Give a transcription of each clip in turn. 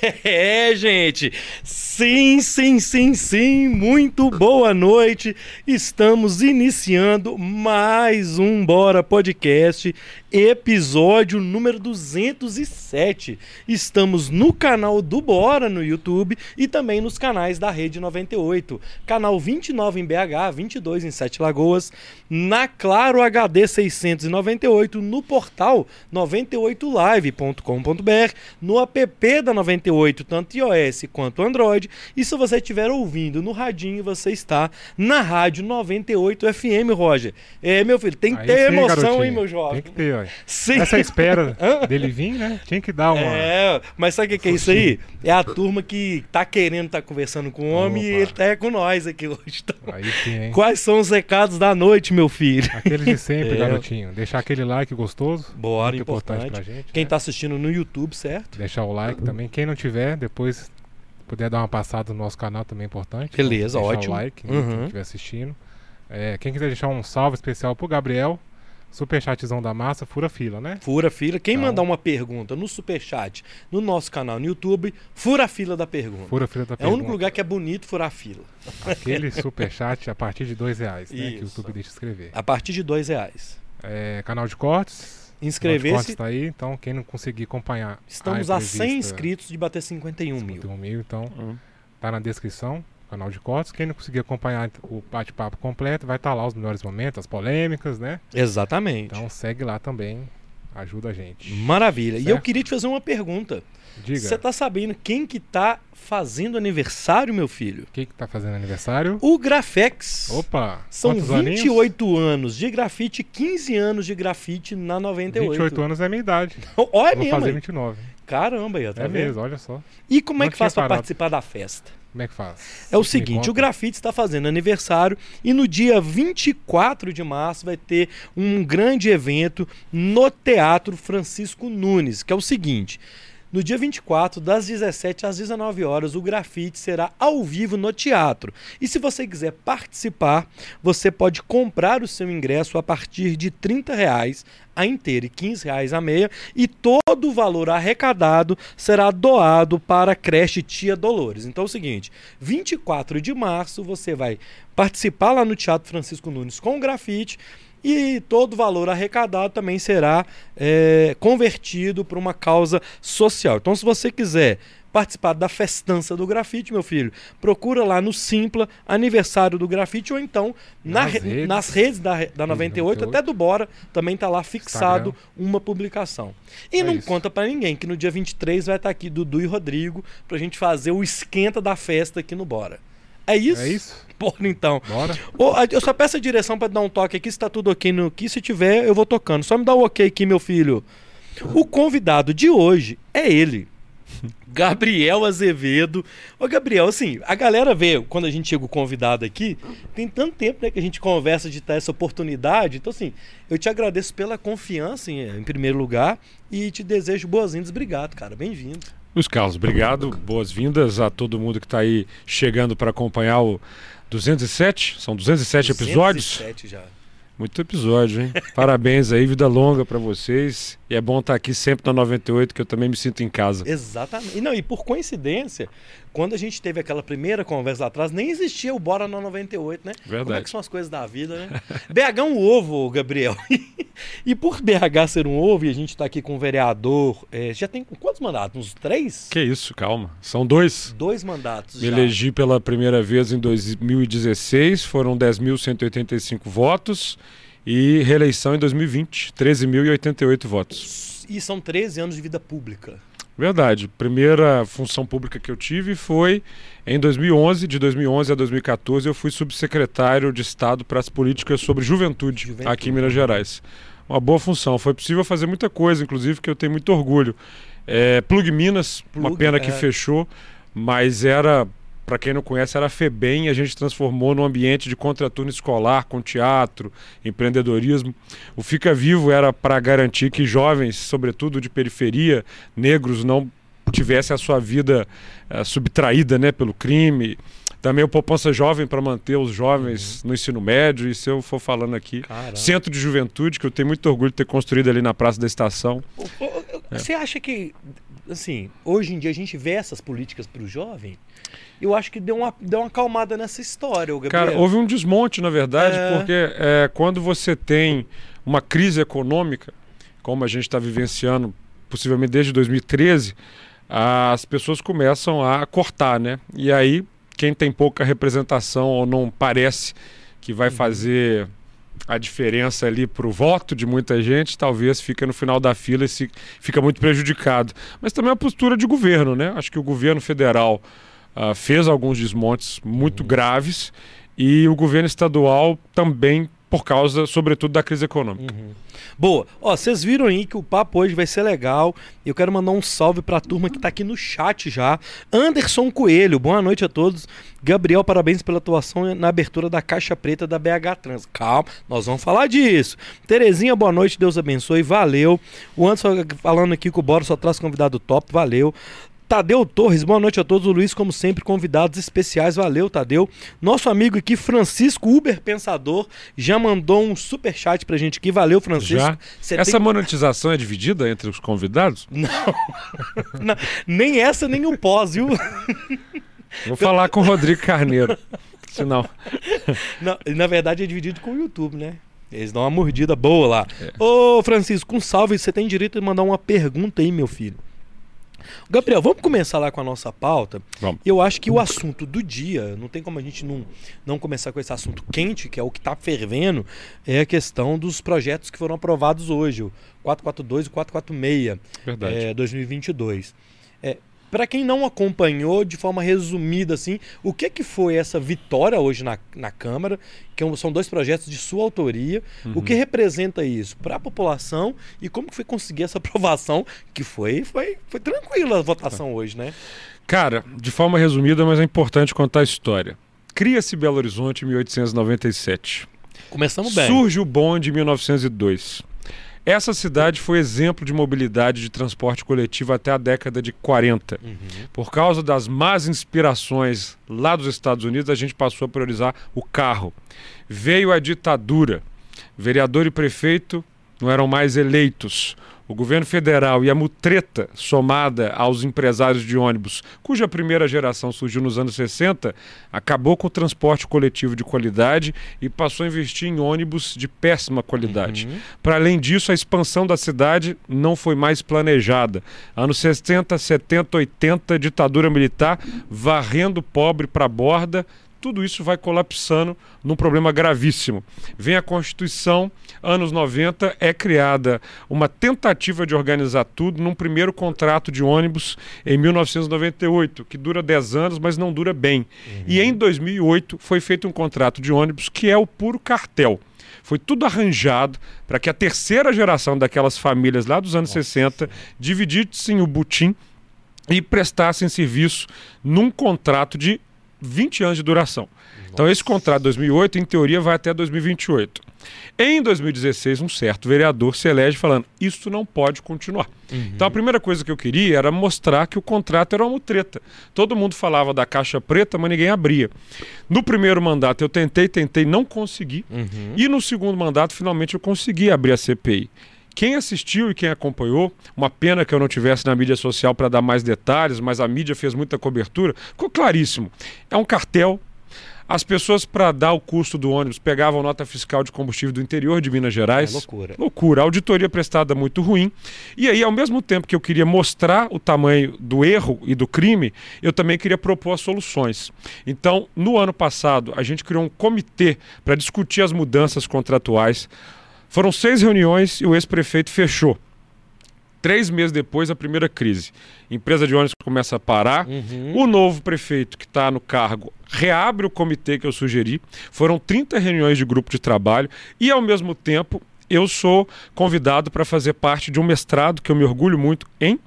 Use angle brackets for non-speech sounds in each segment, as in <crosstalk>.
<laughs> É, gente. Sim, sim, sim, sim. Muito boa noite. Estamos iniciando mais um Bora Podcast, episódio número 207. Estamos no canal do Bora no YouTube e também nos canais da Rede 98. Canal 29 em BH, 22 em Sete Lagoas, na Claro HD 698, no portal 98live.com.br, no app da 98, tanto iOS quanto Android. E se você estiver ouvindo no radinho, você está na Rádio 98 FM, Roger. É, meu filho, tem que Aí ter sim, emoção, garotinho. hein, meu jovem? Tem que ter, ó. Sim. Essa espera <laughs> dele vir, né? Tinha que dar uma. É, mas sabe o que, que é isso aí? É a turma que tá querendo estar conversando com o homem e Opa. ele tá com nós aqui hoje. Então, Aí sim, hein? quais são os recados da noite, meu filho? Aqueles de sempre, <laughs> É. garotinho. Deixar aquele like gostoso. Bora, muito importante. pra gente. Quem né? tá assistindo no YouTube, certo? Deixar o like também. Quem não tiver, depois puder dar uma passada no nosso canal também é importante. Beleza, Deixar ótimo. o like, né, Uhum. quem estiver assistindo. É, quem quiser deixar um salve especial pro Gabriel, superchatzão da massa, fura fila, né? Fura a fila. Quem Então- mandar uma pergunta no Superchat, no nosso canal no YouTube, fura a fila da pergunta. Fura fila da é o pergunta. único lugar que é bonito furar a fila. Aquele <laughs> superchat a partir de dois reais, né? Que o Isso. YouTube deixa escrever. A partir de dois reais. É, canal de cortes. Inscrever-se. está aí, então quem não conseguir acompanhar. Estamos a, a 100 entrevista, inscritos de bater 51 mil. 51 mil, então Hum. tá na descrição, canal de cortes. Quem não conseguir acompanhar o bate-papo completo, vai estar lá os melhores momentos, as polêmicas, né? Exatamente. Então segue lá também, ajuda a gente. Maravilha. E eu Certo. queria te fazer uma pergunta. Diga, Você tá sabendo quem que tá fazendo aniversário, meu filho? quem que tá fazendo aniversário? O Grafex. Opa! São quantos aninhos? 28 anos de grafite, 15 anos de grafite na 98. 28 anos é a minha idade. <laughs> Olha Vou mesmo. fazer aí. 29. Caramba, aí, tá é vendo? mesmo, olha só. E como é Não que faz para participar da festa? Como é que faz? É o seguinte, o Grafite está fazendo aniversário e no dia 24 de março vai ter um grande evento no Teatro Francisco Nunes, que é o seguinte. No dia 24, das 17 às 19 horas, o grafite será ao vivo no teatro. E se você quiser participar, você pode comprar o seu ingresso a partir de 30 reais a inteira e 15 reais a meia, e todo o valor arrecadado será doado para a creche Tia Dolores. Então é o seguinte, 24 de março você vai participar lá no Teatro Francisco Nunes com grafite e todo o valor arrecadado também será é, convertido para uma causa social. Então se você quiser participar da festança do grafite, meu filho, procura lá no Simpla, aniversário do grafite, ou então na Nas re- redes. nas redes da, da 98, 98. até do Bora, também tá lá fixado Instagram. uma publicação. E É não isso. conta pra ninguém que no dia 23 vai estar aqui Dudu e Rodrigo pra gente fazer o esquenta da festa aqui no Bora. É isso? É isso? Bora então. Bora? A- eu só peço a direção pra dar um toque aqui, se tá tudo ok no aqui. Se tiver, eu vou tocando. Só me dá o ok aqui, meu filho. O convidado de hoje é ele. <laughs> Gabriel Azevedo. Ô, Gabriel, assim, a galera vê, quando a gente chega o convidado aqui, tem tanto tempo né, que a gente conversa de ter essa oportunidade. Então, assim, eu te agradeço pela confiança, em, em primeiro lugar, e te desejo boas-vindas. Obrigado, cara. Bem-vindo. Luiz Carlos, obrigado. Boas-vindas a todo mundo que está aí chegando para acompanhar o 207. São 207 episódios. 207 já. Muito episódio, hein? Parabéns aí, vida longa para vocês. E é bom estar aqui sempre na 98, que eu também me sinto em casa. Exatamente. E, não, e por coincidência, quando a gente teve aquela primeira conversa lá atrás, nem existia o Bora na 98, né? Como é Verdade. que são as coisas da vida, né? <laughs> BH é um ovo, Gabriel. <laughs> e por BH ser um ovo, e a gente tá aqui com o vereador, é, já tem quantos mandatos? Uns três? Que isso, calma. São dois. Dois mandatos Me já. elegi pela primeira vez em 2016, foram 10.185 votos. E reeleição em 2020, 13.088 votos. E são 13 anos de vida pública. Verdade. Primeira função pública que eu tive foi em 2011. De 2011 a 2014, eu fui subsecretário de Estado para as políticas sobre juventude, Juventude. aqui em Minas Gerais. Uma boa função. Foi possível fazer muita coisa, inclusive, que eu tenho muito orgulho. É, Plug Minas, uma Plug, pena que é. fechou, mas era, para quem não conhece, era a FEBEM. A gente transformou num ambiente de contraturno escolar, com teatro, empreendedorismo. O Fica Vivo era para garantir que jovens, sobretudo de periferia, negros, não tivessem a sua vida eh, subtraída né, pelo crime. Também o Poupança Jovem para manter os jovens no ensino médio. E se eu for falando aqui, Caramba. Centro de Juventude, que eu tenho muito orgulho de ter construído ali na Praça da Estação. Você acha que assim, hoje em dia a gente vê essas políticas para o jovem. Eu acho que deu uma, deu uma acalmada nessa história, Gabriel. Cara, houve um desmonte, na verdade, É. porque é, quando você tem uma crise econômica, como a gente está vivenciando, possivelmente desde 2013, as pessoas começam a cortar, né? E aí, quem tem pouca representação ou não parece que vai fazer a diferença ali para o voto de muita gente, talvez fica no final da fila e se, fica muito prejudicado. Mas também a postura de governo, né? Acho que o governo federal ah, fez alguns desmontes muito graves e o governo estadual também por causa, sobretudo, da crise econômica. Boa. Ó, vocês viram aí que o papo hoje vai ser legal. Eu quero mandar um salve pra turma que tá aqui no chat já. Anderson Coelho, boa noite a todos. Gabriel, parabéns pela atuação na abertura da Caixa Preta da BH Trans. Calma, nós vamos falar disso. Terezinha, boa noite, Deus abençoe, valeu. O Anderson falando aqui que o Bora só traz convidado top, valeu. Tadeu Torres, boa noite a todos. O Luiz, como sempre, convidados especiais. Valeu, Tadeu. Nosso amigo aqui, Francisco Uber Pensador, já mandou um super chat pra gente aqui. Valeu, Francisco. Já? Cê Essa tem- monetização é dividida entre os convidados? Não. <laughs> Não, Nem essa, nem o pós, viu? Vou falar com o Rodrigo Carneiro. Senão. Não, na verdade é dividido com o YouTube, né? Eles dão uma mordida boa lá. É. Ô, Francisco, um salve. Você tem direito de mandar uma pergunta aí, meu filho. Gabriel, vamos começar lá com a nossa pauta. Vamos. Eu acho que o assunto do dia, não tem como a gente não, não começar com esse assunto quente, que é o que está fervendo, é a questão dos projetos que foram aprovados hoje, o 442 e o 446. Verdade. é, 2022. É, para quem não acompanhou, de forma resumida, assim, o que, que foi essa vitória hoje na, na Câmara? Que é são dois projetos de sua autoria. O que representa isso para a população e como que foi conseguir essa <laughs> aprovação? Que foi, foi, foi tranquila a votação hoje, né? Cara, de forma resumida, mas é importante contar a história. Cria-se Belo Horizonte em 1897. Começamos bem. Surge o bonde em 1902. Essa cidade foi exemplo de mobilidade de transporte coletivo até a década de 40. Uhum. Por causa das más inspirações lá dos Estados Unidos, a gente passou a priorizar o carro. Veio a ditadura. Vereador e prefeito não eram mais eleitos. O governo federal e a mutreta somada aos empresários de ônibus, cuja primeira geração surgiu nos anos 60, acabou com o transporte coletivo de qualidade e passou a investir em ônibus de péssima qualidade. Uhum. Para além disso, a expansão da cidade não foi mais planejada. Anos 60, 70, 80, ditadura militar, varrendo o pobre para a borda, tudo isso vai colapsando num problema gravíssimo. Vem a Constituição, anos 90, é criada uma tentativa de organizar tudo num primeiro contrato de ônibus em 1998, que dura 10 anos, mas não dura bem. E em 2008 foi feito um contrato de ônibus que é o puro cartel. Foi tudo arranjado para que a terceira geração daquelas famílias lá dos anos 60 dividissem o butim e prestassem serviço num contrato de 20 anos de duração. Então esse contrato de 2008, em teoria, vai até 2028. Em 2016, um certo vereador se elege falando: isso não pode continuar. Então a primeira coisa que eu queria era mostrar que o contrato era uma mutreta. Todo mundo falava da caixa preta, mas ninguém abria. No primeiro mandato eu tentei, tentei, não consegui. Uhum. E no segundo mandato, finalmente, eu consegui abrir a CPI. Quem assistiu e quem acompanhou, uma pena que eu não tivesse na mídia social para dar mais detalhes, mas a mídia fez muita cobertura, ficou claríssimo. É um cartel. As pessoas, para dar o custo do ônibus, pegavam nota fiscal de combustível do interior de Minas É Gerais. loucura. Loucura. Auditoria prestada muito ruim. E aí, ao mesmo tempo que eu queria mostrar o tamanho do erro e do crime, eu também queria propor as soluções. Então, no ano passado, a gente criou um comitê para discutir as mudanças contratuais. Foram seis reuniões e o ex-prefeito fechou. Três meses depois, a primeira crise. Empresa de ônibus começa a parar. Uhum. O novo prefeito que está no cargo reabre o comitê que eu sugeri. Foram 30 reuniões de grupo de trabalho e, ao mesmo tempo, eu sou convidado para fazer parte de um mestrado que eu me orgulho muito em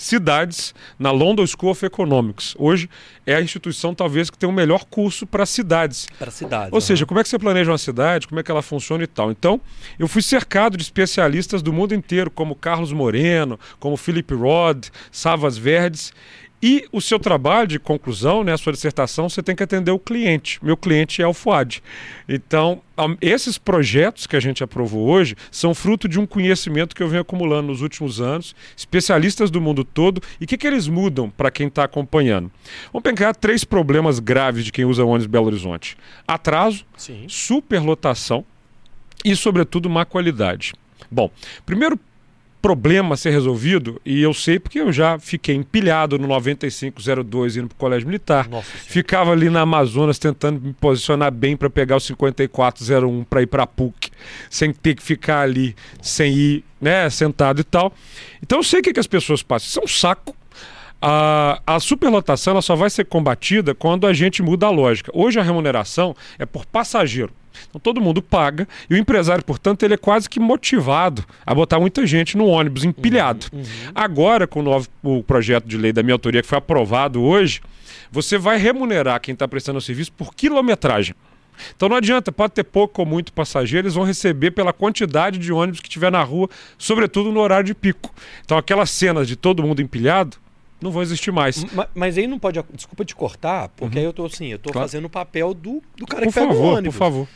cidades na London School of Economics. Hoje é a instituição talvez que tem o melhor curso para cidades. Para a cidade. Ou seja, como é que você planeja uma cidade, como é que ela funciona e tal. Então, eu fui cercado de especialistas do mundo inteiro, como Carlos Moreno, como Philip Rod, Savas Verdes, E o seu trabalho de conclusão, né, a sua dissertação, você tem que atender o cliente. Meu cliente é o FUAD. Então, esses projetos que a gente aprovou hoje são fruto de um conhecimento que eu venho acumulando nos últimos anos, especialistas do mundo todo, e o que, que eles mudam para quem está acompanhando. Vamos pegar três problemas graves de quem usa o ônibus Belo Horizonte: atraso, Sim. superlotação e, sobretudo, má qualidade. Bom, primeiro problema a ser resolvido, e eu sei porque eu já fiquei empilhado no 9502 indo para o Colégio Militar. Nossa. Ficava ali na Amazonas tentando me posicionar bem para pegar o 5401 para ir para PUC, sem ter que ficar ali, sem ir, né, sentado e tal. Então eu sei o que, que as pessoas passam. Isso é um saco. A, a superlotação ela só vai ser combatida quando a gente muda a lógica. Hoje a remuneração é por passageiro. Então todo mundo paga e o empresário, portanto, ele é quase que motivado a botar muita gente no ônibus empilhado. Uhum. Agora, com o novo o projeto de lei da minha autoria que foi aprovado hoje, você vai remunerar quem está prestando o serviço por quilometragem. Então não adianta, pode ter pouco ou muito passageiro, eles vão receber pela quantidade de ônibus que tiver na rua, sobretudo no horário de pico. Então aquelas cenas de todo mundo empilhado não vão existir mais. Ma- Mas aí não pode. Desculpa te cortar, porque aí eu tô assim, eu tô Uhum. Claro. fazendo o papel do, do cara Por que pega o favor, ônibus. por favor.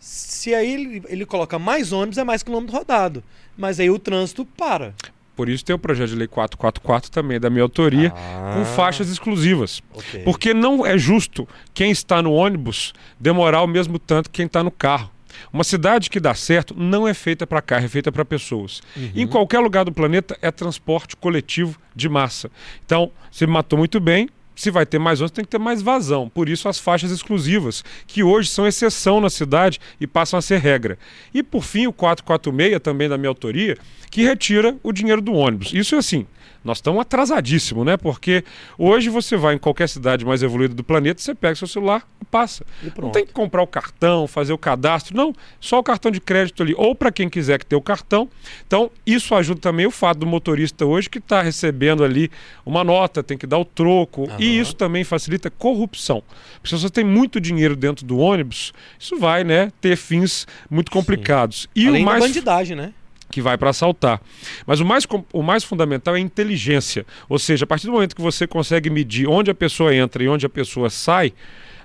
Se aí ele, ele coloca mais ônibus, é mais quilômetro rodado. Mas aí o trânsito para. Por isso tem o projeto de lei 444 também da minha autoria, com faixas exclusivas. Ah, ok. Porque não é justo quem está no ônibus demorar o mesmo tanto que quem está no carro. Uma cidade que dá certo não é feita para carro, é feita para pessoas. Uhum. Em qualquer lugar do planeta é transporte coletivo de massa. Então, você matou muito bem. Se vai ter mais ônibus, tem que ter mais vazão. Por isso, as faixas exclusivas, que hoje são exceção na cidade e passam a ser regra. E, por fim, o 446, também da minha autoria, que retira o dinheiro do ônibus. Isso é assim, nós estamos atrasadíssimos, né? Porque hoje você vai em qualquer cidade mais evoluída do planeta, você pega seu celular e passa. E Não tem que comprar o cartão, fazer o cadastro, não. Só o cartão de crédito ali, ou para quem quiser que tenha o cartão. Então, isso ajuda também o fato do motorista hoje que está recebendo ali uma nota, tem que dar o troco. E isso também facilita corrupção. Porque se você tem muito dinheiro dentro do ônibus, isso vai, né, ter fins muito complicados. E Além o mais da bandidagem, né? Que vai para assaltar. Mas o mais, o mais fundamental é a inteligência. Ou seja, a partir do momento que você consegue medir onde a pessoa entra e onde a pessoa sai,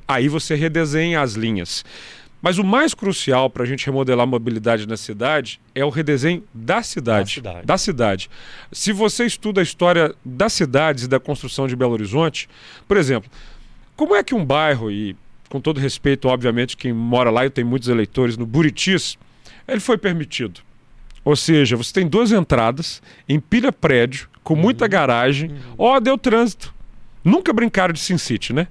aí você redesenha as linhas. Mas o mais crucial para a gente remodelar a mobilidade na cidade é o redesenho da cidade. Da cidade. Da cidade. Se você estuda a história das cidades e da construção de Belo Horizonte, por exemplo, como é que um bairro, e com todo respeito, obviamente, quem mora lá e tem muitos eleitores no Buritis, ele foi permitido. Ou seja, você tem duas entradas, empilha prédio, com muita garagem, ó, deu trânsito. Nunca brincaram de Sin City, né?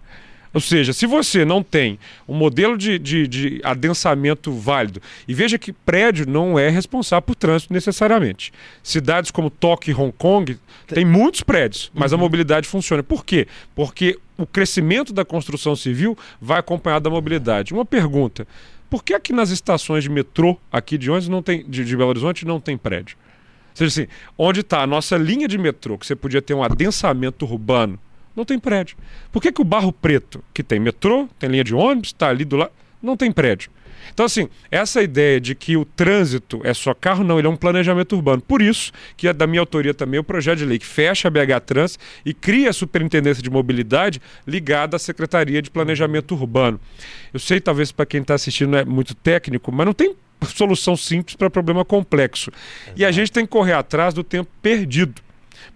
Ou seja, se você não tem um modelo de, de, de adensamento válido, e veja que prédio não é responsável por trânsito necessariamente. Cidades como Tóquio e Hong Kong têm muitos prédios, mas a mobilidade funciona. Por quê? Porque o crescimento da construção civil vai acompanhado da mobilidade. Uma pergunta: por que aqui nas estações de metrô aqui de ônibus não tem, de, de Belo Horizonte não tem prédio? Ou seja, assim, onde está a nossa linha de metrô, que você podia ter um adensamento urbano, não tem prédio. Por que, que o Barro Preto, que tem metrô, tem linha de ônibus, está ali do lado, não tem prédio? Então, assim, essa ideia de que o trânsito é só carro, não, ele é um planejamento urbano. Por isso que é da minha autoria também o projeto de lei que fecha a BH Trans e cria a Superintendência de Mobilidade ligada à Secretaria de Planejamento Urbano. Eu sei, talvez para quem está assistindo é muito técnico, mas não tem <laughs> solução simples para problema complexo. E a gente tem que correr atrás do tempo perdido.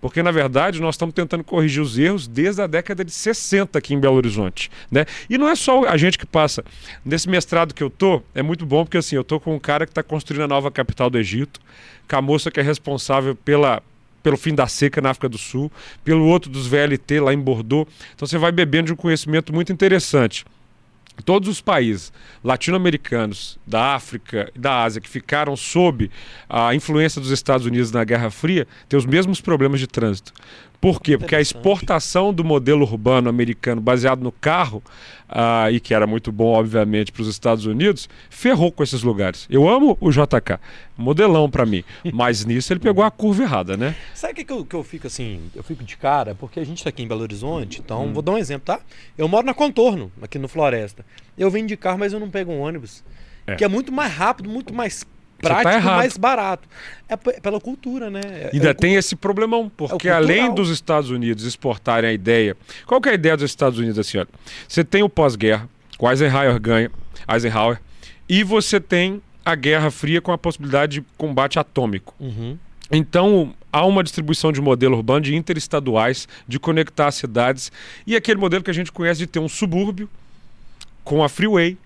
Porque, na verdade, nós estamos tentando corrigir os erros desde a década de 60 aqui em Belo Horizonte. Né? E não é só a gente que passa. Nesse mestrado que eu tô, é muito bom porque assim, eu tô com um cara que está construindo a nova capital do Egito, com a moça que é responsável pela, pelo fim da seca na África do Sul, pelo outro dos VLT lá em Bordeaux. Então você vai bebendo de um conhecimento muito interessante. Todos os países latino-americanos, da África e da Ásia que ficaram sob a influência dos Estados Unidos na Guerra Fria têm os mesmos problemas de trânsito. Por quê? Porque a exportação do modelo urbano americano baseado no carro, ah, e que era muito bom, obviamente, para os Estados Unidos, ferrou com esses lugares. Eu amo o JK, modelão para mim, mas nisso ele pegou a curva errada, né? Sabe o que, que, eu, que eu fico assim? Eu fico de cara, porque a gente tá aqui em Belo Horizonte, então Hum. vou dar um exemplo, tá? Eu moro na Contorno, aqui no Floresta. Eu venho de carro, mas eu não pego um ônibus. É. Que é muito mais rápido, muito mais prático tá e errado. mais barato. É p- pela cultura, né? É- Ainda é tem esse problemão, porque É além dos Estados Unidos exportarem a ideia. Qual que é a ideia dos Estados Unidos assim, olha? Você tem o pós-guerra, o Eisenhower ganha, Eisenhower, e você tem a Guerra Fria com a possibilidade de combate atômico. Uhum. Então, há uma distribuição de modelo urbano de interestaduais, de conectar as cidades, e aquele modelo que a gente conhece de ter um subúrbio com a freeway,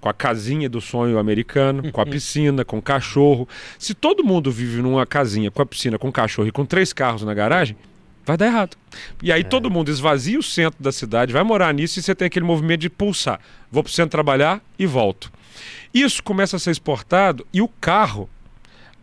com a casinha do sonho americano, com a piscina, com o cachorro. Se todo mundo vive numa casinha com a piscina, com o cachorro e com três carros na garagem, vai dar errado. E aí todo mundo esvazia o centro da cidade, vai morar nisso e você tem aquele movimento de pulsar. Vou para o centro trabalhar e volto. Isso começa a ser exportado e o carro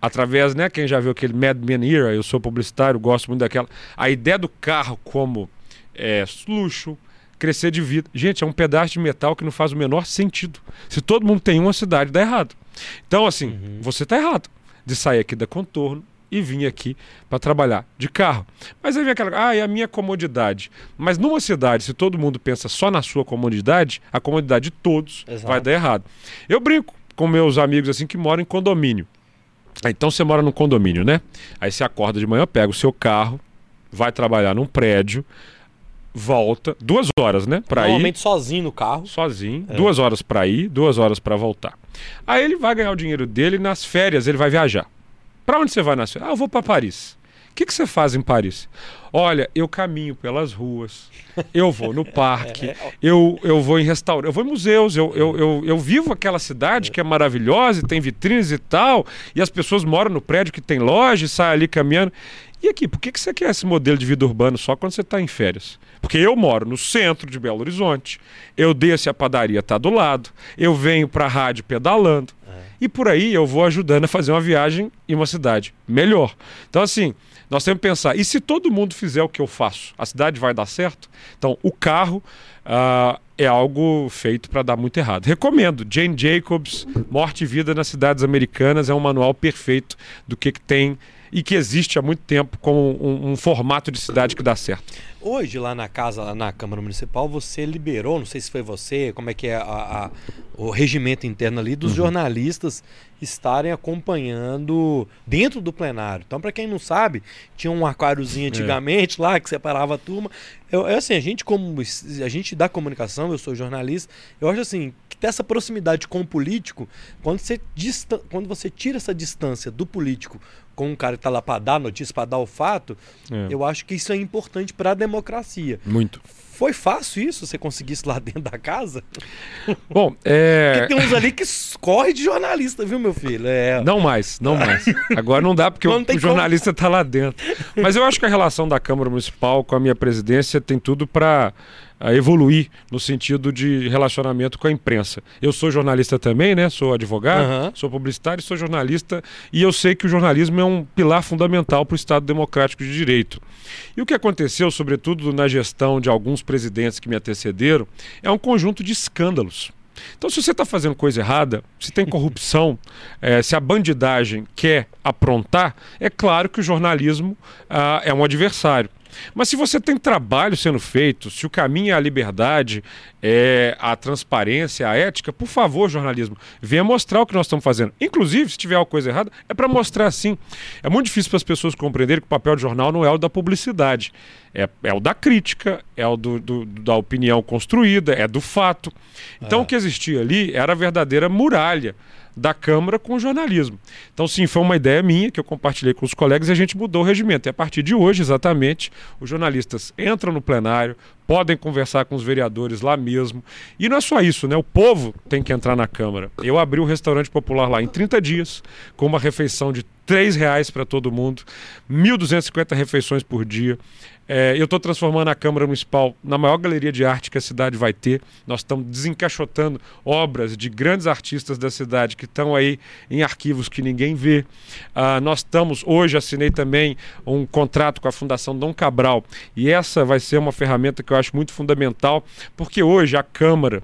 através, né, quem já viu aquele Mad Men Era, eu sou publicitário, gosto muito daquela, a ideia do carro como é, luxo, crescer de vida. Gente, é um pedaço de metal que não faz o menor sentido. Se todo mundo tem uma cidade, dá errado. Então, assim, você está errado de sair aqui da contorno e vir aqui para trabalhar de carro. Mas aí vem aquela, ah, é a minha comodidade. Mas numa cidade, se todo mundo pensa só na sua comodidade, a comodidade de todos Exato. vai dar errado. Eu brinco com meus amigos assim que moram em condomínio. Ah, Então você mora num condomínio, né? Aí você acorda de manhã, pega o seu carro, vai trabalhar num prédio, volta, duas horas, né? Pra ir Normalmente sozinho no carro. sozinho, duas horas pra ir, duas horas pra voltar. Aí ele vai ganhar o dinheiro dele nas férias ele vai viajar. Pra onde você vai nas férias? Ah, eu vou pra Paris. O que, que você faz em Paris? Olha, eu caminho pelas ruas, eu vou no parque, <laughs> eu, eu vou em restaurantes, eu vou em museus, eu, eu, eu, eu vivo aquela cidade que é maravilhosa e tem vitrines e tal, e as pessoas moram no prédio que tem loja e saem ali caminhando. E aqui, por que, que você quer esse modelo de vida urbano só quando você está em férias? Porque eu moro no centro de Belo Horizonte, eu desço e a padaria está do lado, eu venho para a rádio pedalando, e por aí eu vou ajudando a fazer uma viagem em uma cidade melhor. Então, assim, nós temos que pensar, e se todo mundo fizer o que eu faço, a cidade vai dar certo? Então, o carro ah, é algo feito para dar muito errado. Recomendo, Jane Jacobs, Morte e Vida nas Cidades Americanas, é um manual perfeito do que, que tem e que existe há muito tempo como um, um formato de cidade que dá certo. Hoje, lá na casa, lá na Câmara Municipal, você liberou, não sei se foi você, como é que é a- a- o regimento interno ali, Uhum. dos jornalistas estarem acompanhando dentro do plenário. Então, para quem não sabe, tinha um É. aquáriozinho antigamente lá que separava a turma. Eu, eu, assim, a gente como a gente da comunicação, eu sou jornalista, eu acho assim que ter essa proximidade com o político, quando você quando você tira essa distância do político com um cara que tá lá para dar notícia, para dar o fato, É. eu acho que isso é importante para a democracia. Muito. Foi fácil isso? Você conseguir isso lá <laughs> dentro da casa? Bom, é. Porque tem uns ali que corre de jornalista, viu, meu filho? É. Não mais, não mais. Agora não dá porque Não o, o jornalista está lá dentro. Mas eu acho que a relação da Câmara Municipal com a minha presidência tem tudo para evoluir no sentido de relacionamento com a imprensa. Eu sou jornalista também, né? Sou advogado, Aham. sou publicitário, sou jornalista e eu sei que o jornalismo é um pilar fundamental para o Estado democrático de direito. E o que aconteceu, sobretudo na gestão de alguns presidentes que me antecederam, é um conjunto de escândalos. Então, se você está fazendo coisa errada, se tem corrupção, <laughs> eh, se a bandidagem quer aprontar, é claro que o jornalismo ah, é um adversário. Mas se você tem trabalho sendo feito, se o caminho é a liberdade, é a transparência, a ética, por favor, jornalismo, venha mostrar o que nós estamos fazendo. Inclusive, se tiver alguma coisa errada, é para mostrar sim. É muito difícil para as pessoas compreenderem que o papel de jornal não é o da publicidade, é, é o da crítica, é o do, do- da opinião construída, é do fato. Então, o que existia ali era a verdadeira muralha da Câmara com o jornalismo. Então, sim, foi uma ideia minha que eu compartilhei com os colegas e a gente mudou o regimento. E a partir de hoje, exatamente, os jornalistas entram no plenário, podem conversar com os vereadores lá mesmo. E não é só isso, né? O povo tem que entrar na Câmara. Eu abri um restaurante popular lá em 30 dias, com uma refeição de R$ reais para todo mundo, 1.250 refeições por dia. É, eu estou transformando a Câmara Municipal na maior galeria de arte que a cidade vai ter. Nós estamos desencaixotando obras de grandes artistas da cidade que estão aí em arquivos que ninguém vê. Ah, nós estamos, hoje assinei também um contrato com a Fundação Dom Cabral e essa vai ser uma ferramenta que eu acho muito fundamental, porque hoje a Câmara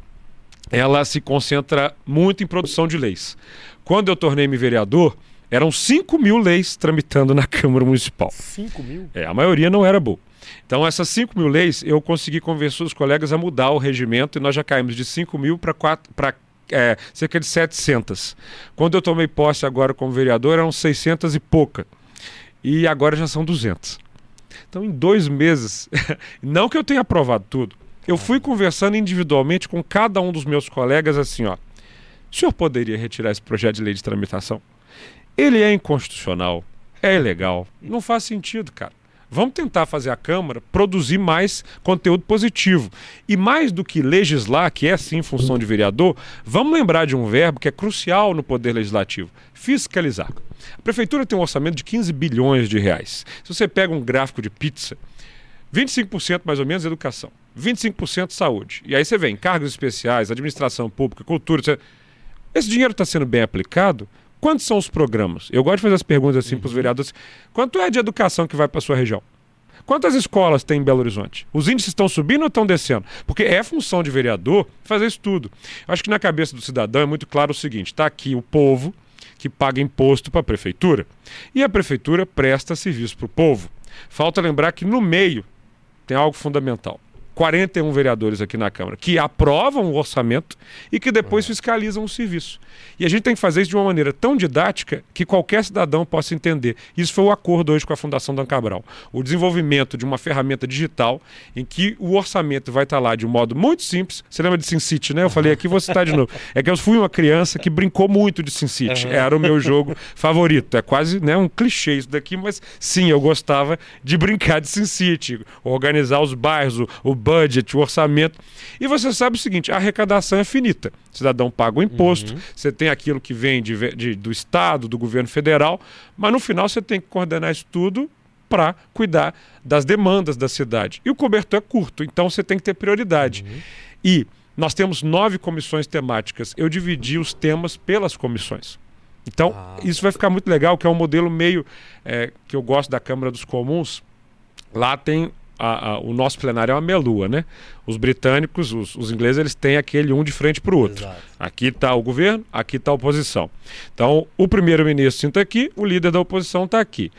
ela se concentra muito em produção de leis. Quando eu tornei-me vereador, eram 5 mil leis tramitando na Câmara Municipal. 5 mil? É, a maioria não era boa. Então, essas 5 mil leis, eu consegui convencer os colegas a mudar o regimento e nós já caímos de 5 mil para é, cerca de 700. Quando eu tomei posse agora como vereador, eram 600 e pouca. E agora já são 200. Então, em dois meses, <laughs> não que eu tenha aprovado tudo, eu fui conversando individualmente com cada um dos meus colegas assim, ó. O senhor poderia retirar esse projeto de lei de tramitação? Ele é inconstitucional, é ilegal, não faz sentido, cara. Vamos tentar fazer a Câmara produzir mais conteúdo positivo. E mais do que legislar, que é sim função de vereador, vamos lembrar de um verbo que é crucial no poder legislativo: fiscalizar. A prefeitura tem um orçamento de 15 bilhões de reais. Se você pega um gráfico de pizza, 25% mais ou menos educação, 25% saúde. E aí você vem cargos especiais, administração pública, cultura. Você... Esse dinheiro está sendo bem aplicado? Quantos são os programas? Eu gosto de fazer as perguntas assim uhum. para os vereadores. Quanto é de educação que vai para a sua região? Quantas escolas tem em Belo Horizonte? Os índices estão subindo ou estão descendo? Porque é função de vereador fazer isso tudo. Eu acho que na cabeça do cidadão é muito claro o seguinte: está aqui o povo que paga imposto para a prefeitura e a prefeitura presta serviço para o povo. Falta lembrar que no meio tem algo fundamental. 41 vereadores aqui na Câmara que aprovam o orçamento e que depois fiscalizam o serviço. E a gente tem que fazer isso de uma maneira tão didática que qualquer cidadão possa entender. Isso foi o acordo hoje com a Fundação Dan Cabral. O desenvolvimento de uma ferramenta digital em que o orçamento vai estar lá de um modo muito simples. Você lembra de SimCity, né? Eu falei aqui, vou citar de novo. É que eu fui uma criança que brincou muito de SimCity. Era o meu jogo favorito. É quase né, um clichê isso daqui, mas sim, eu gostava de brincar de SimCity. Organizar os bairros, o, o budget, o orçamento. E você sabe o seguinte: a arrecadação é finita. O cidadão paga o imposto, uhum. você tem aquilo que vem de, de, do Estado, do governo federal, mas no final você tem que coordenar isso tudo para cuidar das demandas da cidade. E o cobertor é curto, então você tem que ter prioridade. Uhum. E nós temos nove comissões temáticas. Eu dividi os temas pelas comissões. Então, ah. isso vai ficar muito legal, que é um modelo meio é, que eu gosto da Câmara dos Comuns. Lá tem a, a, o nosso plenário é uma melua, né? Os britânicos, os, os ingleses, eles têm aquele um de frente para o outro. Exato. Aqui está o governo, aqui está a oposição. Então, o primeiro-ministro está aqui, o líder da oposição está aqui.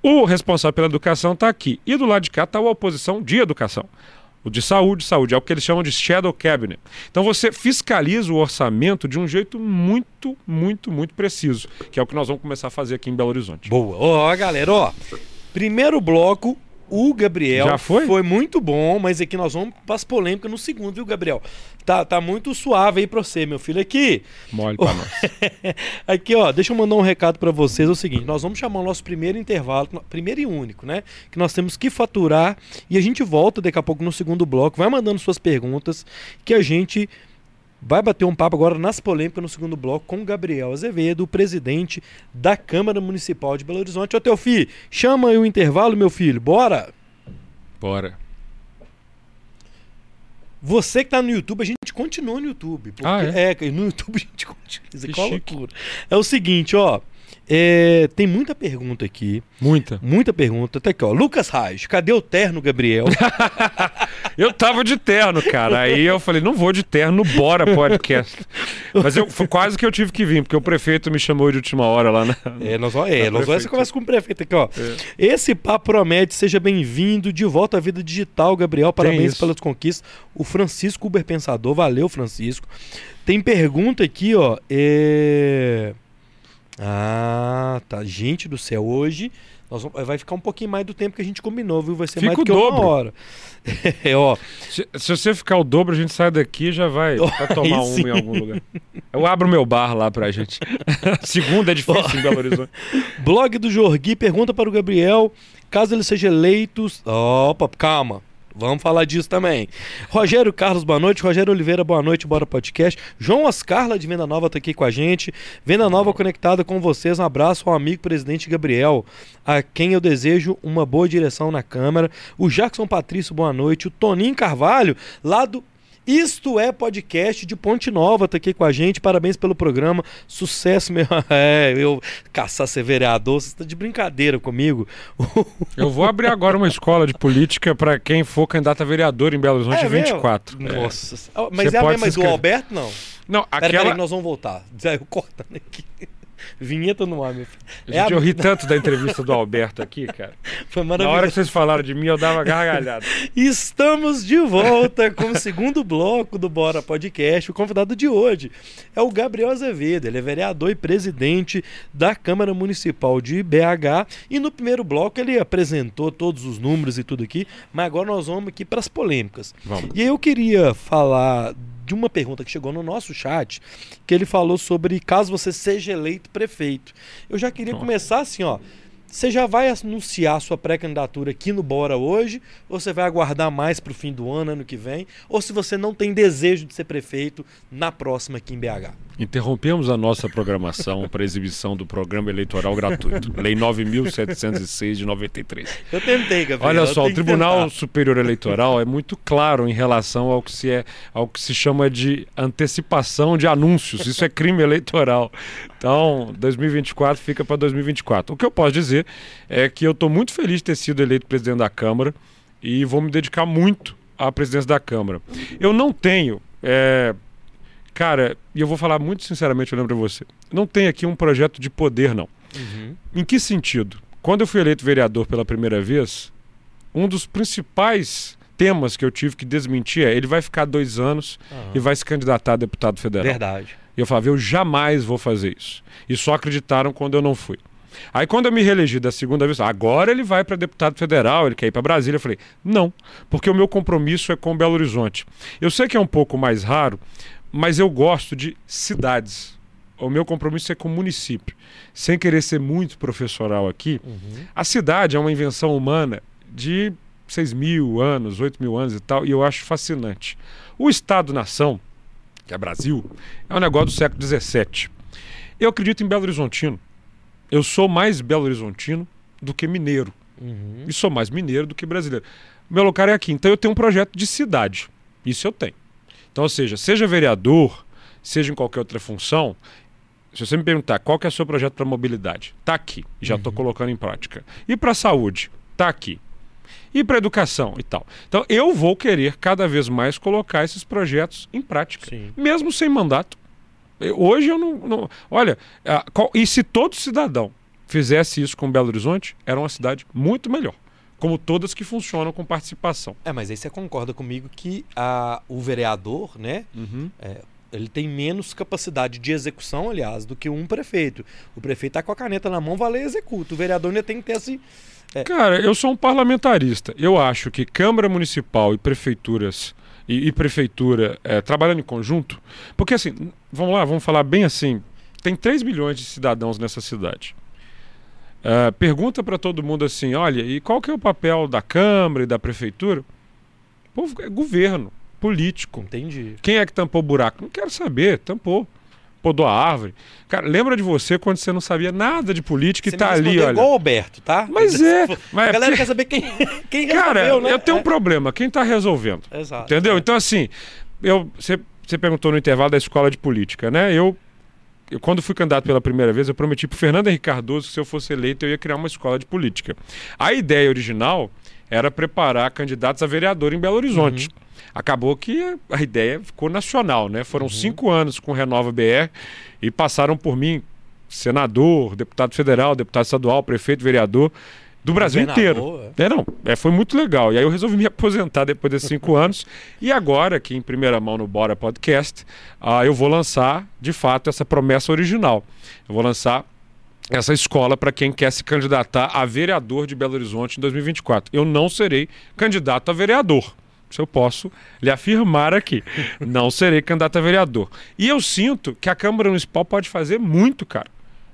O responsável pela educação está aqui. E do lado de cá está a oposição de educação. O de saúde, saúde, é o que eles chamam de shadow cabinet. Então você fiscaliza o orçamento de um jeito muito, muito, muito preciso, que é o que nós vamos começar a fazer aqui em Belo Horizonte. Boa. Ó, galera, ó. Primeiro bloco, o Gabriel Já foi? foi muito bom, mas aqui nós vamos para as polêmicas no segundo, viu, Gabriel? Tá, tá muito suave aí para você, meu filho. Aqui. Mole para <laughs> nós. aqui, ó, deixa eu mandar um recado para vocês. É o seguinte: nós vamos chamar o nosso primeiro intervalo, primeiro e único, né? Que nós temos que faturar e a gente volta daqui a pouco no segundo bloco. Vai mandando suas perguntas que a gente vai bater um papo agora nas polêmicas no segundo bloco com Gabriel Azevedo, presidente da Câmara Municipal de Belo Horizonte. Ô, teu filho, chama aí o intervalo, meu filho, bora? Bora. Você que tá no YouTube, a gente continua no YouTube. Porque, ah, é? é? no YouTube a gente continua. É loucura. É o seguinte, ó. É, tem muita pergunta aqui. Muita. Muita pergunta. Até aqui, ó. Lucas Raj, cadê o terno, Gabriel? <laughs> eu tava de terno, cara. Aí eu falei, não vou de terno, bora podcast. <laughs> Mas eu, quase que eu tive que vir, porque o prefeito me chamou de última hora lá na. É, nós, é, nós vamos conversa com o prefeito aqui, ó. É. Esse papo promete, seja bem-vindo de volta à vida digital, Gabriel. Parabéns pelas conquistas. O Francisco Uber Pensador, valeu, Francisco. Tem pergunta aqui, ó. É. Ah, tá. Gente do céu, hoje nós vamos, vai ficar um pouquinho mais do tempo que a gente combinou, viu? Vai ser Fica mais do que dobro. uma hora. <laughs> é, ó. Se, se, você ficar o dobro, a gente sai daqui e já vai <laughs> tomar um em algum lugar. Eu abro meu bar lá pra gente. <laughs> Segunda é difícil em Belo Horizonte. Blog do Jorgui pergunta para o Gabriel, caso ele seja eleito... Opa, calma. Vamos falar disso também. Rogério Carlos, boa noite. Rogério Oliveira, boa noite. Bora podcast. João Oscarla de Venda Nova está aqui com a gente. Venda Nova conectada com vocês. Um abraço ao amigo presidente Gabriel, a quem eu desejo uma boa direção na Câmara. O Jackson Patrício, boa noite. O Toninho Carvalho, lá do isto é podcast de Ponte Nova, tá aqui com a gente. Parabéns pelo programa. Sucesso, meu. <laughs> É, eu caçar ser vereador, você tá de brincadeira comigo. <laughs> Eu vou abrir agora uma escola de política para quem for candidato a vereador em Belo Horizonte é 24. Meu? Nossa. É. Mas você é a mesma do Alberto, não? Não, aquela... Pera, pera, nós vamos voltar. <laughs> Eu cortando aqui. Vinheta no ar, meu filho. É Gente, a- eu ri tanto da entrevista do Alberto aqui, cara. <laughs> Foi Na maravilhoso. hora que vocês falaram de mim, eu dava gargalhada. Estamos de volta com o segundo bloco do Bora Podcast. O convidado de hoje é o Gabriel Azevedo. Ele é vereador e presidente da Câmara Municipal de BH. E no primeiro bloco ele apresentou todos os números e tudo aqui, mas agora nós vamos aqui para as polêmicas. Vamos. E aí eu queria falar de uma pergunta que chegou no nosso chat, que ele falou sobre caso você seja eleito prefeito. Eu já queria Nossa. começar assim, ó. Você já vai anunciar sua pré-candidatura aqui no Bora hoje? Ou você vai aguardar mais para o fim do ano, ano que vem? Ou se você não tem desejo de ser prefeito na próxima aqui em BH? Interrompemos a nossa programação para exibição do programa eleitoral gratuito. Lei 9.706 de 93. Eu tentei, Gabriel. Olha só, o Tribunal tentar. Superior Eleitoral é muito claro em relação ao que se é, ao que se chama de antecipação de anúncios. Isso é crime eleitoral. Então, 2024 fica para 2024. O que eu posso dizer é que eu estou muito feliz de ter sido eleito presidente da Câmara e vou me dedicar muito à presidência da Câmara. Eu não tenho, é, cara, e eu vou falar muito sinceramente, eu lembro pra você, não tenho aqui um projeto de poder, não. Uhum. Em que sentido? Quando eu fui eleito vereador pela primeira vez, um dos principais temas que eu tive que desmentir é ele vai ficar dois anos Aham. e vai se candidatar a deputado federal. Verdade. E eu falava, eu jamais vou fazer isso. E só acreditaram quando eu não fui. Aí quando eu me reelegi da segunda vez, agora ele vai para deputado federal, ele quer ir para Brasília. Eu falei, não, porque o meu compromisso é com Belo Horizonte. Eu sei que é um pouco mais raro, mas eu gosto de cidades. O meu compromisso é com o município. Sem querer ser muito professoral aqui, Uhum. a cidade é uma invenção humana de 6 mil anos, 8 mil anos e tal, e eu acho fascinante. O Estado-nação, que é Brasil, é um negócio do século XVII. Eu acredito em Belo Horizontino. Eu sou mais Belo Horizontino do que mineiro. Uhum. E sou mais mineiro do que brasileiro. Meu lugar é aqui. Então eu tenho um projeto de cidade. Isso eu tenho. Então, ou seja, seja vereador, seja em qualquer outra função, se você me perguntar qual que é o seu projeto para mobilidade, tá aqui, já estou colocando em prática. E para saúde, tá aqui. E para educação e tal. Então, eu vou querer cada vez mais colocar esses projetos em prática, Sim. mesmo sem mandato. Eu- hoje eu não. não- olha, ah, qual- e se todo cidadão fizesse isso com Belo Horizonte, era uma cidade muito melhor. Como todas que funcionam com participação. É, mas aí você concorda comigo que a, o vereador, né, ele tem menos capacidade de execução, aliás, do que um prefeito. O prefeito tá com a caneta na mão, vai lá e executa. O vereador ainda tem que ter esse. Cara, eu sou um parlamentarista. Eu acho que Câmara Municipal e prefeituras e, e prefeitura eh, trabalhando em conjunto, porque assim, vamos lá, vamos falar bem assim, tem 3 milhões de cidadãos nessa cidade. Ah, pergunta para todo mundo assim, olha, e qual que é o papel da Câmara e da prefeitura? Povo, é governo, político. Entendi. Quem é que tampou o buraco? Não quero saber, tampou. Podou a árvore. Cara, lembra de você quando você não sabia nada de política Você e tá ali, olha. igual o Alberto, tá? Mas é, mas A é galera porque- quer saber quem, <laughs> quem Cara, resolveu, né? eu tenho um É. problema. Quem tá resolvendo? Exato. Entendeu? Então, assim, eu, você, você perguntou no intervalo da escola de política, né? Eu, eu, quando fui candidato pela primeira vez, eu prometi pro Fernando Henrique Cardoso que se eu fosse eleito, eu ia criar uma escola de política. A ideia original era preparar candidatos a vereador em Belo Horizonte. Acabou que a ideia ficou nacional, né? Foram cinco anos com o Renova BR e passaram por mim senador, deputado federal, deputado estadual, prefeito, vereador do Brasil inteiro. Governador, É, não, é, foi muito legal. E aí eu resolvi me aposentar depois desses cinco anos. E agora, aqui em primeira mão no Bora Podcast, ah, eu vou lançar, de fato, essa promessa original. Eu vou lançar essa escola para quem quer se candidatar a vereador de Belo Horizonte em 2024. Eu não serei candidato a vereador. Isso eu posso lhe afirmar aqui. <laughs> Não serei candidato a vereador. E eu sinto que a Câmara Municipal pode fazer muito, cara.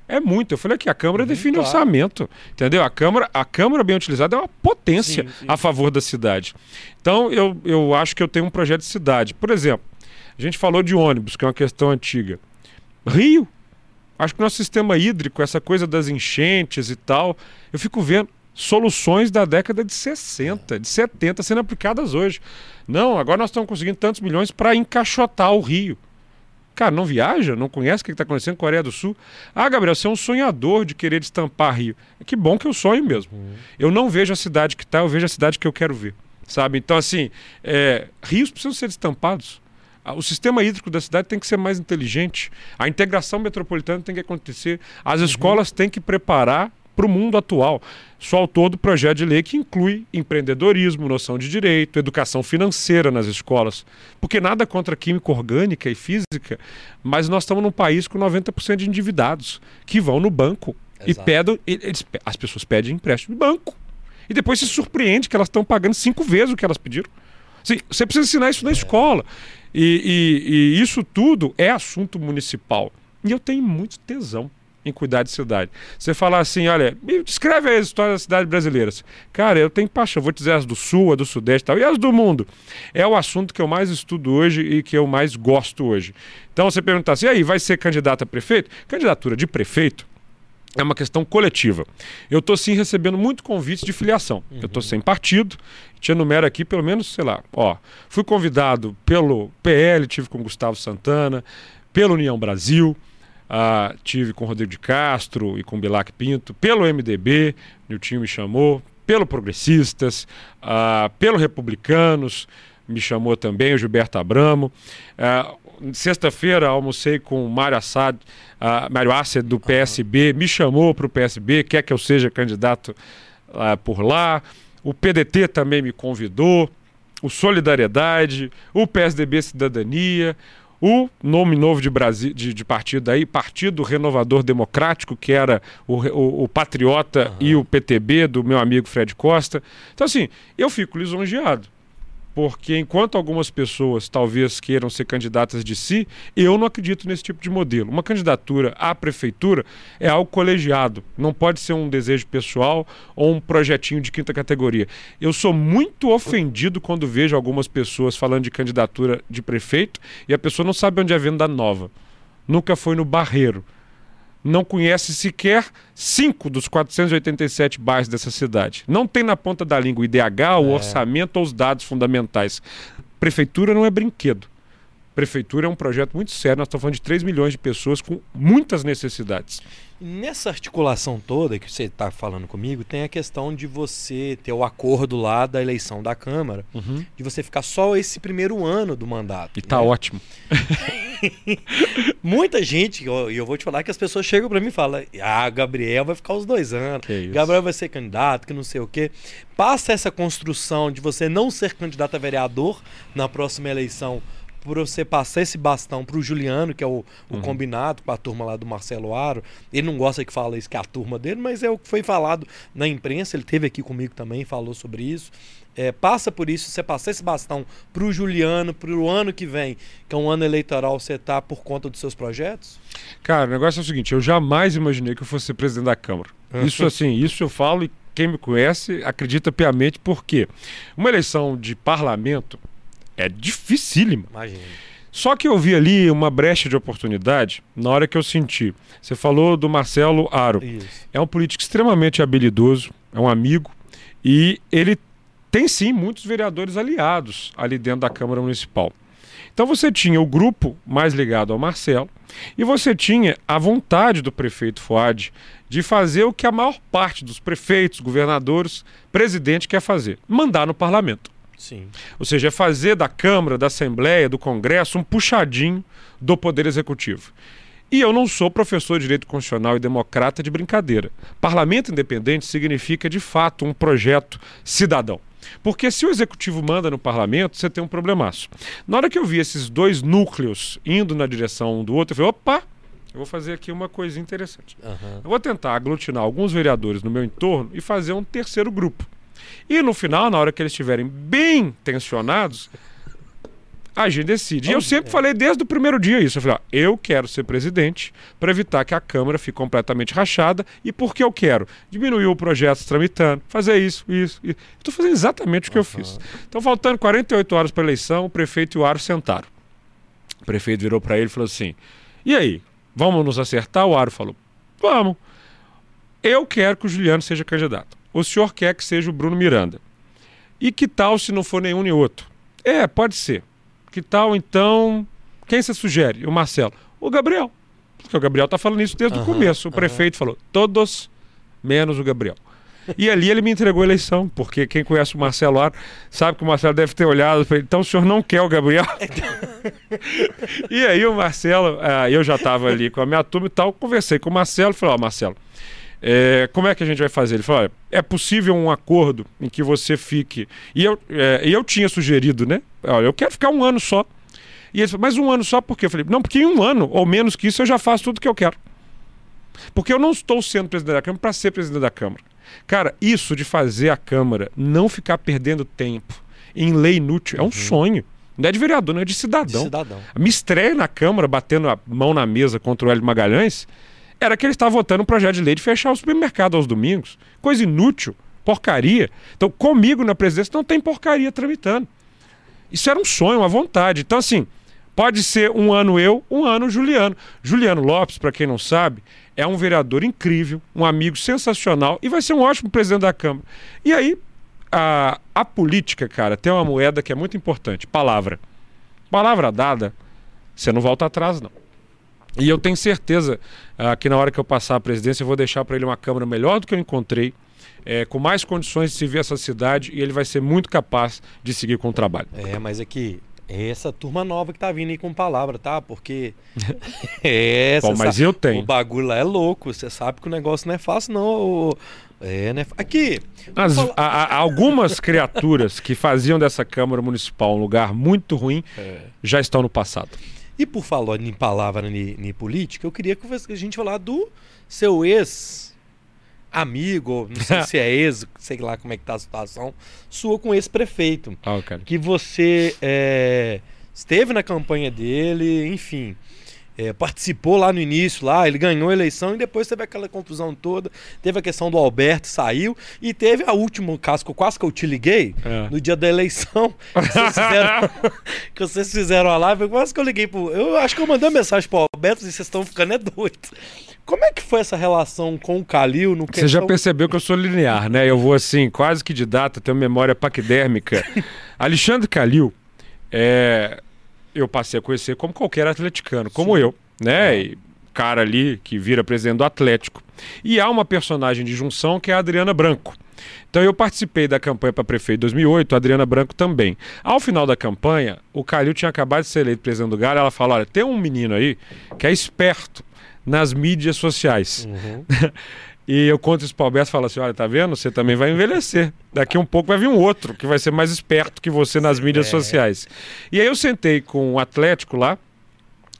É muito. Eu falei que a Câmara define claro. orçamento. Entendeu? A Câmara, a Câmara bem utilizada é uma potência Sim, sim. a favor da cidade. Então, eu, eu acho que eu tenho um projeto de cidade. Por exemplo, a gente falou de ônibus, que é uma questão antiga. Rio. Acho que o nosso sistema hídrico, essa coisa das enchentes e tal, eu fico vendo soluções da década de 60, de 70 sendo aplicadas hoje. Não, agora nós estamos conseguindo tantos milhões para encaixotar o rio. Cara, não viaja? Não conhece o que está acontecendo com a Coreia do Sul? Ah, Gabriel, você é um sonhador de querer destampar Rio. Que bom que eu sonho mesmo. Eu não vejo a cidade que está, eu vejo a cidade que eu quero ver. Sabe? Então, assim, é, rios precisam ser destampados. O sistema hídrico da cidade tem que ser mais inteligente. A integração metropolitana tem que acontecer. As Uhum. escolas têm que preparar para o mundo atual. Sou autor do projeto de lei que inclui empreendedorismo, noção de direito, educação financeira nas escolas. Porque nada contra química orgânica e física, mas nós estamos num país com 90% de endividados que vão no banco e Exato. pedem, e- eles pe- as pessoas pedem empréstimo de banco. E depois se surpreende que elas estão pagando cinco vezes o que elas pediram. Assim, você precisa ensinar isso na escola. E, e- e isso tudo é assunto municipal. E eu tenho muito tesão em cuidar de cidade. Você falar assim, olha, me descreve aí as histórias das cidades brasileiras. Cara, eu tenho paixão. Vou te dizer as do Sul, as do Sudeste e tal. E as do mundo. É o assunto que eu mais estudo hoje e que eu mais gosto hoje. Então você perguntar assim, e aí, vai ser candidato a prefeito? Candidatura de prefeito é uma questão coletiva. Eu estou sim recebendo muito convites de filiação. Eu estou sem partido, te enumero aqui pelo menos, sei lá, ó, fui convidado pelo PL, tive com Gustavo Santana, pela União Brasil, ah, tive com Rodrigo de Castro e com Bilac Pinto, pelo MDB, meu time me chamou, pelo Progressistas, ah, pelo Republicanos, me chamou também o Gilberto Abramo. Ah, Sexta-feira almocei com o Mário Assad, ah, Mário Assad do PSB, me chamou para o PSB, quer que eu seja candidato ah, por lá. O PDT também me convidou, o Solidariedade, o PSDB Cidadania, o nome novo de, Brasi de, de partido aí, Partido Renovador Democrático, que era o, o- o Patriota e o PTB do meu amigo Fred Costa. Então, assim, eu fico lisonjeado. Porque enquanto algumas pessoas talvez queiram ser candidatas de si, eu não acredito nesse tipo de modelo. Uma candidatura à prefeitura é algo colegiado, não pode ser um desejo pessoal ou um projetinho de quinta categoria. Eu sou muito ofendido quando vejo algumas pessoas falando de candidatura de prefeito e a pessoa não sabe onde é a venda nova. Nunca foi no Barreiro. Não conhece sequer cinco dos 487 bairros dessa cidade. Não tem na ponta da língua o IDH, o orçamento ou os dados fundamentais. Prefeitura não é brinquedo. Prefeitura é um projeto muito sério. Nós estamos falando de 3 milhões de pessoas com muitas necessidades. Nessa articulação toda que você está falando comigo, tem a questão de você ter o acordo lá da eleição da Câmara, de você ficar só esse primeiro ano do mandato. E tá né? ótimo. <laughs> Muita gente, e eu, eu vou te falar que as pessoas chegam para mim e falam: Ah, Gabriel vai ficar os dois anos. Gabriel vai ser candidato, que não sei o quê. Passa essa construção de você não ser candidato a vereador na próxima eleição. Por você passar esse bastão pro Juliano, que é o, o combinado com a turma lá do Marcelo Aro. Ele não gosta que fala isso, que é a turma dele, mas é o que foi falado na imprensa. Ele teve aqui comigo também, falou sobre isso. É, passa por isso, você passar esse bastão pro Juliano, pro ano que vem, que é um ano eleitoral, você tá por conta dos seus projetos? Cara, o negócio é o seguinte: eu jamais imaginei que eu fosse ser presidente da Câmara. Isso, assim, isso eu falo e quem me conhece acredita piamente, porque uma eleição de parlamento é dificílima. Imagina. Só que eu vi ali uma brecha de oportunidade na hora que eu senti. Você falou do Marcelo Aro. Isso. É um político extremamente habilidoso, é um amigo, e ele tem sim muitos vereadores aliados ali dentro da Câmara Municipal. Então você tinha o grupo mais ligado ao Marcelo e você tinha a vontade do prefeito Fuad de fazer o que a maior parte dos prefeitos, governadores, presidente quer fazer: mandar no parlamento. Sim. Ou seja, é fazer da Câmara, da Assembleia, do Congresso um puxadinho do Poder Executivo. E eu não sou professor de Direito Constitucional e democrata de brincadeira. Parlamento independente significa, de fato, um projeto cidadão. Porque se o executivo manda no parlamento, você tem um problemaço. Na hora que eu vi esses dois núcleos indo na direção um do outro, eu falei: opa, eu vou fazer aqui uma coisa interessante. Aham. Eu vou tentar aglutinar alguns vereadores no meu entorno e fazer um terceiro grupo. E no final, na hora que eles estiverem bem tensionados, a gente decide. E eu sempre falei desde o primeiro dia isso. Eu falei, ó, eu quero ser presidente para evitar que a Câmara fique completamente rachada. E por que eu quero? Diminuir o projeto tramitando, fazer isso, isso. isso. Estou fazendo exatamente o que eu fiz. Então, faltando 48 horas para a eleição, o prefeito e o Aro sentaram. O prefeito virou para ele e falou assim: E aí, vamos nos acertar? O Aro falou: Vamos. Eu quero que o Juliano seja candidato. O senhor quer que seja o Bruno Miranda. E que tal se não for nenhum nem outro? É, pode ser. Que tal então. Quem você sugere? O Marcelo. O Gabriel. Porque o Gabriel está falando isso desde o Aham, começo. O aham. prefeito falou: todos menos o Gabriel. E ali ele me entregou a eleição, porque quem conhece o Marcelo Aro sabe que o Marcelo deve ter olhado e falou: então o senhor não quer o Gabriel? <laughs> e aí o Marcelo, ah, eu já estava ali com a minha turma e tal, conversei com o Marcelo e falei, ó, Marcelo, é, como é que a gente vai fazer? Ele falou, olha, é possível um acordo em que você fique... E eu, é, eu tinha sugerido, né? Olha, eu quero ficar um ano só. E ele falou, mas um ano só por quê? Eu falei, não, porque em um ano, ou menos que isso, eu já faço tudo que eu quero. Porque eu não estou sendo presidente da Câmara para ser presidente da Câmara. Cara, isso de fazer a Câmara não ficar perdendo tempo em lei inútil é um sonho. Não é de vereador, não é de cidadão. De cidadão. Me estreia na Câmara, batendo a mão na mesa contra o Hélio Magalhães, era que ele estava votando um projeto de lei de fechar o supermercado aos domingos. Coisa inútil, porcaria. Então, comigo na presidência não tem porcaria tramitando. Isso era um sonho, uma vontade. Então, assim, pode ser um ano eu, um ano Juliano. Juliano Lopes, para quem não sabe, é um vereador incrível, um amigo sensacional e vai ser um ótimo presidente da Câmara. E aí, a, a política, cara, tem uma moeda que é muito importante: palavra. Palavra dada, você não volta atrás, não. E eu tenho certeza uh, que na hora que eu passar a presidência, eu vou deixar para ele uma Câmara melhor do que eu encontrei, é, com mais condições de se ver essa cidade e ele vai ser muito capaz de seguir com o trabalho. É, mas aqui, é essa turma nova que tá vindo aí com palavra, tá? Porque. <laughs> é, Bom, mas sabe, eu tenho. O bagulho lá é louco. Você sabe que o negócio não é fácil, não. É, né? Aqui. As, a, a, algumas criaturas que faziam dessa Câmara Municipal um lugar muito ruim é. já estão no passado. E por falar em palavra em política, eu queria que a gente falar do seu ex amigo, não sei <laughs> se é ex, sei lá como é que tá a situação, sua com esse prefeito. Oh, que você é, esteve na campanha dele, enfim é, participou lá no início, lá, ele ganhou a eleição e depois teve aquela confusão toda. Teve a questão do Alberto, saiu. E teve a última caso, quase que eu te liguei, é. no dia da eleição. <laughs> Que vocês fizeram, <laughs> que vocês fizeram a live. Quase que eu liguei pro. Eu acho que eu mandei uma mensagem pro Alberto e vocês estão ficando é doido. Como é que foi essa relação com o Calil? No questão... Você já percebeu que eu sou linear, né? Eu vou assim, quase que de data, tenho memória paquidérmica. <laughs> Alexandre Calil é, eu passei a conhecer como qualquer atleticano, como Sim. eu, né? E cara ali que vira presidente do Atlético. E há uma personagem de junção que é a Adriana Branco. Então eu participei da campanha para prefeito em 2008, a Adriana Branco também. Ao final da campanha, o Calil tinha acabado de ser eleito presidente do Galo, ela falou: "Olha, tem um menino aí que é esperto nas mídias sociais". Uhum. <laughs> E eu conto isso para o Alberto e falo assim: olha, tá vendo? Você também vai envelhecer. Daqui um pouco vai vir um outro que vai ser mais esperto que você nas mídias é. sociais. E aí eu sentei com o um Atlético lá,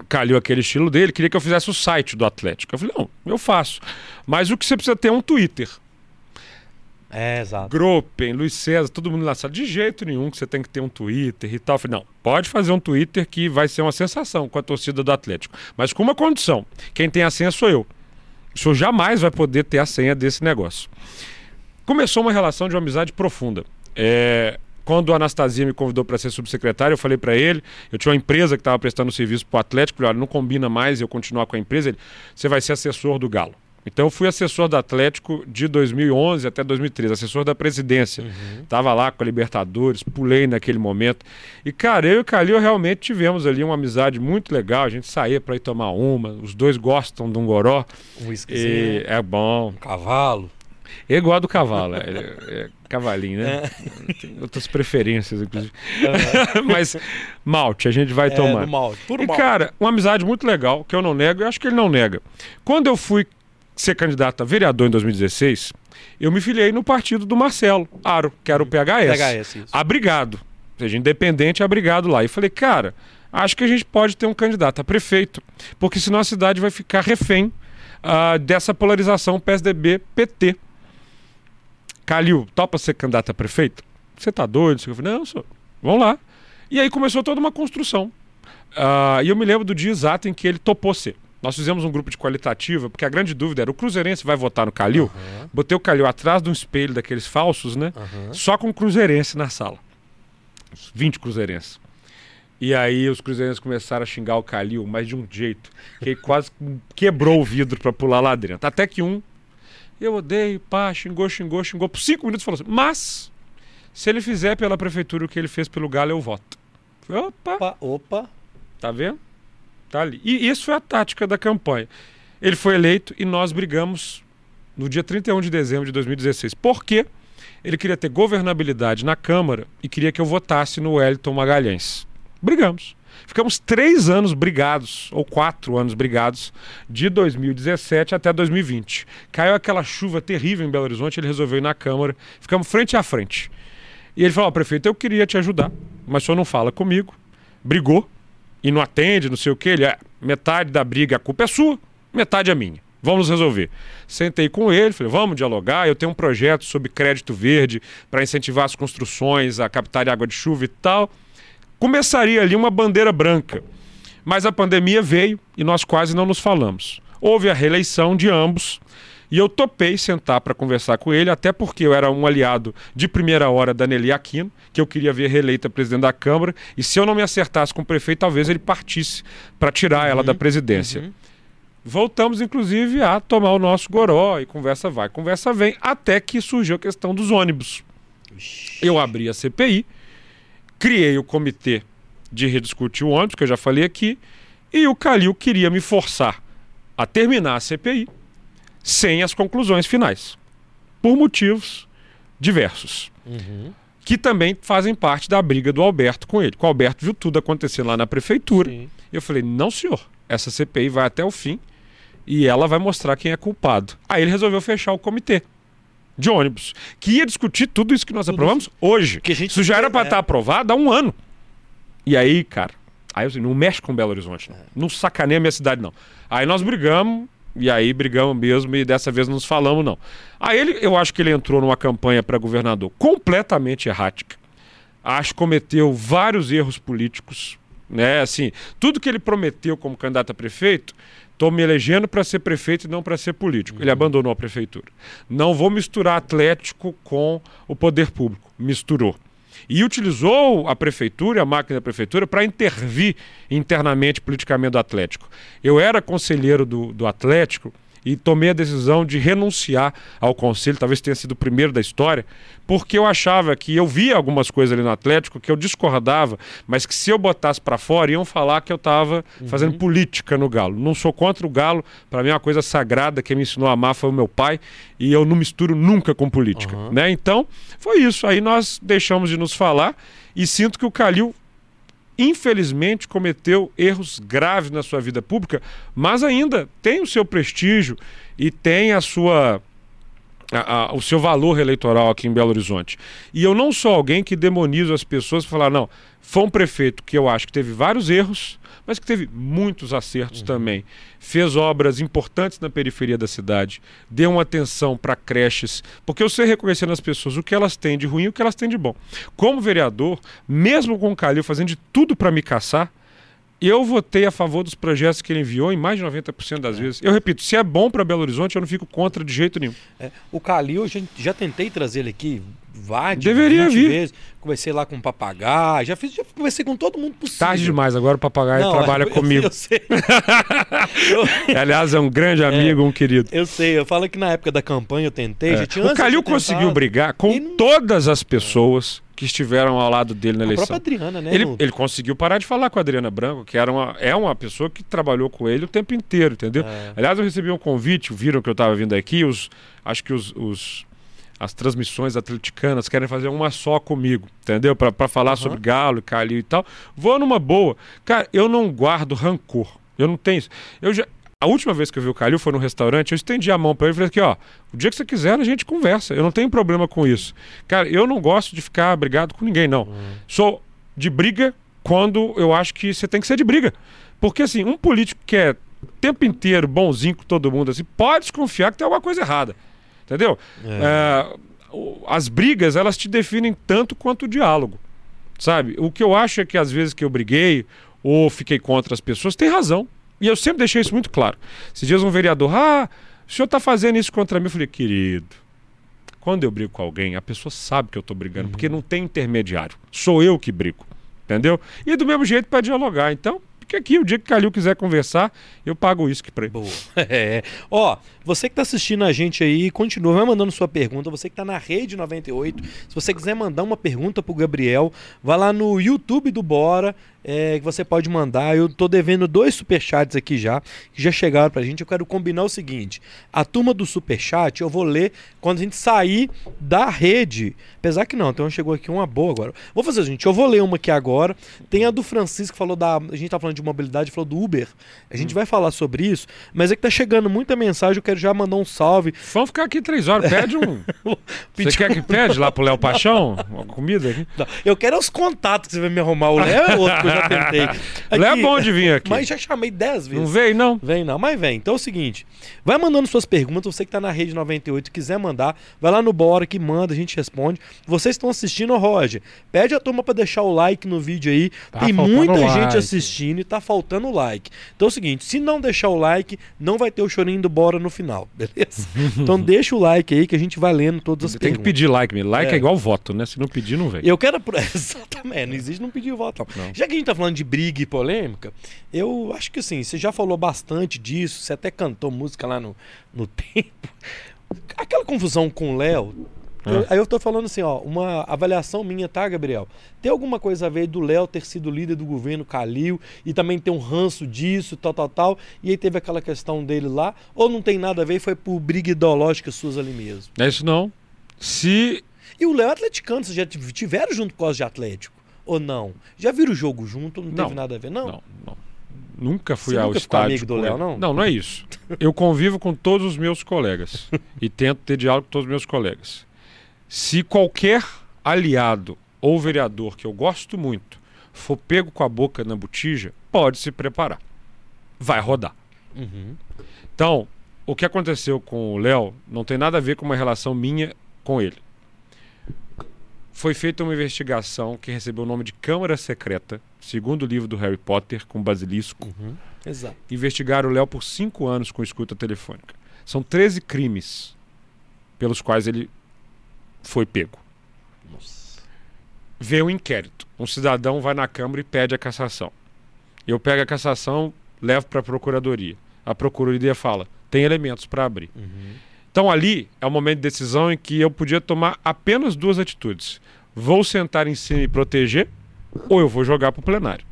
calhou aquele estilo dele, queria que eu fizesse o site do Atlético. Eu falei: não, eu faço. Mas o que você precisa ter é um Twitter. É, exato. Gropen, Luiz César, todo mundo lá sabe. De jeito nenhum que você tem que ter um Twitter e tal. Eu falei, não, pode fazer um Twitter que vai ser uma sensação com a torcida do Atlético. Mas com uma condição: quem tem a senha sou eu. O senhor jamais vai poder ter a senha desse negócio. Começou uma relação de uma amizade profunda. É, quando a Anastasia me convidou para ser subsecretário, eu falei para ele, eu tinha uma empresa que estava prestando serviço para o Atlético, falei, olha, não combina mais eu continuar com a empresa, ele, você vai ser assessor do Galo. Então eu fui assessor do Atlético de 2011 até 2013, assessor da presidência. Uhum. Tava lá com a Libertadores, pulei naquele momento. E cara, eu e o Calil realmente tivemos ali uma amizade muito legal. A gente saía para ir tomar uma. Os dois gostam de um goró. Um e é bom. Um cavalo. Gosta do cavalo, é, é cavalinho, né? É. Tem outras preferências, inclusive. <laughs> Mas malte, a gente vai é, tomar. Malte, e, malte. cara, uma amizade muito legal, que eu não nego, e acho que ele não nega. Quando eu fui ser candidato a vereador em 2016, eu me filiei no partido do Marcelo Aro, que era o PHS. PHS isso. Abrigado. Ou seja, independente, abrigado lá. E falei, cara, acho que a gente pode ter um candidato a prefeito, porque senão a cidade vai ficar refém uh, dessa polarização PSDB-PT. Calil, topa ser candidato a prefeito? Você tá doido? Eu falei, não, senhor, vamos lá. E aí começou toda uma construção. Uh, e eu me lembro do dia exato em que ele topou ser. Nós fizemos um grupo de qualitativa, porque a grande dúvida era: o Cruzeirense vai votar no Calil? Uhum. Botei o Calil atrás de um espelho daqueles falsos, né? Uhum. Só com o Cruzeirense na sala. 20 Cruzeirenses. E aí os Cruzeirenses começaram a xingar o Calil, mas de um jeito que ele quase quebrou o vidro para pular lá dentro. Até que um, eu odeio, pá, xingou, xingou, xingou. Por cinco minutos falou assim: mas se ele fizer pela prefeitura o que ele fez pelo Galo, eu voto. Opa! Opa! opa. Tá vendo? Tá ali. E isso foi a tática da campanha. Ele foi eleito e nós brigamos no dia 31 de dezembro de 2016. Por quê? Ele queria ter governabilidade na Câmara e queria que eu votasse no Wellington Magalhães. Brigamos. Ficamos três anos brigados, ou quatro anos brigados, de 2017 até 2020. Caiu aquela chuva terrível em Belo Horizonte, ele resolveu ir na Câmara, ficamos frente a frente. E ele falou: prefeito, eu queria te ajudar, mas o senhor não fala comigo. Brigou e não atende, não sei o que. Ele é metade da briga, a culpa é sua, metade é minha. Vamos resolver. Sentei com ele, falei, vamos dialogar. Eu tenho um projeto sobre crédito verde para incentivar as construções, a captar água de chuva e tal. Começaria ali uma bandeira branca. Mas a pandemia veio e nós quase não nos falamos. Houve a reeleição de ambos e eu topei sentar para conversar com ele, até porque eu era um aliado de primeira hora da Nelly Aquino, que eu queria ver reeleita presidente da Câmara, e se eu não me acertasse com o prefeito, talvez ele partisse para tirar ela da Uhum, presidência. uhum. Voltamos, inclusive, a tomar o nosso goró e conversa vai, conversa vem, até que surgiu a questão dos ônibus. Eu abri a CPI, criei o comitê de rediscutir o ônibus, que eu já falei aqui, e o Calil queria me forçar a terminar a CPI sem as conclusões finais, por motivos diversos, Uhum. que também fazem parte da briga do Alberto com ele. O Alberto viu tudo acontecer lá na prefeitura. Sim. Eu falei: não, senhor, essa CPI vai até o fim e ela vai mostrar quem é culpado. Aí ele resolveu fechar o comitê de ônibus, que ia discutir tudo isso que nós Tudo aprovamos hoje. Que gente Isso já era para é. estar aprovado há um ano. E aí, cara, aí eu assim, não mexe com Belo Horizonte, não. Não sacaneia a minha cidade, não. Aí nós brigamos, e aí brigamos mesmo, e dessa vez não nos falamos, não. Aí ele, eu acho que ele entrou numa campanha para governador completamente errática. Acho que cometeu vários erros políticos, né? Assim, tudo que ele prometeu como candidato a prefeito, estou me elegendo para ser prefeito e não para ser político. Ele abandonou a prefeitura. Não vou misturar Atlético com o poder público. Misturou. E utilizou a prefeitura, a máquina da prefeitura, para intervir internamente, politicamente do Atlético. Eu era conselheiro do, do Atlético e tomei a decisão de renunciar ao conselho, talvez tenha sido o primeiro da história, porque eu achava que eu via algumas coisas ali no Atlético que eu discordava, mas que se eu botasse para fora iam falar que eu estava fazendo política no Galo. Não sou contra o Galo, para mim é uma coisa sagrada, quem me ensinou a amar foi o meu pai e eu não misturo nunca com política, Aham. né? Então, foi isso. Aí nós deixamos de nos falar e sinto que o Calil infelizmente cometeu erros graves na sua vida pública, mas ainda tem o seu prestígio e tem a sua a- a- o seu valor eleitoral aqui em Belo Horizonte. E eu não sou alguém que demonizo as pessoas e falar, não, foi um prefeito que eu acho que teve vários erros, mas que teve muitos acertos também. Fez obras importantes na periferia da cidade, deu uma atenção para creches, porque eu sei reconhecer nas pessoas o que elas têm de ruim e o que elas têm de bom. Como vereador, mesmo com o Calil fazendo de tudo para me caçar, eu votei a favor dos projetos que ele enviou em mais de 90% das vezes. Eu repito, se é bom para Belo Horizonte, eu não fico contra de jeito nenhum. É, o Calil, eu já, já tentei trazer ele aqui várias Deveria 20 vir. vezes. Conversei lá com o papagaio, já fiz, já conversei com todo mundo possível. Tarde demais, agora o papagaio Não, trabalha <laughs> eu- comigo. Eu, sei. <laughs> eu, Aliás, é um grande amigo, um querido. eu sei, eu falo que na época da campanha eu tentei, É. já tinha O Calil conseguiu brigar com não- todas as pessoas que estiveram ao lado dele na A eleição. própria Adriana, né? Ele, no- ele conseguiu parar de falar com a Adriana Branco, que era uma, é uma pessoa que trabalhou com ele o tempo inteiro, entendeu? É. Aliás, eu recebi um convite, viram que eu estava vindo aqui, os, acho que os, os- as transmissões atleticanas querem fazer uma só comigo, entendeu? Para falar Aham. sobre Galo, Calil e tal. Vou numa boa. Cara, eu não guardo rancor. Eu não tenho isso. Eu já, a última vez que eu vi o Calil foi num restaurante, eu estendi a mão para ele e falei aqui, ó, o dia que você quiser a gente conversa. Eu não tenho problema com isso. Cara, eu não gosto de ficar brigado com ninguém, não. Sou de briga quando eu acho que você tem que ser de briga. Porque assim, um político que é o tempo inteiro bonzinho com todo mundo, assim, pode desconfiar que tem alguma coisa errada. Entendeu? É, o- as brigas, elas te definem tanto quanto o diálogo. Sabe? O que eu acho é que às vezes que eu briguei ou fiquei contra as pessoas, tem razão. E eu sempre deixei isso muito claro. Esses dias um vereador, ah, o senhor está fazendo isso contra mim. Eu falei, querido, quando eu brigo com alguém, a pessoa sabe que eu estou brigando, porque não tem intermediário. Sou eu que brigo. Entendeu? E do mesmo jeito para dialogar. Então, fica aqui, o dia que Calil quiser conversar, eu pago o uísque para ele. Boa. <laughs> É. Ó, você que tá assistindo a gente aí, continua, vai mandando sua pergunta. Você que tá na Rede 98, se você quiser mandar uma pergunta pro Gabriel, vai lá no YouTube do Bora, é, que você pode mandar. Eu tô devendo dois superchats aqui já, que já chegaram pra gente. Eu quero combinar o seguinte: a turma do superchat eu vou ler quando a gente sair da rede. Apesar que não, então chegou aqui uma boa agora. Vou fazer o seguinte: eu vou ler uma aqui agora. Tem a do Francisco que falou da. A gente tá falando de mobilidade, falou do Uber. A gente vai falar sobre isso, mas é que tá chegando muita mensagem. Eu quero já mandar um salve. Vamos ficar aqui três horas. Pede um. <laughs> Você quer que pede lá pro Léo <laughs> Paixão? Uma comida aqui? Não, eu quero os contatos que você vai me arrumar. O Léo é outro já tentei. <laughs> Léo é Aqui- bom de vir aqui. Mas já chamei 10 vezes. Não veio, não? Vem não, mas vem. Então é o seguinte, vai mandando suas perguntas, você que tá na rede 98, quiser mandar, vai lá no Bora que manda, a gente responde. Vocês estão assistindo, Roger, pede a turma pra deixar o like no vídeo aí. Tá Tem muita like. gente assistindo e tá faltando like. Então é o seguinte, se não deixar o like, não vai ter o chorinho do Bora no final, <laughs> beleza? então <laughs> deixa o like aí que a gente vai lendo todas as Tem que perguntas. pedir like, meu. Like é. É. igual voto, né? Se não pedir, não vem. Eu quero. Exatamente, não existe não pedir voto. Não. Não. Já que a gente tá falando de briga e polêmica, eu acho que assim, você já falou bastante disso, você até cantou música lá no, no <laughs> tempo. Aquela confusão com o Léo. Ah. aí eu tô falando assim, ó, uma avaliação minha, tá, Gabriel? Tem alguma coisa a ver do Léo ter sido líder do governo Calil e também ter um ranço disso, tal, tal, tal, e aí teve aquela questão dele lá, ou não tem nada a ver e foi por briga ideológica suas ali mesmo? É isso não. Se. E o Léo é atleticano, vocês já tiv- tiveram junto com os de Atlético? Ou não? Já viram o jogo junto? Não, Não. teve nada a ver, não? Não, não. Nunca fui Você ao nunca estádio. amigo do Léo, não? Não, não é isso. Eu convivo com todos os meus colegas <laughs> e tento ter diálogo com todos os meus colegas. Se qualquer aliado ou vereador que eu gosto muito for pego com a boca na botija, pode se preparar. Vai rodar. Uhum. Então, o que aconteceu com o Léo não tem nada a ver com uma relação minha com ele. Foi feita uma investigação que recebeu o nome de Câmara Secreta, segundo o livro do Harry Potter, com basilisco. Uhum. Exato. Investigaram o Léo por cinco anos com escuta telefônica. São 13 crimes pelos quais ele foi pego. Nossa. Vê o inquérito. Um cidadão vai na Câmara e pede a cassação. Eu pego a cassação, levo para a Procuradoria. A Procuradoria fala: tem elementos para abrir. Uhum. Então ali é o momento de decisão em que eu podia tomar apenas duas atitudes. Vou sentar em cima e proteger, ou eu vou jogar para o plenário.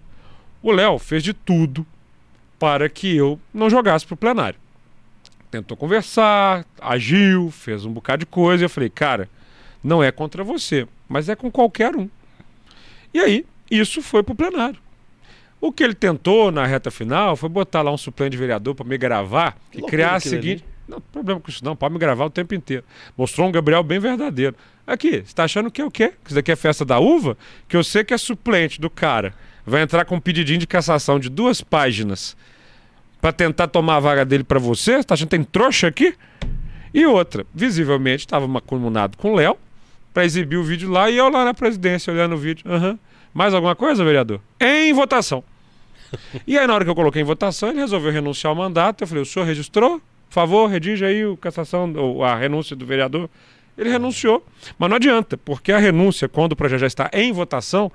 O Léo fez de tudo para que eu não jogasse para o plenário. Tentou conversar, agiu, fez um bocado de coisa. E eu falei, cara, não é contra você, mas é com qualquer um. E aí, isso foi para o plenário. O que ele tentou na reta final foi botar lá um suplente de vereador para me gravar Que e criar a seguinte. Não, problema com isso não, pode me gravar o tempo inteiro. Mostrou um Gabriel bem verdadeiro. Aqui, você tá achando que é o quê? Que isso daqui é festa da uva? Que eu sei que é suplente do cara. Vai entrar com um pedidinho de cassação de duas páginas para tentar tomar a vaga dele para você? Você tá achando que tem trouxa aqui? E outra, visivelmente estava macumunado com o Léo para exibir o vídeo lá e eu lá na presidência olhando o vídeo. Aham. Mais alguma coisa, vereador? Em votação. E aí, na hora que eu coloquei em votação, ele resolveu renunciar ao mandato. Eu falei: o senhor registrou? Por favor, redija aí o cassação, ou a renúncia do vereador. Ele renunciou. Mas não adianta, porque a renúncia, quando o projeto já está em votação,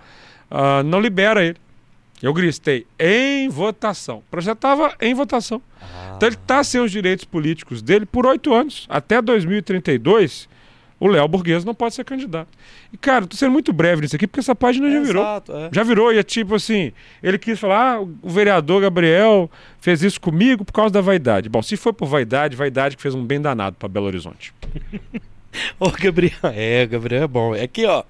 ah, não libera ele. Eu gritei em votação. O projeto estava em votação. Então ele está sem os direitos políticos dele por oito anos. Até 2032, o Léo Burguês não pode ser candidato. E, cara, tô sendo muito breve nisso aqui, porque essa página já virou. Exato, é. Já virou, e é tipo assim, ele quis falar, ah, o vereador Gabriel fez isso comigo por causa da vaidade. Bom, se foi por vaidade, vaidade que fez um bem danado para Belo Horizonte. <laughs> Ô, Gabriel. É, Gabriel é bom. É que, ó.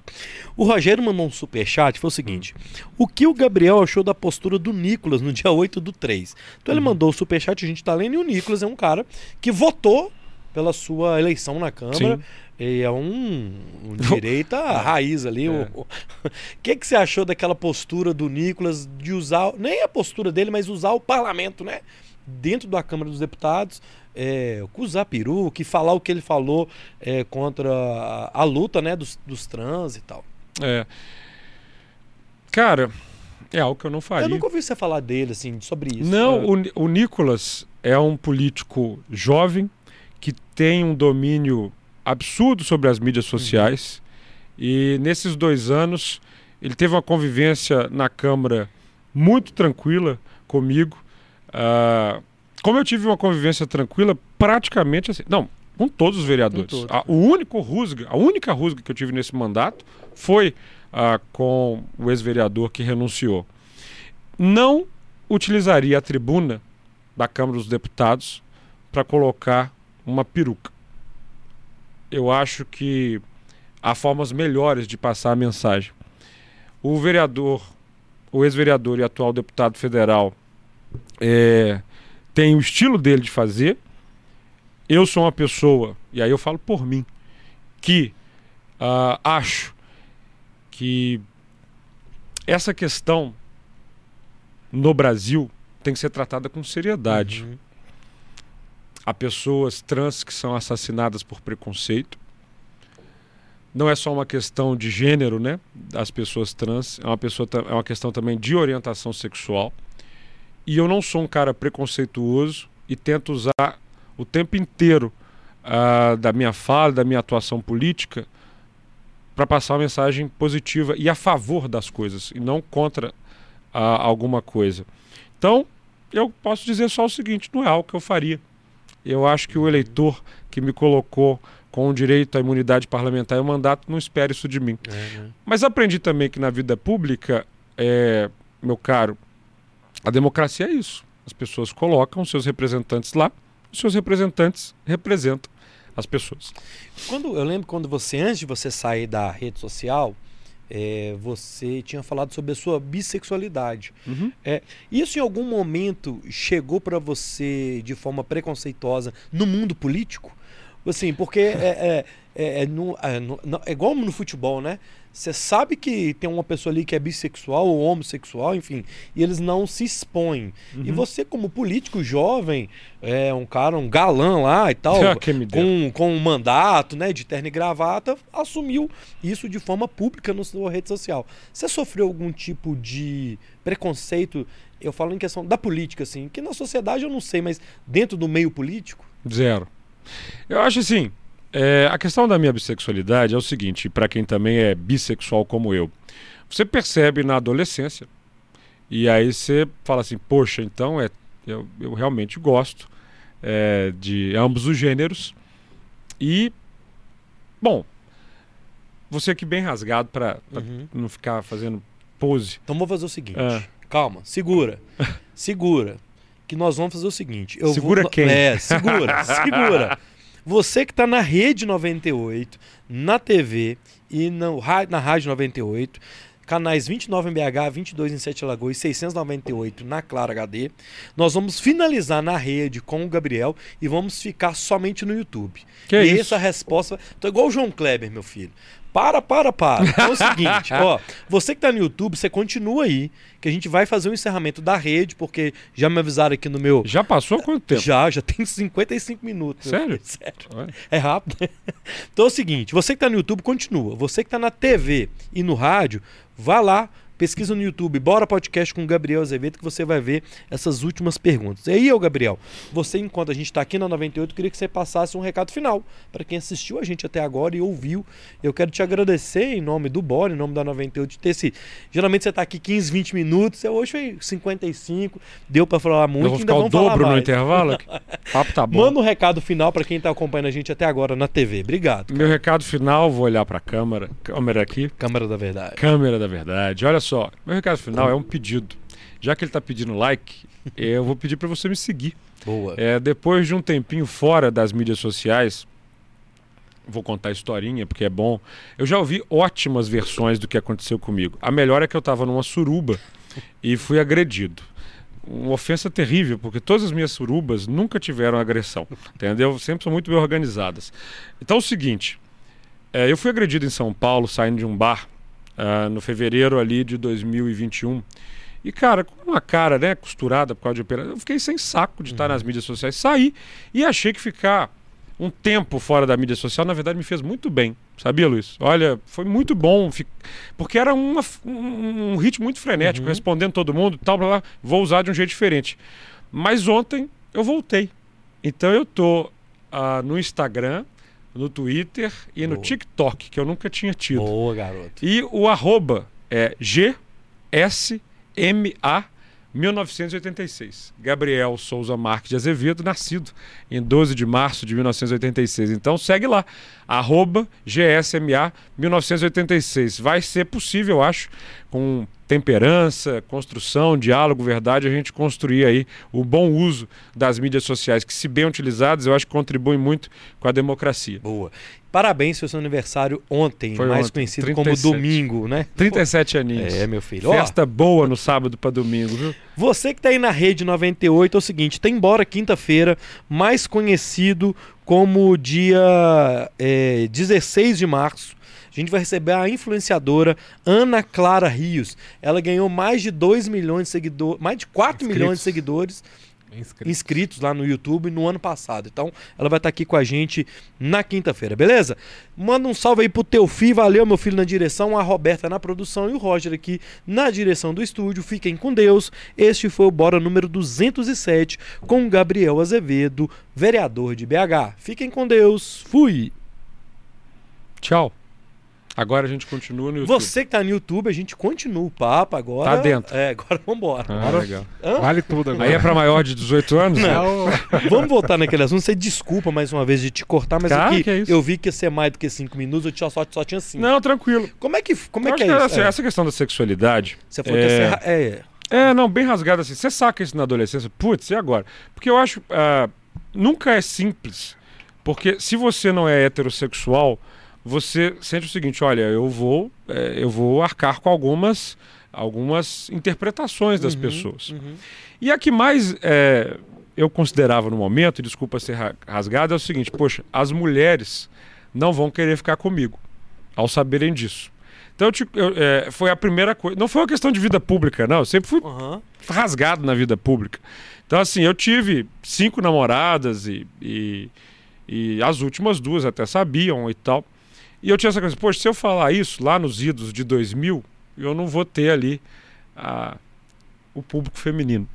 O Rogério mandou um superchat. Foi o seguinte: O que o Gabriel achou da postura do Nicolas no dia 8 do 3? Então Uhum. ele mandou o superchat, a gente tá lendo, e o Nicolas é um cara que votou pela sua eleição na Câmara. Sim. E é um, um direita raiz ali. É. O <laughs> que, que você achou daquela postura do Nicolas de usar, nem a postura dele, mas usar o parlamento, né? Dentro da Câmara dos Deputados, é, usar peru, que falar o que ele falou é, contra a, a luta né, dos, dos trans e tal. É. Cara, é algo que eu não faria. Eu nunca ouvi você falar dele, assim, sobre isso. Não, É. o, o Nicolas é um político jovem que tem um domínio absurdo sobre as mídias sociais. E nesses dois anos, ele teve uma convivência na Câmara muito tranquila comigo. Ah, como eu tive uma convivência tranquila, praticamente assim. Não, com todos os vereadores. Todos. A, o único rusga, a única rusga que eu tive nesse mandato foi ah, com o ex-vereador que renunciou. não utilizaria a tribuna da Câmara dos Deputados para colocar uma peruca. Eu acho que há formas melhores de passar a mensagem. O vereador, o ex-vereador e atual deputado federal é, tem o estilo dele de fazer. Eu sou uma pessoa, e aí eu falo por mim, que uh, acho que essa questão no Brasil tem que ser tratada com seriedade. Uhum. Há pessoas trans que são assassinadas por preconceito. Não é só uma questão de gênero, né? Das pessoas trans, é uma, pessoa, é uma questão também de orientação sexual. E eu não sou um cara preconceituoso e tento usar o tempo inteiro uh, da minha fala, da minha atuação política, para passar uma mensagem positiva e a favor das coisas, e não contra uh, alguma coisa. Então, eu posso dizer só o seguinte: não é algo que eu faria. Eu acho que o eleitor que me colocou com o direito à imunidade parlamentar e o mandato não espera isso de mim. É, né? Mas aprendi também que na vida pública, é, meu caro, a democracia é isso. As pessoas colocam seus representantes lá, os seus representantes representam as pessoas. Quando eu lembro quando você antes de você sair da rede social, é, você tinha falado sobre a sua bissexualidade. Uhum. É, isso em algum momento chegou para você de forma preconceituosa no mundo político? Assim, porque é, é, é, é, no, é, no, é igual no futebol, né? Você sabe que tem uma pessoa ali que é bissexual ou homossexual, enfim, e eles não se expõem. Uhum. E você, como político jovem, é um cara, um galã lá e tal, <laughs> com, com um mandato, né, de terno e gravata, assumiu isso de forma pública na sua rede social. Você sofreu algum tipo de preconceito? Eu falo em questão da política, assim, que na sociedade eu não sei, mas dentro do meio político? Zero. Eu acho assim, é, a questão da minha bissexualidade é o seguinte, para quem também é bissexual como eu, você percebe na adolescência e aí você fala assim, poxa, então é, eu, eu realmente gosto é, de ambos os gêneros e, bom, você aqui bem rasgado para uhum. não ficar fazendo pose. Então vamos fazer o seguinte, ah. calma, segura, segura, que nós vamos fazer o seguinte. segura vou... quem? É, segura, segura. <laughs> Você que está na Rede 98, na TV e no, na Rádio 98, canais 29 em BH, 22 em Sete Lagoas e 698 na Claro HD. Nós vamos finalizar na rede com o Gabriel e vamos ficar somente no YouTube. Que e isso? essa resposta. Tô igual o João Kleber, meu filho. Para, para, para. <laughs> Então é o seguinte, ó, você que tá no YouTube, você continua aí, que a gente vai fazer o um encerramento da rede, porque já me avisaram aqui no meu. Já passou quanto tempo? Já, já tem <laughs> 55 minutos. Sério? <laughs> Sério. É rápido. Então é o seguinte, você que tá no YouTube, continua. Você que tá na TV e no rádio, vá lá, Pesquisa no YouTube, Bora Podcast com o Gabriel Azevedo, que você vai ver essas últimas perguntas. E aí, ô Gabriel, você, enquanto a gente está aqui na 98, queria que você passasse um recado final para quem assistiu a gente até agora e ouviu. Eu quero te agradecer em nome do Bora, em nome da 98, de ter esse. Geralmente você está aqui 15, 20 minutos, hoje foi 55, deu para falar muito. Eu vou ficar o dobro no intervalo? o <laughs> papo tá bom. Manda um recado final para quem está acompanhando a gente até agora na TV. Obrigado. Cara. Meu recado final, vou olhar para a câmera. Câmera aqui. Câmera da verdade. Câmera da verdade. Olha só só, meu recado final é um pedido. Já que ele está pedindo like, eu vou pedir para você me seguir. Boa. É, depois de um tempinho fora das mídias sociais, vou contar a historinha porque é bom. Eu já ouvi ótimas versões do que aconteceu comigo. A melhor é que eu estava numa suruba e fui agredido. Uma ofensa terrível, porque todas as minhas surubas nunca tiveram agressão, entendeu? Sempre são muito bem organizadas. Então é o seguinte, é, eu fui agredido em São Paulo, saindo de um bar, uh, no fevereiro ali de 2021. E, cara, com uma cara né, costurada por causa de operação, eu fiquei sem saco de uhum. estar nas mídias sociais. Saí e achei que ficar um tempo fora da mídia social, na verdade, me fez muito bem. Sabia, Luiz? Olha, foi muito bom, porque era uma, um, um ritmo muito frenético, uhum. respondendo todo mundo tal, blá, blá, vou usar de um jeito diferente. Mas ontem eu voltei. Então eu tô uh, no Instagram, no Twitter e Boa. no TikTok, que eu nunca tinha tido. Boa, garoto. E o arroba é GSMA 1986. Gabriel Souza Marques de Azevedo, nascido em 12 de março de 1986. Então segue lá, arroba GSMA 1986. Vai ser possível, eu acho, com temperança, construção, diálogo, verdade, a gente construir aí o bom uso das mídias sociais, que se bem utilizadas, eu acho que contribuem muito com a democracia. Boa. Parabéns pelo seu aniversário ontem, Foi mais ontem, conhecido 37. como domingo, né? 37 aninhos. É, meu filho. Festa boa no sábado para domingo, viu? Você que tá aí na rede 98 é o seguinte, tem embora quinta-feira, mais conhecido como dia é, 16 de março. A gente vai receber a influenciadora Ana Clara Rios. Ela ganhou mais de 2 milhões de seguidores, mais de 4 Inscritos. milhões de seguidores Inscrito. inscritos lá no YouTube no ano passado. Então, ela vai estar aqui com a gente na quinta-feira, beleza? Manda um salve aí pro teu filho, valeu meu filho na direção, a Roberta na produção e o Roger aqui na direção do estúdio. Fiquem com Deus. Este foi o Bora número 207 com o Gabriel Azevedo, vereador de BH. Fiquem com Deus. Fui. Tchau. Agora a gente continua no YouTube. Você que tá no YouTube, a gente continua o papo agora. Tá dentro. É, agora vambora. Ah, legal. Hã? Vale tudo agora. Aí é para maior de 18 anos? É o- <laughs> Vamos voltar naquele assunto. Você desculpa mais uma vez de te cortar, mas Tá, aqui é eu vi que ia ser mais do que cinco minutos, eu tinha- só, só tinha cinco. Não, tranquilo. Como é que, como é, Eu que é que, isso? assim, É. Essa questão da sexualidade. Você falou que ia é- É, É, não, bem rasgado assim. Você saca isso na adolescência? Putz, e agora? Porque eu acho. ah, nunca é simples. Porque se você não é heterossexual, você sente o seguinte: olha, eu vou, é, eu vou arcar com algumas, algumas interpretações das Uhum, pessoas. uhum. E a que mais é, eu considerava no momento, desculpa ser ra- rasgada, é o seguinte: poxa, as mulheres não vão querer ficar comigo ao saberem disso. Então, eu te- eu, é, foi a primeira coisa. Não foi uma questão de vida pública, não. Eu sempre fui Aham. rasgado na vida pública. Então, assim, eu tive cinco namoradas e, e, e as últimas duas até sabiam e tal. E eu tinha essa coisa, poxa, se eu falar isso lá nos idos de 2000, eu não vou ter ali a- o público feminino.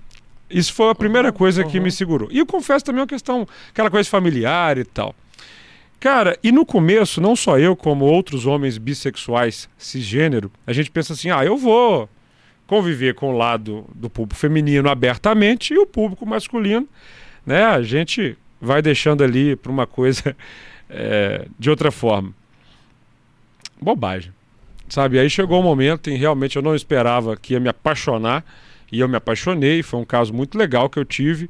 Isso foi a primeira coisa que uhum. me segurou. E eu confesso também uma questão, aquela coisa familiar e tal. Cara, e no começo, não só eu, como outros homens bissexuais cisgênero, a gente pensa assim: ah, eu vou conviver com o lado do público feminino abertamente e o público masculino, né? A gente vai deixando ali para uma coisa é, <laughs> de outra forma. Bobagem, sabe? Aí chegou um momento em realmente eu não esperava que ia me apaixonar e eu me apaixonei. Foi um caso muito legal que eu tive.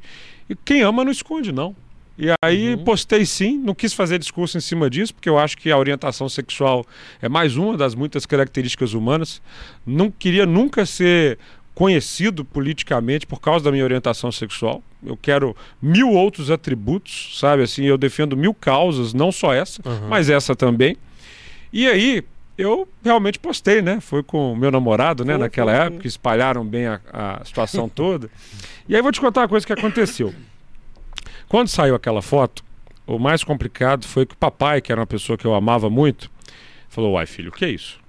E quem ama não esconde, não. E aí Uhum. postei sim, não quis fazer discurso em cima disso, porque eu acho que a orientação sexual é mais uma das muitas características humanas. Não queria nunca ser conhecido politicamente por causa da minha orientação sexual. Eu quero mil outros atributos, sabe? Assim, eu defendo mil causas, não só essa, Aham. mas essa também. E aí eu realmente postei, né? Foi com o meu namorado, né? Foi, Naquela foi, época, espalharam bem a, a situação toda. E aí vou te contar uma coisa que aconteceu. Quando saiu aquela foto, o mais complicado foi que o papai, que era uma pessoa que eu amava muito, falou: Uai, filho, o que é isso?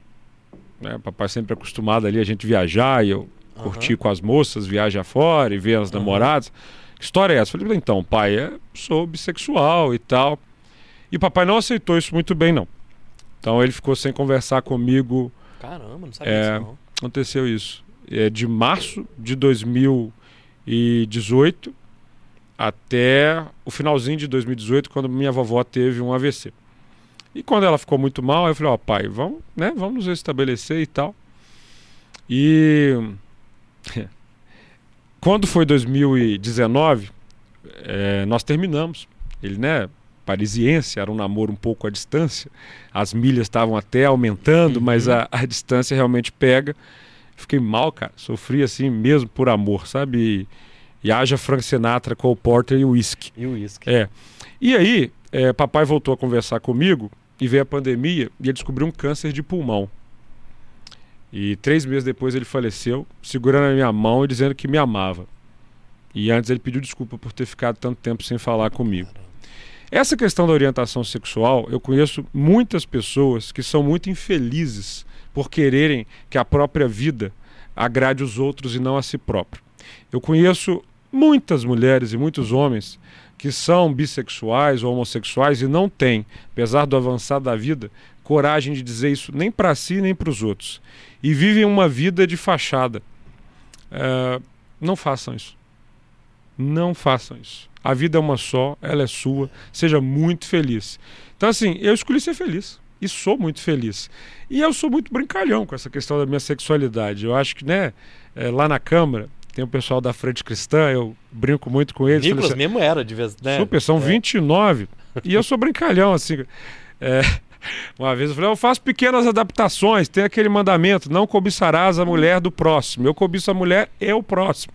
Né, o papai sempre acostumado ali a gente viajar e eu Aham. curtir com as moças, viajar fora e ver as Aham. namoradas. Que história é essa? Eu falei: Então, pai, é, sou bissexual e tal. E o papai não aceitou isso muito bem, não. Então ele ficou sem conversar comigo. Caramba, não sabia É. disso não. Aconteceu isso. É de março de 2018 até o finalzinho de 2018, quando minha vovó teve um AVC. E quando ela ficou muito mal, eu falei, ó, pai, vamos, né, vamos nos restabelecer e tal. E <laughs> quando foi 2019, eh, nós terminamos. Ele, né, parisiense, era um namoro um pouco à distância. As milhas estavam até aumentando, mas a, a distância realmente pega. Fiquei mal, cara. Sofri assim mesmo por amor, sabe? E, e haja Frank Sinatra, Cole Porter e whisky. E o uísque. É. E aí, é, papai voltou a conversar comigo e veio a pandemia e ele descobriu um câncer de pulmão. E três meses depois ele faleceu, segurando a minha mão e dizendo que me amava. E antes ele pediu desculpa por ter ficado tanto tempo sem falar comigo. Essa questão da orientação sexual, eu conheço muitas pessoas que são muito infelizes por quererem que a própria vida agrade os outros e não a si próprio. Eu conheço muitas mulheres e muitos homens que são bissexuais ou homossexuais e não têm, apesar do avançar da vida, coragem de dizer isso nem para si nem para os outros. E vivem uma vida de fachada. É, não façam isso. Não façam isso. A vida é uma só, ela é sua. Seja muito feliz. Então, assim, eu escolhi ser feliz. e sou muito feliz. E eu sou muito brincalhão com essa questão da minha sexualidade. Eu acho que, né, é, lá na Câmara, tem o pessoal da Frente Cristã, eu brinco muito com eles. Nicolas assim, mesmo era, de vez, né? Super, são É. 29. E eu sou brincalhão, assim. É, uma vez eu falei, eu faço pequenas adaptações. Tem aquele mandamento: não cobiçarás a mulher do próximo. Eu cobiço a mulher e o próximo.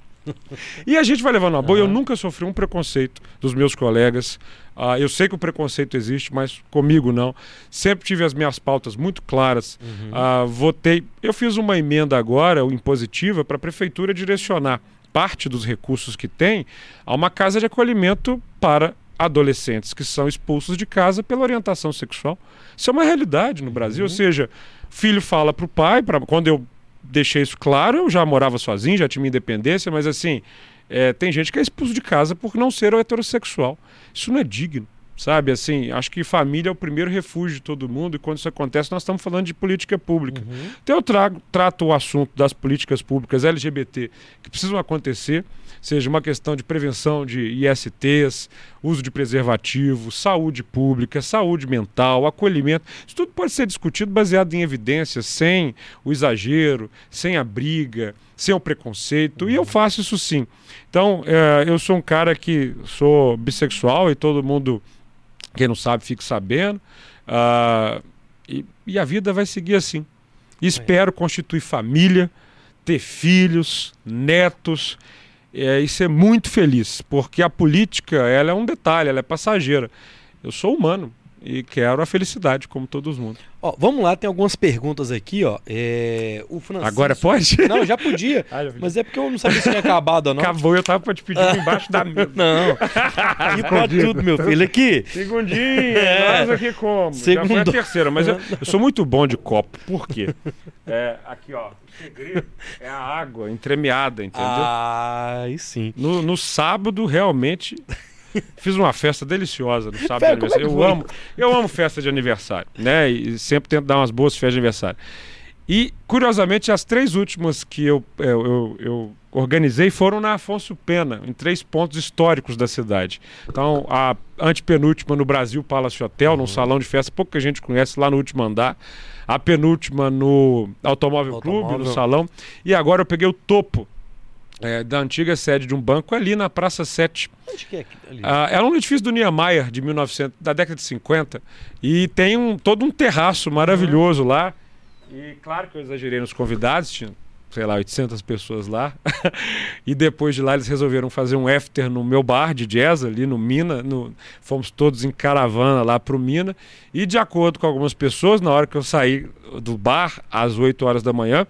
E a gente vai levando a boa. Eu nunca sofri um preconceito dos meus colegas. Ah, eu sei que o preconceito existe, mas comigo não. Sempre tive as minhas pautas muito claras. Ah, votei. Eu fiz uma emenda agora, o impositiva, para a prefeitura direcionar parte dos recursos que tem a uma casa de acolhimento para adolescentes que são expulsos de casa pela orientação sexual. Isso é uma realidade no Brasil. Ou seja, filho fala para o pai, pra, quando eu deixei isso claro, eu já morava sozinho, já tinha minha independência, mas assim, é, tem gente que é expulso de casa por não ser heterossexual. Isso não é digno. Sabe, assim, acho que família é o primeiro refúgio de todo mundo e quando isso acontece nós estamos falando de política pública. Então eu trago, trato o assunto das políticas públicas LGBT que precisam acontecer, seja uma questão de prevenção de ISTs, uso de preservativo, saúde pública, saúde mental, acolhimento. Isso tudo pode ser discutido baseado em evidências, sem o exagero, sem a briga, sem o preconceito. E eu faço isso sim. Então, eh, eu sou um cara que sou bissexual e todo mundo, quem não sabe, fique sabendo. Ah, e, e a vida vai seguir assim. Espero constituir família, ter filhos, netos é, e ser muito feliz, porque a política ela é um detalhe, ela é passageira. Eu sou humano e quero a felicidade, como todos mundo. Ó, vamos lá, tem algumas perguntas aqui, ó. É, o Francisco... Agora pode? <laughs> Não, já podia. Ah, já podia. Mas é porque eu não sabia se tinha acabado ou não. Acabou, eu tava pra te pedir embaixo da mesa. <laughs> Não. Aqui pode tudo, meu filho. Aqui. Segundinho, <laughs> É. nós aqui como? Já Segundo- foi a terceira, mas eu, eu sou muito bom de copo. Por quê? É, aqui, ó, o segredo é a água entremeada, entendeu? Ah, aí sim. No, no sábado, realmente, fiz uma festa deliciosa no sábado Pera, de é aniversário. Eu foi? amo, eu amo festa de aniversário, né? E sempre tento dar umas boas festas de aniversário. E, curiosamente, as três últimas que eu, eu, eu- eu organizei foram na Afonso Pena, em três pontos históricos da cidade. Então, a antepenúltima no Brasil Palace Hotel, Uhum. num salão de festa, pouca gente conhece, lá no último andar. A penúltima no Automóvel, Clube, Automóvel. no salão. E agora eu peguei o topo é, da antiga sede de um banco ali na Praça 7. Onde que é? Ali. Ah, era um edifício do Niemeyer de 1900, da década de 50 e tem um, todo um terraço maravilhoso lá. E claro que eu exagerei nos convidados, tinha, sei lá, 800 pessoas lá. <laughs> e depois de lá eles resolveram fazer um after no meu bar de jazz ali no Mina, no, fomos todos em caravana lá pro Mina. E de acordo com algumas pessoas, na hora que eu saí do bar às 8 horas da manhã,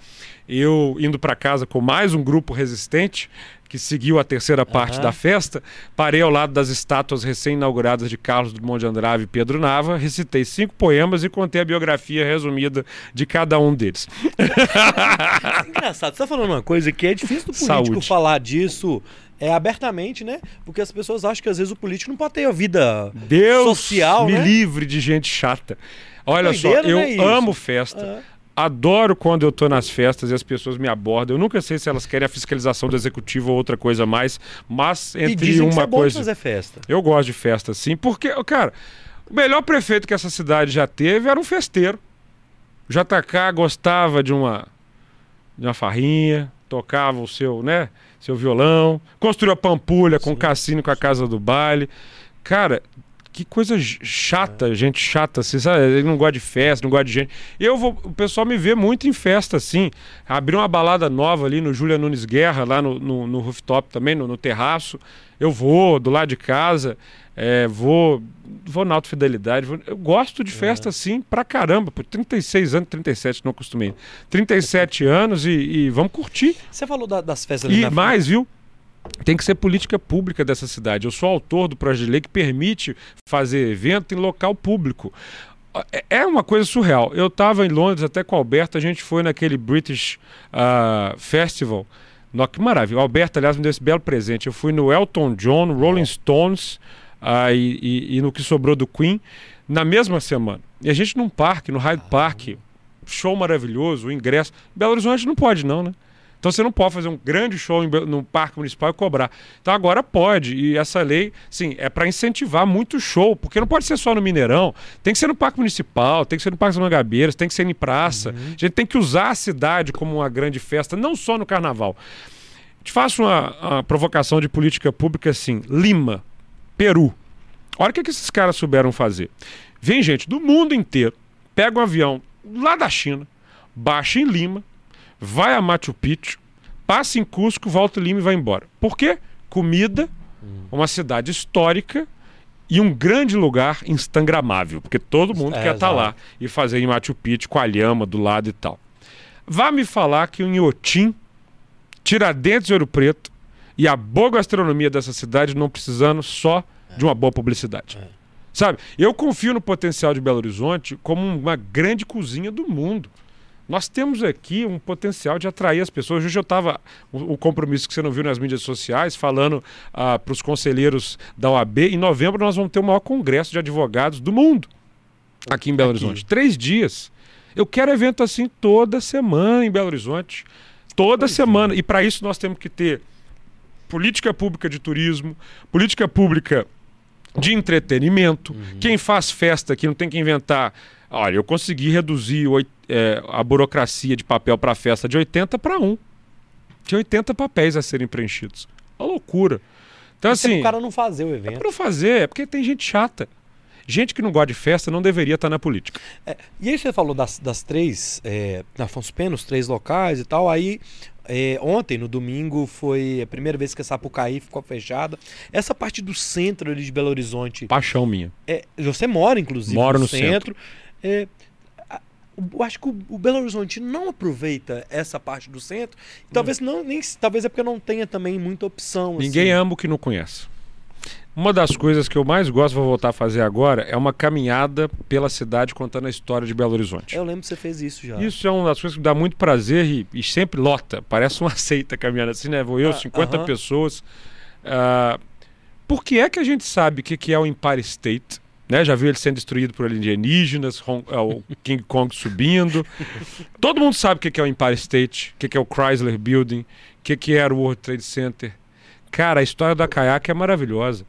eu indo para casa com mais um grupo resistente que seguiu a terceira parte Aham. da festa, parei ao lado das estátuas recém-inauguradas de Carlos Drummond de Andrade e Pedro Nava, recitei cinco poemas e contei a biografia resumida de cada um deles. É <laughs> engraçado, você tá falando uma coisa que é difícil do político Saúde. falar disso é, abertamente, né? Porque as pessoas acham que às vezes o político não pode ter a vida Deus social, me né? livre de gente chata. Olha só, eu né, amo festa. Ah, Adoro quando eu tô nas festas e as pessoas me abordam. Eu nunca sei se elas querem a fiscalização do executivo ou outra coisa mais, mas entre dizem que uma é bom coisa. fazer festa. Eu gosto de festa, sim, porque, cara, o melhor prefeito que essa cidade já teve era um festeiro. O JK gostava de uma, de uma farrinha, tocava o seu, né, seu violão, construiu a Pampulha com o cassino com a casa do baile. Cara, que coisa chata, gente chata, assim, sabe? Ele não gosta de festa, não gosta de gente. Eu vou, o pessoal me vê muito em festa, assim. Abriu uma balada nova ali no Júlia Nunes Guerra, lá no, no, no rooftop também, no, no terraço. Eu vou do lado de casa, é, vou, vou na Alta Fidelidade. vou- eu gosto de festa, assim, pra caramba. Por 36 anos, 37 não acostumei. 37 anos e, e vamos curtir. Você falou da- das festas ali E mais, viu? Tem que ser política pública dessa cidade. Eu sou autor do projeto de lei que permite fazer evento em local público. É- É uma coisa surreal. Eu estava em Londres até com o Alberto, a gente foi naquele British ah, Festival. No, que maravilha. O Alberto, aliás, me deu esse belo presente. Eu fui no Elton John, Rolling Stones ah, e, e- e no que sobrou do Queen na mesma semana. E a gente num parque, no Hyde Park, show maravilhoso, o ingresso. Belo Horizonte não pode, não, né? Então você não pode fazer um grande show em no Parque Municipal e cobrar. Então agora pode. E essa lei, sim, é para incentivar muito show, porque não pode ser só no Mineirão. Tem que ser no Parque Municipal, tem que ser no Parque das Mangabeiras, tem que ser em praça. A gente tem que usar a cidade como uma grande festa, não só no carnaval. Te faço uma, uma provocação de política pública assim: Lima, Peru. Olha o que, que esses caras souberam fazer. Vem gente do mundo inteiro, pega um avião lá da China, baixa em Lima, vai a Machu Picchu, passa em Cusco, volta em Lima e vai embora. Por quê? Comida, uma cidade histórica e um grande lugar instagramável, porque todo mundo É, quer estar exato. lá e fazer em Machu Picchu com a lhama do lado e tal. Vá me falar que o Inhotim, Tiradentes e Ouro Preto e a boa gastronomia dessa cidade não precisando só de uma boa publicidade. Sabe? Eu confio no potencial de Belo Horizonte como uma grande cozinha do mundo. Nós temos aqui um potencial de atrair as pessoas. Hoje eu estava, o, o compromisso que você não viu nas mídias sociais, falando para os conselheiros da OAB, em novembro nós vamos ter o maior congresso de advogados do mundo aqui em Belo Aqui. Horizonte. Três dias. Eu quero evento assim toda semana em Belo Horizonte. Toda Pois é. semana. E para isso nós temos que ter política pública de turismo, política pública de entretenimento. Quem faz festa aqui não tem que inventar. Olha, eu consegui reduzir é, a burocracia de papel para festa de 80 para 1. Tinha 80 papéis a serem preenchidos. Uma loucura. Então, Isso é assim, cara não fazer o é evento. para não fazer, é porque tem gente chata. Gente que não gosta de festa não deveria estar na política. É, e aí você falou das, das três, é, na Afonso Pena, os três locais e tal. Aí é, ontem, no domingo, foi a primeira vez que a Sapucaí ficou fechada. Essa parte do centro ali de Belo Horizonte, Paixão minha. é, você mora inclusive Moro no, no centro. É, eu acho que o, Belo Horizonte não aproveita essa parte do centro. Talvez não, nem, talvez é porque não tenha também muita opção. Ninguém assim. ama o que não conhece. Uma das coisas que eu mais gosto, vou voltar a fazer agora, é uma caminhada pela cidade contando a história de Belo Horizonte. Eu lembro que você fez isso já. Isso é uma das coisas que dá muito prazer e, e sempre lota. Parece uma <laughs> seita caminhando assim, né? Vou eu, Ah, 50 aham. pessoas. Ah, por que é que a gente sabe o que, que é o Empire State? Né? Já viu ele sendo destruído por alienígenas, ah, o <laughs> King Kong subindo. Todo mundo sabe o que, é o Empire State, o que, é o Chrysler Building, o que, que era o World Trade Center. Cara, a história da caiaque é maravilhosa.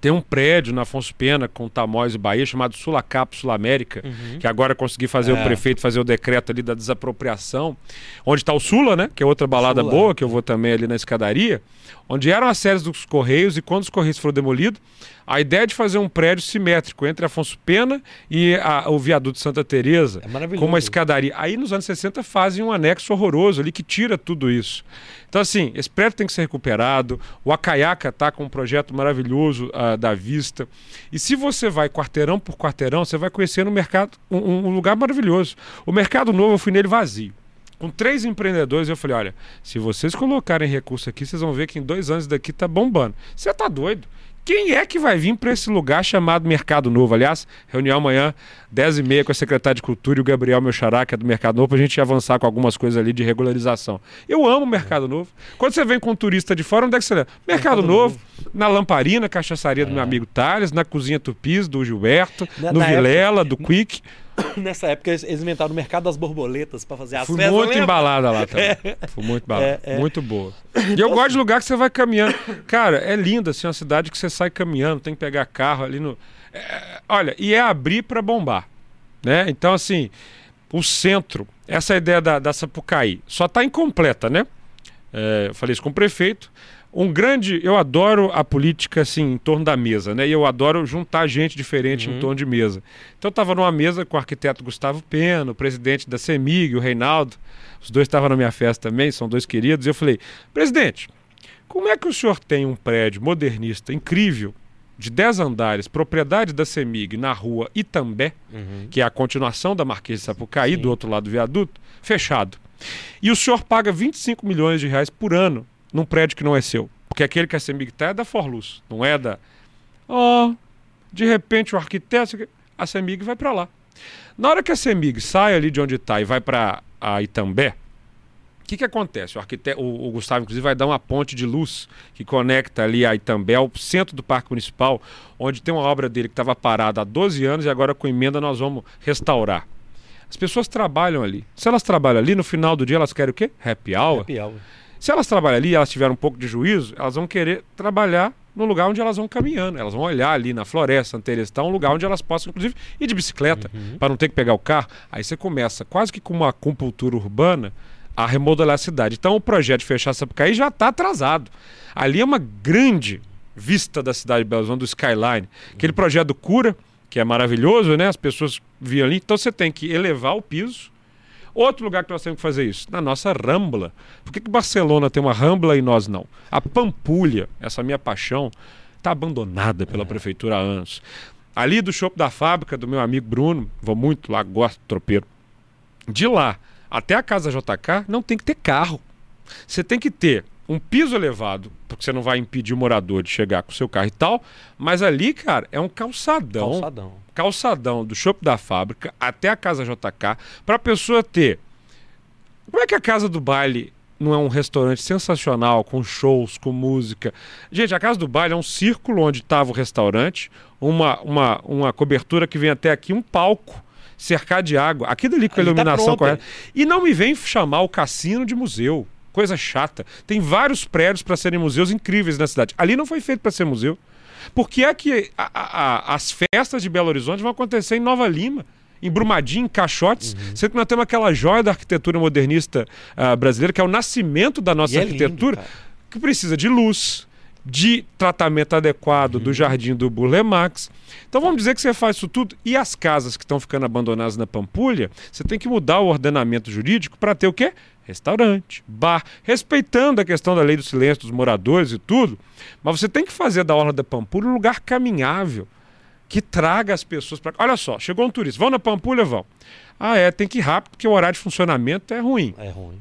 Tem um prédio na Afonso Pena, com Tamóis e Bahia, chamado Sulacap Sul América, Uhum. que agora consegui fazer É. o prefeito fazer o decreto ali da desapropriação, onde está o Sula, né? Que é outra balada Sula. boa, que eu vou também ali na escadaria, onde eram as séries dos Correios, e quando os Correios foram demolidos, a ideia de fazer um prédio simétrico entre Afonso Pena e a- o viaduto Santa Teresa É com uma escadaria. Aí nos anos 60 fazem um anexo horroroso ali que tira tudo isso. Então, assim, esse prédio tem que ser recuperado. O Acaiaca está com um projeto maravilhoso ah, da vista. E se você vai quarteirão por quarteirão, você vai conhecer no mercado um, um lugar maravilhoso. O Mercado Novo, eu fui nele vazio. Com três empreendedores, eu falei: olha, se vocês colocarem recurso aqui, vocês vão ver que em dois anos daqui tá bombando. Você tá doido? Quem é que vai vir para esse lugar chamado Mercado Novo? Aliás, reunião amanhã, 10h30 com a secretária de Cultura e o Gabriel meu xará, que é do Mercado Novo, para a gente avançar com algumas coisas ali de regularização. Eu amo o Mercado Novo. Quando você vem com um turista de fora, onde é que você leva? Mercado, Mercado Novo, na Lamparina, cachaçaria do meu amigo Thales, na Cozinha Tupis, do Gilberto, Na- no na Vilela, do Quick. <coughs> Nessa época eles inventaram o mercado das borboletas pra fazer as Fui festas. muito lembra? embalada lá também. Fui muito embalada. É, é. Muito boa. <coughs> E eu gosto de lugar que você vai caminhando. Cara, é linda assim, uma cidade que você sai caminhando, tem que pegar carro ali no. É, olha, e é abrir para bombar. Né? Então, assim, o centro, essa ideia da, da Sapucaí, só está incompleta, né? É, eu falei isso com o prefeito. Um grande. Eu adoro a política assim, em torno da mesa, né? E eu adoro juntar gente diferente Uhum. em torno de mesa. Então eu estava numa mesa com o arquiteto Gustavo Pena, o presidente da CEMIG, o Reinaldo. Os dois estavam na minha festa também, são dois queridos. E eu falei, presidente, como é que o senhor tem um prédio modernista incrível, de 10 andares, propriedade da CEMIG, na rua Itambé, Uhum. que é a continuação da Marquês de Sapucaí, Sim. do outro lado do viaduto, fechado. E o senhor paga 25 milhões de reais por ano num prédio que não é seu. Porque aquele que a CEMIG está é da Forluz, não é da. Ó, de repente o arquiteto. A CEMIG vai para lá. Na hora que a CEMIG sai ali de onde está e vai para a Itambé, o que, que acontece? O, arquiteto, o, o Gustavo, inclusive, vai dar uma ponte de luz que conecta ali a Itambé ao centro do Parque Municipal, onde tem uma obra dele que estava parada há 12 anos e agora com emenda nós vamos restaurar. As pessoas trabalham ali. Se elas trabalham ali, no final do dia elas querem o quê? Happy hour. Happy hour. Se elas trabalham ali e elas tiverem um pouco de juízo, elas vão querer trabalhar no lugar onde elas vão caminhando. Elas vão olhar ali na floresta, Santa Teresa, tá um lugar onde elas possam, inclusive, ir de bicicleta, para não ter que pegar o carro. Aí você começa, quase que com uma acupuntura urbana, a remodelar a cidade. Então o projeto de fechar Sapucaí já está atrasado. Ali é uma grande vista da cidade de Belo Horizonte, do Skyline. Aquele projeto do Cura, que é maravilhoso, né? As pessoas viam ali. Então você tem que elevar o piso. Outro lugar que nós temos que fazer isso, na nossa Rambla. Por que, que Barcelona tem uma Rambla e nós não? A Pampulha, essa minha paixão, está abandonada pela prefeitura há anos. Ali do shopping da fábrica do meu amigo Bruno, vou muito lá, gosto do tropeiro. De lá até a casa JK não tem que ter carro. Você tem que ter um piso elevado, porque você não vai impedir o morador de chegar com o seu carro e tal, mas ali, cara, é um calçadão. Calçadão. Calçadão do shopping da fábrica até a casa JK, para a pessoa ter. Como é que a casa do baile não é um restaurante sensacional, com shows, com música? Gente, a casa do baile é um círculo onde estava o restaurante, uma, uma, uma cobertura que vem até aqui, um palco cercar de água, aquilo ali com a Ali tá iluminação pronto, correta. E não me vem chamar o cassino de museu. Coisa chata. Tem vários prédios para serem museus incríveis na cidade. Ali não foi feito para ser museu. Por que é que a- a- a- as festas de Belo Horizonte vão acontecer em Nova Lima? Em Brumadinho, em Caixotes, Uhum. sendo que nós temos aquela joia da arquitetura modernista ah, brasileira, que é o nascimento da nossa E é lindo, arquitetura, que precisa de luz, de tratamento adequado Uhum. do jardim do Burle Marx. Então vamos dizer que você faz isso tudo e as casas que estão ficando abandonadas na Pampulha, você tem que mudar o ordenamento jurídico para ter o quê? Restaurante, bar, respeitando a questão da lei do silêncio dos moradores e tudo, mas você tem que fazer da Orla da Pampulha um lugar caminhável que traga as pessoas para. Olha só, chegou um turista, vão na Pampulha, vão. Ah, é, tem que ir rápido porque o horário de funcionamento é ruim. É ruim.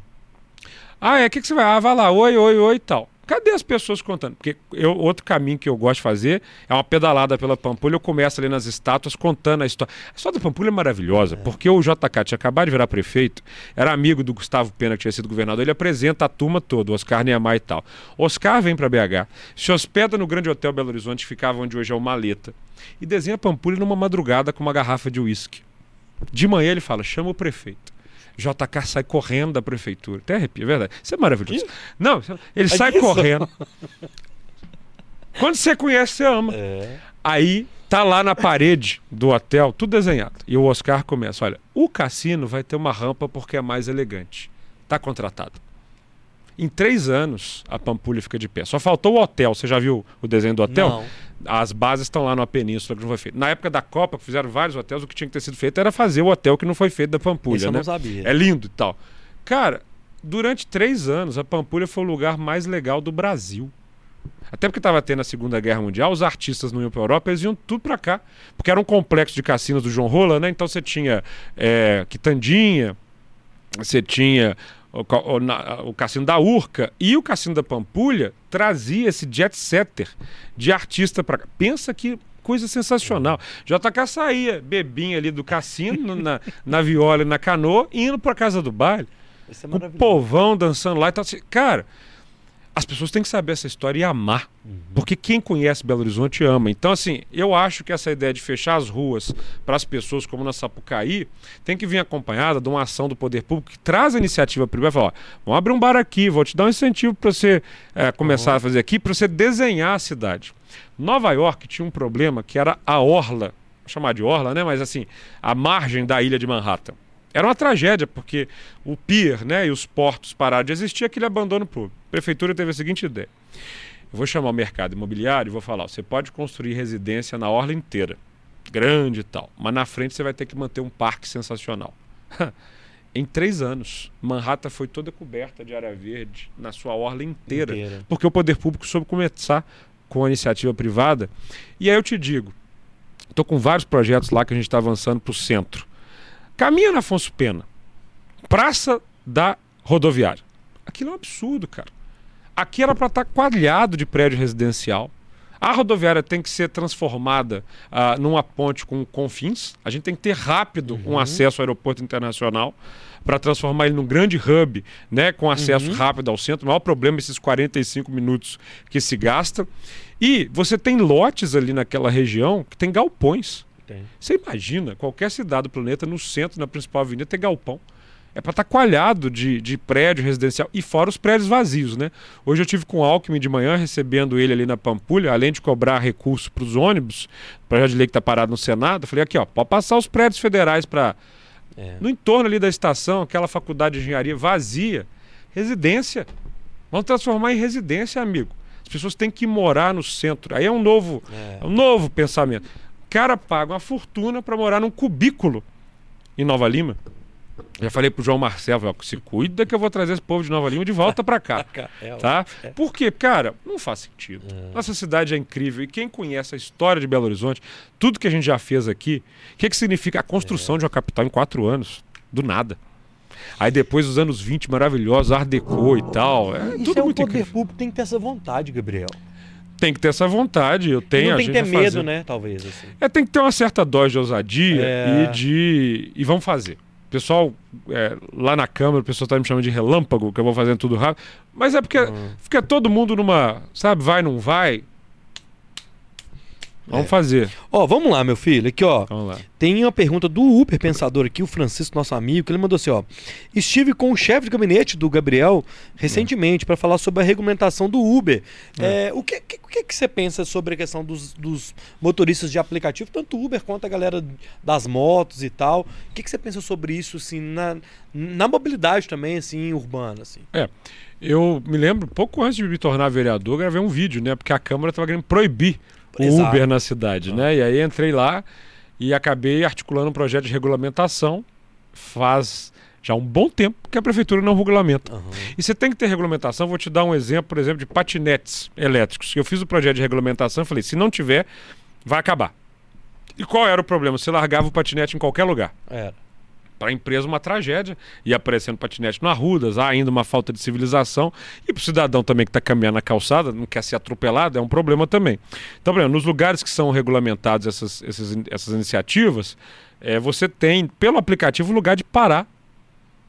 Ah, é, o que, que você vai? Ah, vai lá, oi, oi, oi e tal. Cadê as pessoas contando? Porque eu, outro caminho que eu gosto de fazer é uma pedalada pela Pampulha. Eu começo ali nas estátuas contando a história. A história da Pampulha é maravilhosa, porque o JK tinha acabado de virar prefeito, era amigo do Gustavo Pena, que tinha sido governador. Ele apresenta a turma toda, Oscar Niemeyer e tal. Oscar vem para BH, se hospeda no Grande Hotel Belo Horizonte, que ficava onde hoje é o Maleta, e desenha a Pampulha numa madrugada com uma garrafa de uísque. De manhã ele fala: chama o prefeito. JK sai correndo da prefeitura. Até arrepia, é verdade. Isso é maravilhoso. Não, ele sai isso? correndo. Quando você conhece, você ama. É. Aí tá lá na parede do hotel, tudo desenhado. E o Oscar começa: olha, o cassino vai ter uma rampa porque é mais elegante. Tá contratado. Em três anos, a Pampulha fica de pé. Só faltou o hotel. Você já viu o desenho do hotel? Não. As bases estão lá na Península que não foi feito. Na época da Copa, que fizeram vários hotéis, o que tinha que ter sido feito era fazer o hotel que não foi feito da Isso Pampulha, eu né? não sabia. É lindo e tal. Cara, durante três anos, a Pampulha foi o lugar mais legal do Brasil. Até porque estava tendo a Segunda Guerra Mundial, os artistas não iam para Europa, eles iam tudo para cá. Porque era um complexo de cassinos do João Rola, né? Então você tinha é, Quitandinha, você tinha o, o, na- o cassino da Urca e o cassino da Pampulha trazia esse jet setter de artista para. Pensa que coisa sensacional. JK saía, bebinha ali do cassino, na, na viola e na canoa, indo para casa do baile. É O povão dançando lá e tal. assim, Cara, as pessoas têm que saber essa história e amar. Porque quem conhece Belo Horizonte ama. Então, assim, eu acho que essa ideia de fechar as ruas para as pessoas, como na Sapucaí, tem que vir acompanhada de uma ação do poder público que traz a iniciativa privada e fala: ó, vamos abrir um bar aqui, vou te dar um incentivo para você eh, começar a fazer aqui, para você desenhar a cidade. Nova York tinha um problema que era a orla, chamar de orla, né? Mas assim, a margem da ilha de Manhattan. Era uma tragédia, porque o pier né, e os portos pararam de existir, aquele abandono público. Prefeitura teve a seguinte ideia. Eu vou chamar o mercado imobiliário e vou falar, ó, você pode construir residência na orla inteira, grande e tal, mas na frente você vai ter que manter um parque sensacional. <laughs> em três anos, Manhattan foi toda coberta de área verde na sua orla inteira, Inteira. porque o poder público soube começar com a iniciativa privada. E aí eu te digo, estou com vários projetos lá que a gente está avançando para o centro. Caminha na Afonso Pena, Praça da Rodoviária. Aquilo é um absurdo, cara. Aqui era para estar quadrilhado de prédio residencial. A rodoviária tem que ser transformada ah, numa ponte com confins. A gente tem que ter rápido um acesso ao aeroporto internacional para transformar ele num grande hub, né, com acesso rápido ao centro. O maior problema é esses 45 minutos que se gasta. E você tem lotes ali naquela região que tem galpões. Tem. Você imagina qualquer cidade do planeta no centro, na principal avenida, ter galpão. É para estar coalhado de, de prédio residencial e fora os prédios vazios, né? Hoje eu tive com o Alckmin de manhã recebendo ele ali na Pampulha, além de cobrar recurso para os ônibus, projeto de lei que está parado no Senado. Eu falei aqui, ó, pode passar os prédios federais para É. no entorno ali da estação, aquela faculdade de engenharia vazia, residência. Vamos transformar em residência, amigo. As pessoas têm que morar no centro. Aí é um novo, É. é um novo pensamento. O cara paga uma fortuna para morar num cubículo em Nova Lima. Já falei pro João Marcelo, ó, se cuida que eu vou trazer esse povo de Nova Lima de volta para <laughs> cá. É, Tá? Por quê? Cara, não faz sentido. Nossa cidade é incrível. E quem conhece a história de Belo Horizonte, tudo que a gente já fez aqui, o que, que significa a construção de uma capital em quatro anos? Do nada. Aí depois os anos 20 maravilhosos, Art Deco e tal. É Isso tudo é um muito poder incrível. público, tem que ter essa vontade, Gabriel. Tem que ter essa vontade. Eu tenho, não a tem que ter medo, fazer. né? Talvez, assim. É, tem que ter uma certa dose de ousadia É. e de. E vamos fazer. Pessoal, é, lá na Câmara, o pessoal tá me chamando de relâmpago, que eu vou fazendo tudo rápido. Mas é porque Hum. fica todo mundo numa. Sabe, vai, não vai. Vamos É. fazer. Ó, vamos lá, meu filho. Aqui, ó. Vamos lá. Tem uma pergunta do Uber Pensador aqui, o Francisco, nosso amigo, que ele mandou assim, ó. Estive com o chefe de gabinete do Gabriel recentemente para falar sobre a regulamentação do Uber. É, o que, que, que você pensa sobre a questão dos, dos motoristas de aplicativo, tanto Uber quanto a galera das motos e tal? O que, que você pensa sobre isso, assim, na, na mobilidade também, assim, urbana, assim? Eu me lembro, pouco antes de me tornar vereador, gravei um vídeo, né? Porque a Câmara estava querendo proibir Exato. Uber na cidade, né? E aí entrei lá e acabei articulando um projeto de regulamentação. Faz já um bom tempo que a prefeitura não regulamenta. Aham. E você tem que ter regulamentação. Vou te dar um exemplo, por exemplo, de patinetes elétricos. Eu fiz o projeto de regulamentação e falei: se não tiver, vai acabar. E qual era o problema? Você largava o patinete em qualquer lugar. Era. Para a empresa, uma tragédia. Ia aparecendo patinete no Arrudas, há ainda uma falta de civilização. E para o cidadão também que está caminhando na calçada, não quer ser atropelado, é um problema também. Então, por exemplo, nos lugares que são regulamentados essas, essas, essas iniciativas, eh, você tem, pelo aplicativo, lugar de parar.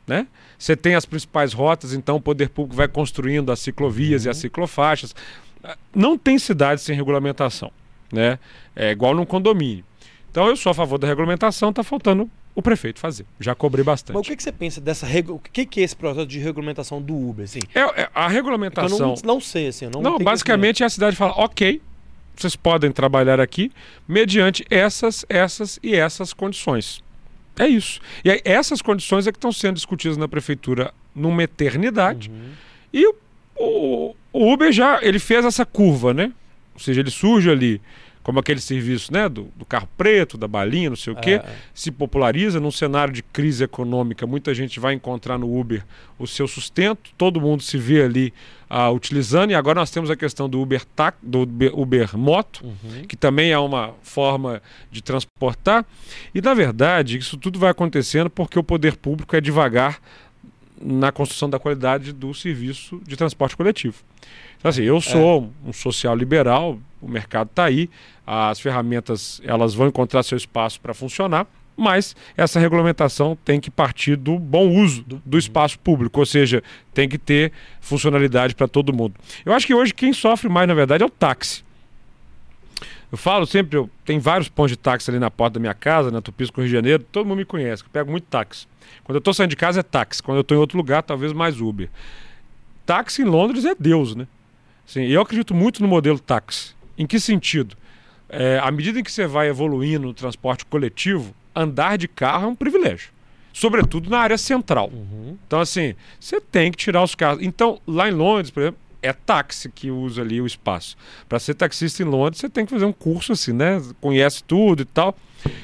Né? Você tem as principais rotas, então o poder público vai construindo as ciclovias e as ciclofaixas. Ah, Não tem cidade sem regulamentação. Né? É igual num condomínio. Então eu sou a favor da regulamentação, está faltando o prefeito fazer. Já cobrei bastante. Mas o que, que você pensa dessa... regu- O que, que é esse processo de regulamentação do Uber, assim? É, é, a Eu regulamentação. não, não sei, assim, eu não Não, basicamente é a cidade fala, ok, vocês podem trabalhar aqui mediante essas, essas e essas condições. É isso. E aí, essas condições é que estão sendo discutidas na prefeitura numa eternidade. Uhum. E o, o, o Uber já ele fez essa curva, né? Ou seja, ele surge ali como aquele serviço né, do, do carro preto, da balinha, não sei o quê, É. se populariza num cenário de crise econômica. Muita gente vai encontrar no Uber o seu sustento, todo mundo se vê ali ah, utilizando, e agora nós temos a questão do Uber, tac, do Uber, Uber Moto, Uhum. que também é uma forma de transportar. E na verdade, isso tudo vai acontecendo porque o poder público é devagar na construção da qualidade do serviço de transporte coletivo. Então, assim, eu sou um social liberal, o mercado está aí, as ferramentas elas vão encontrar seu espaço para funcionar, mas essa regulamentação tem que partir do bom uso do, espaço público, ou seja, tem que ter funcionalidade para todo mundo. Eu acho que hoje quem sofre mais, na verdade, é o táxi. Eu falo sempre, eu tenho vários pontos de táxi ali na porta da minha casa, na Tupisco, Rio de Janeiro, todo mundo me conhece, eu pego muito táxi. Quando eu estou saindo de casa é táxi, quando eu estou em outro lugar, talvez mais Uber. Táxi em Londres é Deus, né? Assim, eu acredito muito no modelo táxi. Em que sentido? É, à medida em que você vai evoluindo no transporte coletivo, andar de carro é um privilégio. Sobretudo na área central. Uhum. Então, assim, você tem que tirar os carros. Então, lá em Londres, por exemplo, é táxi que usa ali o espaço. Para ser taxista em Londres, você tem que fazer um curso assim, né? Conhece tudo e tal.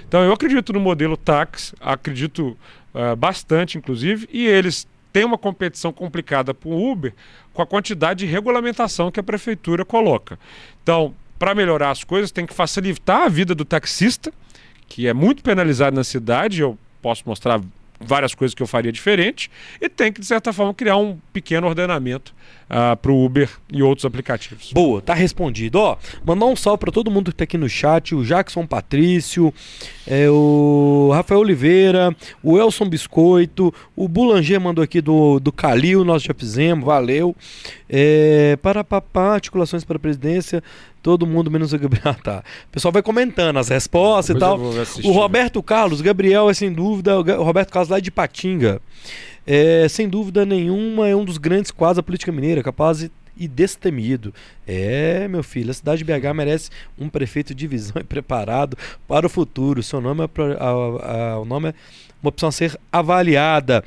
Então, eu acredito no modelo táxi, acredito ah, bastante, inclusive, e eles têm uma competição complicada para o Uber com a quantidade de regulamentação que a prefeitura coloca. Então, para melhorar as coisas, tem que facilitar a vida do taxista, que é muito penalizado na cidade. Eu posso mostrar várias coisas que eu faria diferente, e tem que, de certa forma, criar um pequeno ordenamento uh, para o Uber e outros aplicativos. Boa, tá respondido. Ó, mandar um salve para todo mundo que tá aqui no chat, o Jackson Patrício, é, o Rafael Oliveira, o Elson Biscoito, o Boulanger mandou aqui do, do Calil, nós já fizemos, valeu. É, para papá, articulações para a presidência, todo mundo menos o Gabriel. <laughs> Ah, tá. O pessoal vai comentando as respostas Depois e tal. O Roberto Carlos, Gabriel é sem dúvida, o Roberto Carlos lá de Patinga. É, sem dúvida nenhuma, é um dos grandes quadros da política mineira, capaz de e destemido. É, meu filho, a cidade de BH merece um prefeito de visão <laughs> e preparado para o futuro. Seu nome é, a, a, o nome é uma opção a ser avaliada.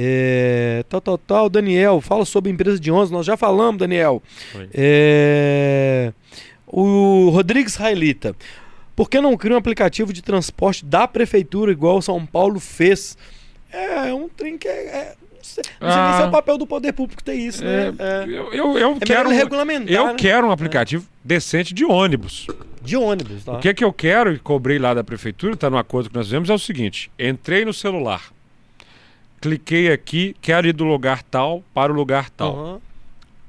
É, tal, tal, tal. Daniel, fala sobre empresa de ônibus. Nós já falamos, Daniel. É, o Rodrigues Railita. Por que não cria um aplicativo de transporte da prefeitura igual São Paulo fez? É, é um trem que é, é sei, não sei ah, se é o papel do poder público ter isso, né? É, eu, eu, eu é quero, regulamentar, eu né? quero um aplicativo decente de ônibus. De ônibus, tá? O que é que eu quero e cobrei lá da prefeitura, está no acordo que nós fizemos, é o seguinte: entrei no celular, cliquei aqui, quero ir do lugar tal para o lugar tal. Uhum.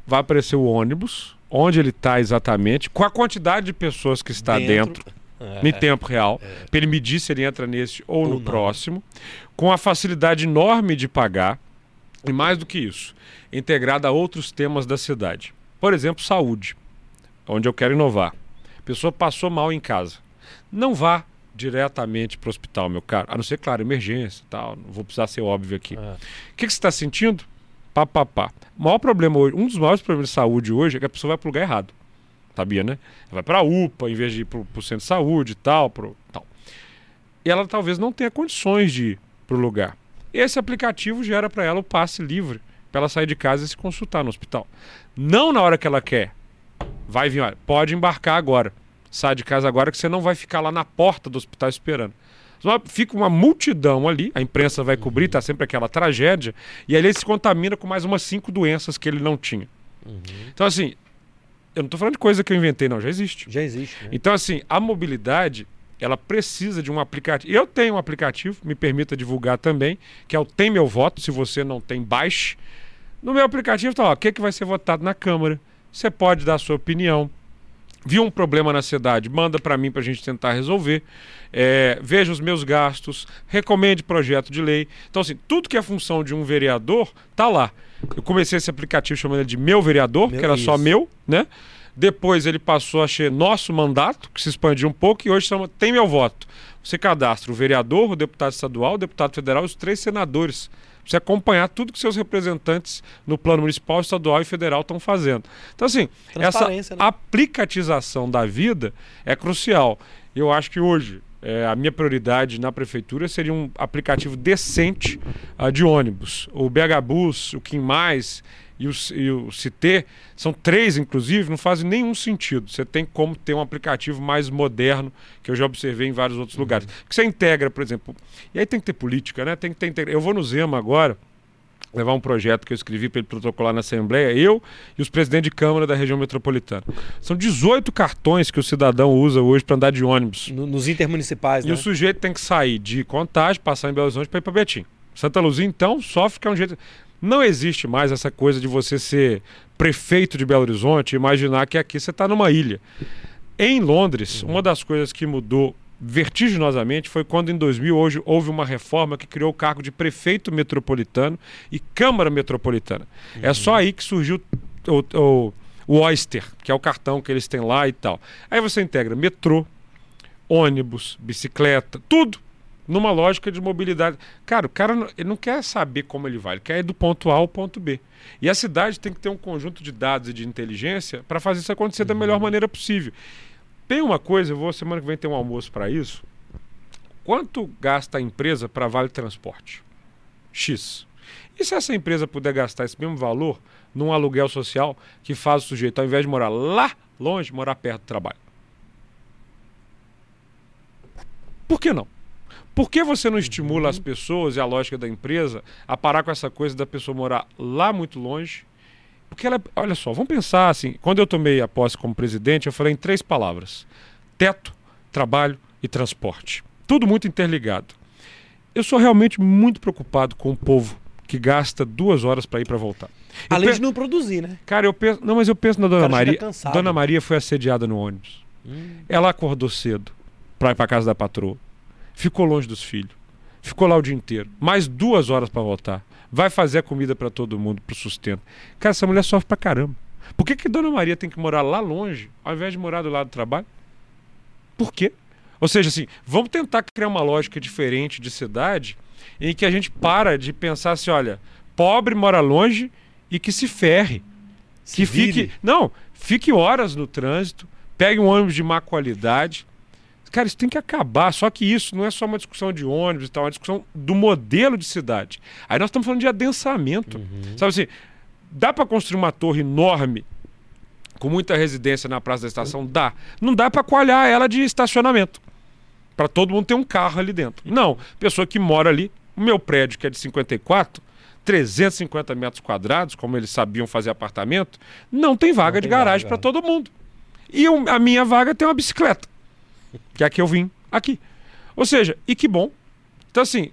Vai aparecer o ônibus, onde ele está exatamente, com a quantidade de pessoas que está dentro, dentro é, em tempo real, é. para ele medir se ele entra nesse ou, ou no não. próximo, com a facilidade enorme de pagar. E mais do que isso, integrada a outros temas da cidade. Por exemplo, saúde, onde eu quero inovar. A pessoa passou mal em casa. Não vá diretamente para o hospital, meu caro. A não ser, claro, emergência tal. Não vou precisar ser óbvio aqui. É. O que, que você está sentindo? Pá, pá, pá. O maior problema hoje, um dos maiores problemas de saúde hoje é que a pessoa vai para o lugar errado. Sabia, né? Vai para a UPA em vez de ir para o centro de saúde e tal, pro, tal. E ela talvez não tenha condições de ir para o lugar. Esse aplicativo gera para ela o passe livre para ela sair de casa e se consultar no hospital. Não na hora que ela quer. Vai vir, olha, pode embarcar agora. Sai de casa agora que você não vai ficar lá na porta do hospital esperando. Fica uma multidão ali, a imprensa vai cobrir, tá sempre aquela tragédia, e ali ele se contamina com mais umas cinco doenças que ele não tinha. Uhum. Então, assim, eu não estou falando de coisa que eu inventei, não, já existe. Já existe. Né? Então, assim, a mobilidade ela precisa de um aplicativo. Eu tenho um aplicativo, me permita divulgar também, que é o Tem Meu Voto. Se você não tem, baixe. No meu aplicativo está, ó, o que, que vai ser votado na Câmara. Você pode dar a sua opinião. Viu um problema na cidade, manda para mim para a gente tentar resolver. É, veja os meus gastos, recomende projeto de lei. Então, assim, tudo que é função de um vereador tá lá. Eu comecei esse aplicativo chamando ele de Meu Vereador, meu que era isso. só meu, né? Depois ele passou a ser nosso mandato, que se expandiu um pouco, e hoje chama Tem Meu Voto. Você cadastra o vereador, o deputado estadual, o deputado federal e os três senadores. Você acompanhar tudo que seus representantes no plano municipal, estadual e federal estão fazendo. Então, assim, essa né? aplicatização da vida é crucial. Eu acho que hoje é, a minha prioridade na prefeitura seria um aplicativo decente uh, de ônibus. O BH Bus, o Kim Mais e o, e o CT, são três, inclusive, não fazem nenhum sentido. Você tem como ter um aplicativo mais moderno, que eu já observei em vários outros uhum. lugares. Que você integra, por exemplo. E aí tem que ter política, né? Tem que ter. Eu vou no Zema agora levar um projeto que eu escrevi para ele protocolar na Assembleia, eu e os presidentes de Câmara da região metropolitana. São 18 cartões que o cidadão usa hoje para andar de ônibus. No, nos intermunicipais, e né? E o sujeito tem que sair de Contagem, passar em Belo Horizonte para ir para Betim. Santa Luzia, então, sofre que é um jeito... Não existe mais essa coisa de você ser prefeito de Belo Horizonte e imaginar que aqui você está numa ilha. Em Londres, uhum. uma das coisas que mudou vertiginosamente foi quando em 2000 hoje houve uma reforma que criou o cargo de prefeito metropolitano e Câmara Metropolitana. Uhum. É só aí que surgiu o, o, o Oyster, que é o cartão que eles têm lá e tal. Aí você integra metrô, ônibus, bicicleta, tudo numa lógica de mobilidade. Cara, o cara não, ele não quer saber como ele vai, ele quer ir do ponto A ao ponto B. E a cidade tem que ter um conjunto de dados e de inteligência para fazer isso acontecer uhum. da melhor maneira possível. Tem uma coisa, eu vou semana que vem ter um almoço para isso. Quanto gasta a empresa para Vale Transporte? X. E se essa empresa puder gastar esse mesmo valor num aluguel social que faz o sujeito, ao invés de morar lá longe, morar perto do trabalho? Por que não? Por que você não estimula as pessoas e a lógica da empresa a parar com essa coisa da pessoa morar lá muito longe? Porque ela, olha só, vamos pensar assim, quando eu tomei a posse como presidente, eu falei em três palavras: teto, trabalho e transporte. Tudo muito interligado. Eu sou realmente muito preocupado com o povo que gasta duas horas para ir para voltar. Eu Além de não produzir, né? Cara, eu penso. Não, mas eu penso na Dona Maria. Dona Maria foi assediada no ônibus. Ela acordou cedo pra ir pra casa da patroa. Ficou longe dos filhos. Ficou lá o dia inteiro. Mais duas horas pra voltar. Vai fazer a comida pra todo mundo, pro sustento. Cara, essa mulher sofre pra caramba. Por que, que Dona Maria tem que morar lá longe, ao invés de morar do lado do trabalho? Por quê? Ou seja, assim, vamos tentar criar uma lógica diferente de cidade em que a gente para de pensar assim, olha, pobre mora longe e que se ferre. Se que vire. fique. Não, fique horas no trânsito, pegue um ônibus de má qualidade. Cara, isso tem que acabar. Só que isso não é só uma discussão de ônibus e tal, é uma discussão do modelo de cidade. Aí nós estamos falando de adensamento. Uhum. Sabe assim, dá para construir uma torre enorme com muita residência na Praça da Estação? Dá. Não dá para coalhar ela de estacionamento. Para todo mundo ter um carro ali dentro. Não. Pessoa que mora ali, o meu prédio, que é de 54, 350 metros quadrados, como eles sabiam fazer apartamento, não tem vaga Não de tem garagem para todo mundo. E a minha vaga tem uma bicicleta, que é que eu vim aqui. Ou seja, e que bom. Então, assim,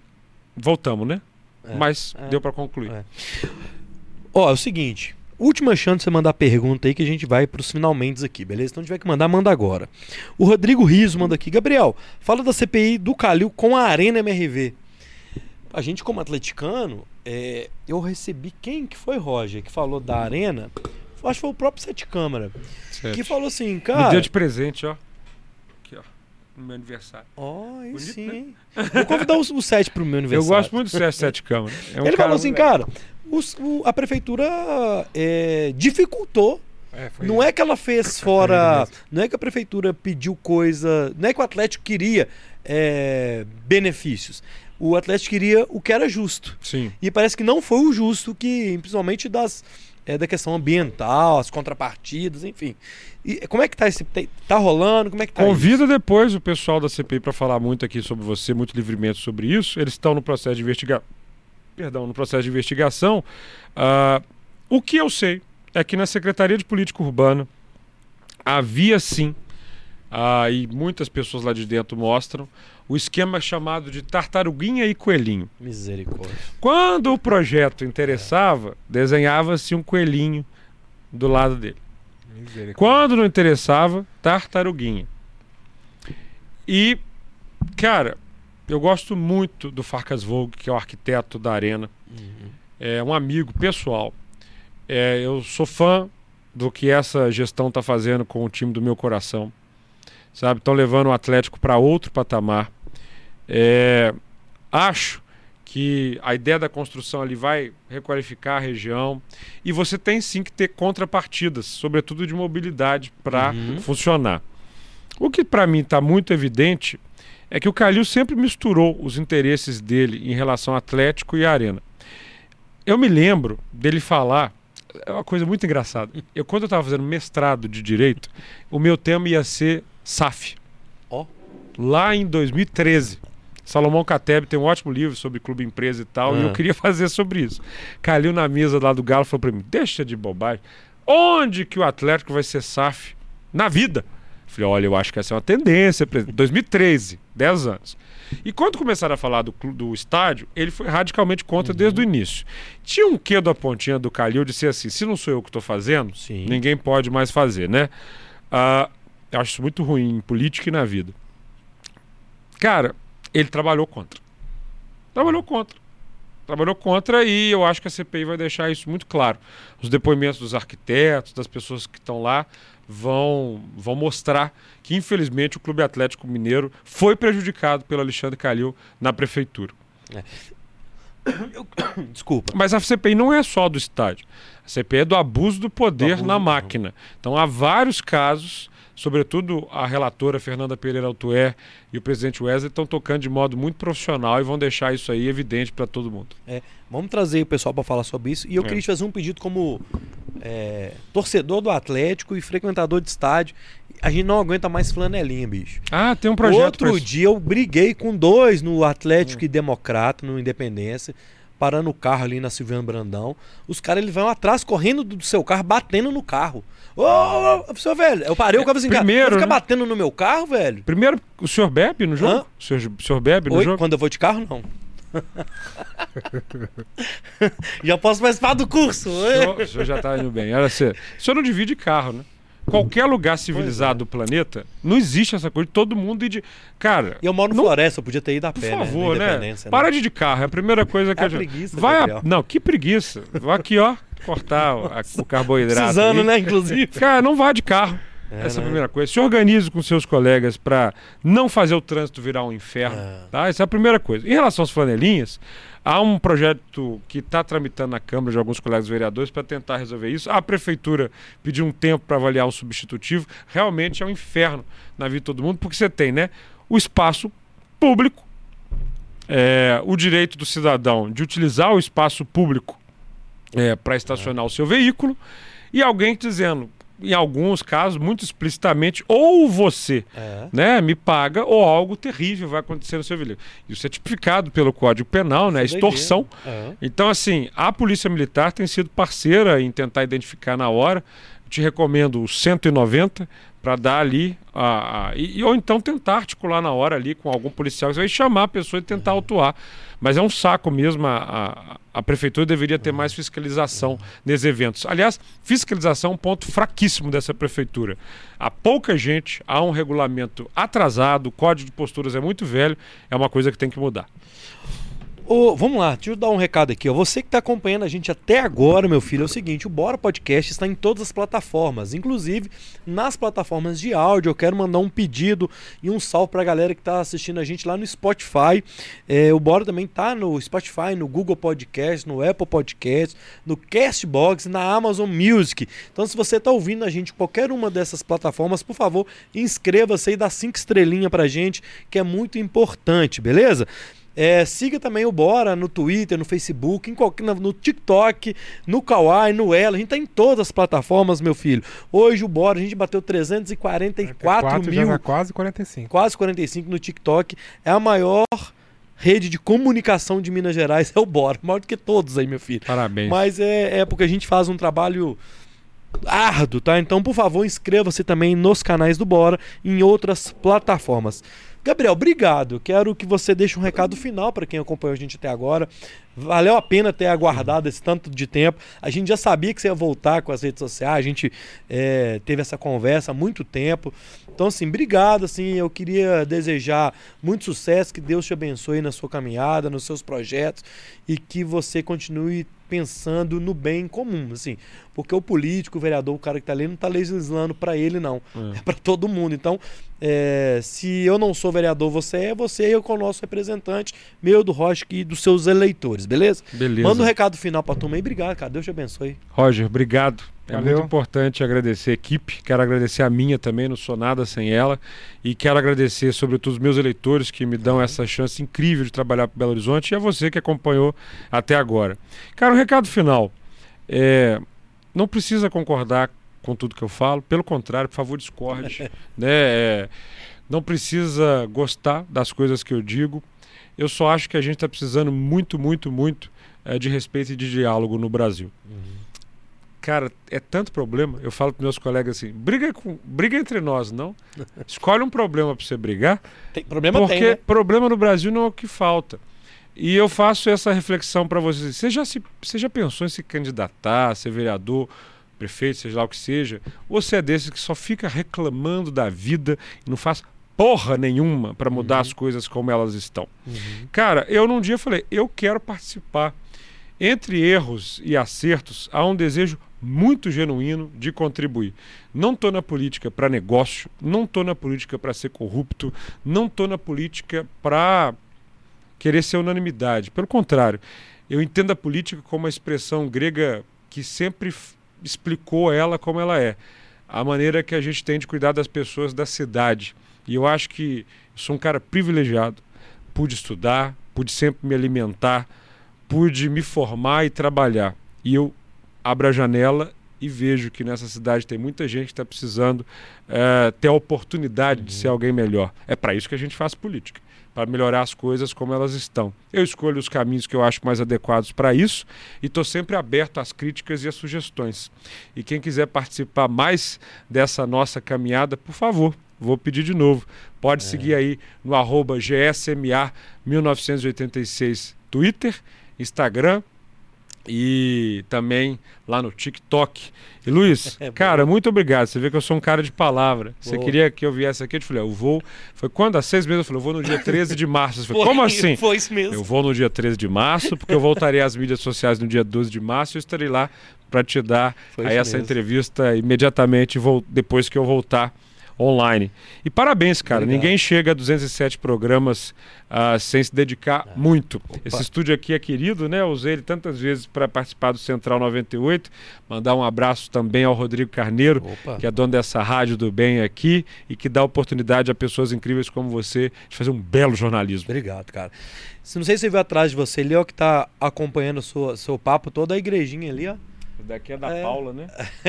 voltamos, né? É, Mas é. deu para concluir. É. Ó, é o seguinte. Última chance de você mandar pergunta aí que a gente vai pros finalmente aqui, beleza? Então tiver que mandar, manda agora. O Rodrigo Riso manda aqui. Gabriel, fala da CPI do Calil com a Arena MRV. A gente, como atleticano, é, eu recebi quem que foi, Roger, que falou da Arena? Acho que foi o próprio Sete Câmara. Certo. Que falou assim, Me cara. deu de presente, ó. No meu aniversário. Ó, aí Bonito, sim. né? hein? Vou convidar o, o Sete pro meu Eu aniversário. gosto muito do Sérgio Sete Câmara. É um Ele falou assim, cara, os- o- a prefeitura é, dificultou É, Não é que ela fez <laughs> fora. Não é que a prefeitura pediu coisa. Não é que o Atlético queria é, benefícios. O Atlético queria o que era justo. Sim. E parece que não foi o justo, que principalmente das, é, da questão ambiental, as contrapartidas, enfim. E como é que tá esse. Tá rolando? Como é que tá Convida depois o pessoal da CPI para falar muito aqui sobre você, muito livremente sobre isso. Eles estão no processo de investigação. Perdão, no processo de investigação. Ah, o que eu sei é que na Secretaria de Política Urbana havia sim, ah, e muitas pessoas lá de dentro mostram, o esquema chamado de tartaruguinha e coelhinho. Misericórdia. Quando o projeto interessava, desenhava-se um coelhinho do lado dele. Misericórdia. Quando não interessava, tartaruguinha. E, cara, eu gosto muito do Farcas Vogue, que é o arquiteto da arena. É um amigo pessoal. É, eu sou fã do que essa gestão está fazendo com o time do meu coração. Sabe? Estão levando o Atlético para outro patamar. É, acho que a ideia da construção ali vai requalificar a região e você tem sim que ter contrapartidas, sobretudo de mobilidade, para Uhum. funcionar. O que para mim está muito evidente é que o Calil sempre misturou os interesses dele em relação ao Atlético e à Arena. Eu me lembro dele falar, é uma coisa muito engraçada. Eu quando eu estava fazendo mestrado de direito, o meu tema ia ser SAF. Ó. Lá em 2013. Salomão Cateb tem um ótimo livro sobre clube empresa e tal, e eu Ah. queria <laughs> fazer sobre isso. Calil na mesa lá do Galo falou para mim: "Deixa de bobagem. Onde que o Atlético vai ser SAF na vida?" Falei, olha, eu acho que essa é uma tendência. presidente. 2013, 10 anos. E quando começaram a falar do, do estádio, ele foi radicalmente contra desde o início. Tinha um quê da pontinha do Calil de ser assim, se não sou eu que estou fazendo, Sim. ninguém pode mais fazer, né? Ah, eu acho isso muito ruim em política e na vida. Cara, ele trabalhou contra. Trabalhou contra. Trabalhou contra e eu acho que a CPI vai deixar isso muito claro. Os depoimentos dos arquitetos, das pessoas que estão lá, vão, vão mostrar que, infelizmente, o Clube Atlético Mineiro foi prejudicado pelo Alexandre Calil na prefeitura. <coughs> Desculpa. Mas a CPI não é só do estádio. A CPI é do abuso do poder Do abuso na máquina. Então há vários casos, sobretudo a relatora Fernanda Pereira Altué e o presidente Wesley estão tocando de modo muito profissional e vão deixar isso aí evidente para todo mundo. Vamos trazer o pessoal para falar sobre isso. E eu É. queria te fazer um pedido como é, torcedor do Atlético e frequentador de estádio. A gente não aguenta mais flanelinha, bicho. Ah, tem um projeto Outro dia eu briguei com dois no Atlético Hum. e Democrata, no Independência, parando o carro ali na Silviano Brandão. Os caras eles vão atrás correndo do seu carro, batendo no carro. Ô, ô, seu velho, eu parei, o cara falou assim, primeiro, fica né? batendo no meu carro, velho? Primeiro, o senhor bebe no jogo? Hã? O senhor, o senhor bebe no Oi, jogo? quando eu vou de carro, não. <laughs> já posso participar do curso. O senhor, o senhor já está indo bem. Olha, você, o senhor não divide carro, né? Qualquer lugar civilizado do planeta, não existe essa coisa de todo mundo ir de. Cara. E eu moro no não- floresta, eu podia ter ido a Por pé, né? favor, né? Independência, Para de ir de carro. É a primeira coisa que É a gente. preguiça, Vai a... Não, que preguiça. Vou aqui, ó, cortar o, a- o <laughs> carboidrato. Precisando, aí. né, inclusive. Cara, não vá de carro. É, Essa é a né? primeira coisa. Se organize com seus colegas para não fazer o trânsito virar um inferno. É. Tá? Essa é a primeira coisa. Em relação às flanelinhas, há um projeto que está tramitando na Câmara de alguns colegas vereadores para tentar resolver isso. A Prefeitura pediu um tempo para avaliar um substitutivo. Realmente é um inferno na vida de todo mundo, porque você tem né, o espaço público, é, o direito do cidadão de utilizar o espaço público para estacionar o seu veículo, e alguém dizendo, em alguns casos, muito explicitamente, ou você É. né, me paga ou algo terrível vai acontecer no seu veículo. Isso é tipificado pelo Código Penal, né? É Extorsão. É. Então, assim, a Polícia Militar tem sido parceira em tentar identificar na hora. Eu te recomendo o 190 para dar ali, a, a- e, ou então tentar articular na hora ali com algum policial. Você vai chamar a pessoa e tentar autuar. Mas é um saco mesmo. A, a, a prefeitura deveria ter mais fiscalização nesses eventos. Aliás, fiscalização é um ponto fraquíssimo dessa prefeitura. Há pouca gente, há um regulamento atrasado, o código de posturas é muito velho, é uma coisa que tem que mudar. Ô, vamos lá, deixa eu dar um recado aqui. Ó. Você que está acompanhando a gente até agora, meu filho, é o seguinte: o Bora Podcast está em todas as plataformas, inclusive nas plataformas de áudio. Eu quero mandar um pedido e um salve para a galera que está assistindo a gente lá no Spotify. É, o Bora também tá no Spotify, no Google Podcast, no Apple Podcast, no Castbox, na Amazon Music. Então, se você está ouvindo a gente em qualquer uma dessas plataformas, por favor, inscreva-se e dá cinco estrelinhas pra gente, que é muito importante, beleza? É, siga também o Bora no Twitter, no Facebook, em qualquer, no, TikTok, no Kawaii, no Ela. A gente tá em todas as plataformas, meu filho. Hoje o Bora, a gente bateu 344 Quatro, já mil, vai quase 45. quase 45 no TikTok. É a maior rede de comunicação de Minas Gerais, é o Bora. Maior do que todos aí, meu filho. Parabéns. Mas é, é porque a gente faz um trabalho árduo, tá? Então, por favor, inscreva-se também nos canais do Bora e em outras plataformas. Gabriel, obrigado. Quero que você deixe um recado final para quem acompanhou a gente até agora. Valeu a pena ter aguardado esse tanto de tempo. A gente já sabia que você ia voltar com as redes sociais. A gente é, teve essa conversa há muito tempo. Então, assim, obrigado. Assim, eu queria desejar muito sucesso, que Deus te abençoe na sua caminhada, nos seus projetos e que você continue pensando no bem comum, assim, porque o político, o vereador, o cara que tá ali não tá legislando para ele não, É. é para todo mundo. Então, é, se eu não sou vereador, você é, você é o nosso representante, meu do Rocha e dos seus eleitores, beleza? Beleza. Manda um recado final pra turma aí, obrigado, cara, Deus te abençoe. Roger, obrigado. É Valeu. muito importante agradecer a equipe, quero agradecer a minha também, não sou nada sem ela. E quero agradecer, sobretudo, os meus eleitores que me dão essa chance incrível de trabalhar para Belo Horizonte e a você que acompanhou até agora. Cara, um recado final. É, não precisa concordar com tudo que eu falo, pelo contrário, por favor, discorde. <laughs> né? É, não precisa gostar das coisas que eu digo. Eu só acho que a gente está precisando muito, muito, muito é, de respeito e de diálogo no Brasil. Cara, é tanto problema. Eu falo para meus colegas assim: briga, com, briga entre nós, não. <laughs> Escolhe um problema para você brigar, Tem, problema porque tem, né? problema no Brasil não é o que falta. E eu faço essa reflexão para vocês. Você já, se, você já pensou em se candidatar, ser vereador, prefeito, seja lá o que seja? Ou você é desses que só fica reclamando da vida e não faz porra nenhuma para mudar as coisas como elas estão? Uhum. Cara, eu num dia falei, eu quero participar. Entre erros e acertos, há um desejo muito genuíno de contribuir. Não estou na política para negócio, não estou na política para ser corrupto, não estou na política para querer ser unanimidade. Pelo contrário, eu entendo a política como uma expressão grega que sempre explicou ela como ela é. A maneira que a gente tem de cuidar das pessoas da cidade. E eu acho que sou um cara privilegiado. Pude estudar, pude sempre me alimentar, pude me formar e trabalhar. E eu abro a janela e vejo que nessa cidade tem muita gente que está precisando eh, ter a oportunidade de ser alguém melhor. É para isso que a gente faz política para melhorar as coisas como elas estão. Eu escolho os caminhos que eu acho mais adequados para isso e estou sempre aberto às críticas e às sugestões. E quem quiser participar mais dessa nossa caminhada, por favor, vou pedir de novo. Pode seguir aí no arroba GSMA 1986 Twitter, Instagram e também lá no TikTok. E Luiz, <laughs> É, cara, muito obrigado. Você vê que eu sou um cara de palavra. Você Boa. queria que eu viesse aqui? Eu te falei, eu vou. Foi quando? Há seis meses eu falei, eu vou no dia 13 de março. Você falou, como assim? Foi isso mesmo. Eu vou no dia 13 de março, porque eu voltarei às mídias sociais no dia 12 de março e eu estarei lá para te dar aí essa mesmo. entrevista imediatamente depois que eu voltar online. E parabéns, cara. Obrigado. Ninguém chega a 207 programas ah, sem se dedicar muito. Esse estúdio aqui é querido, né? Eu usei ele tantas vezes para participar do Central 98. Mandar um abraço também ao Rodrigo Carneiro, Opa. que é dono dessa rádio do bem aqui e que dá oportunidade a pessoas incríveis como você de fazer um belo jornalismo. Obrigado, cara. Não sei se você viu atrás de você ali, ó, que tá acompanhando o seu, seu papo, toda a igrejinha ali, ó. Daqui é da É. Paula, né?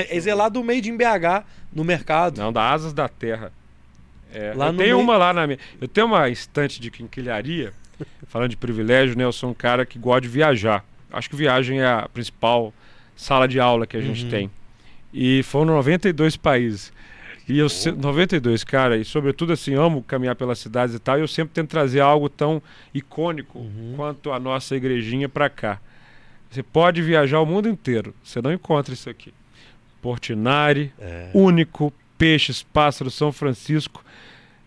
Esse <laughs> é lá do Made in BH, no mercado. Não, da Asas da Terra. É, Lá eu tenho meio- uma lá na minha. Eu tenho uma estante de quinquilharia. <laughs> falando de privilégio, né? Eu sou um cara que gosta de viajar. Acho que viagem é a principal sala de aula que a gente Uhum. tem. E foram 92 países. E eu se- 92, cara, e sobretudo assim, amo caminhar pelas cidades e tal, e eu sempre tento trazer algo tão icônico Uhum. quanto a nossa igrejinha pra cá. Você pode viajar o mundo inteiro, você não encontra isso aqui. Portinari, É. único, peixes, pássaros, São Francisco.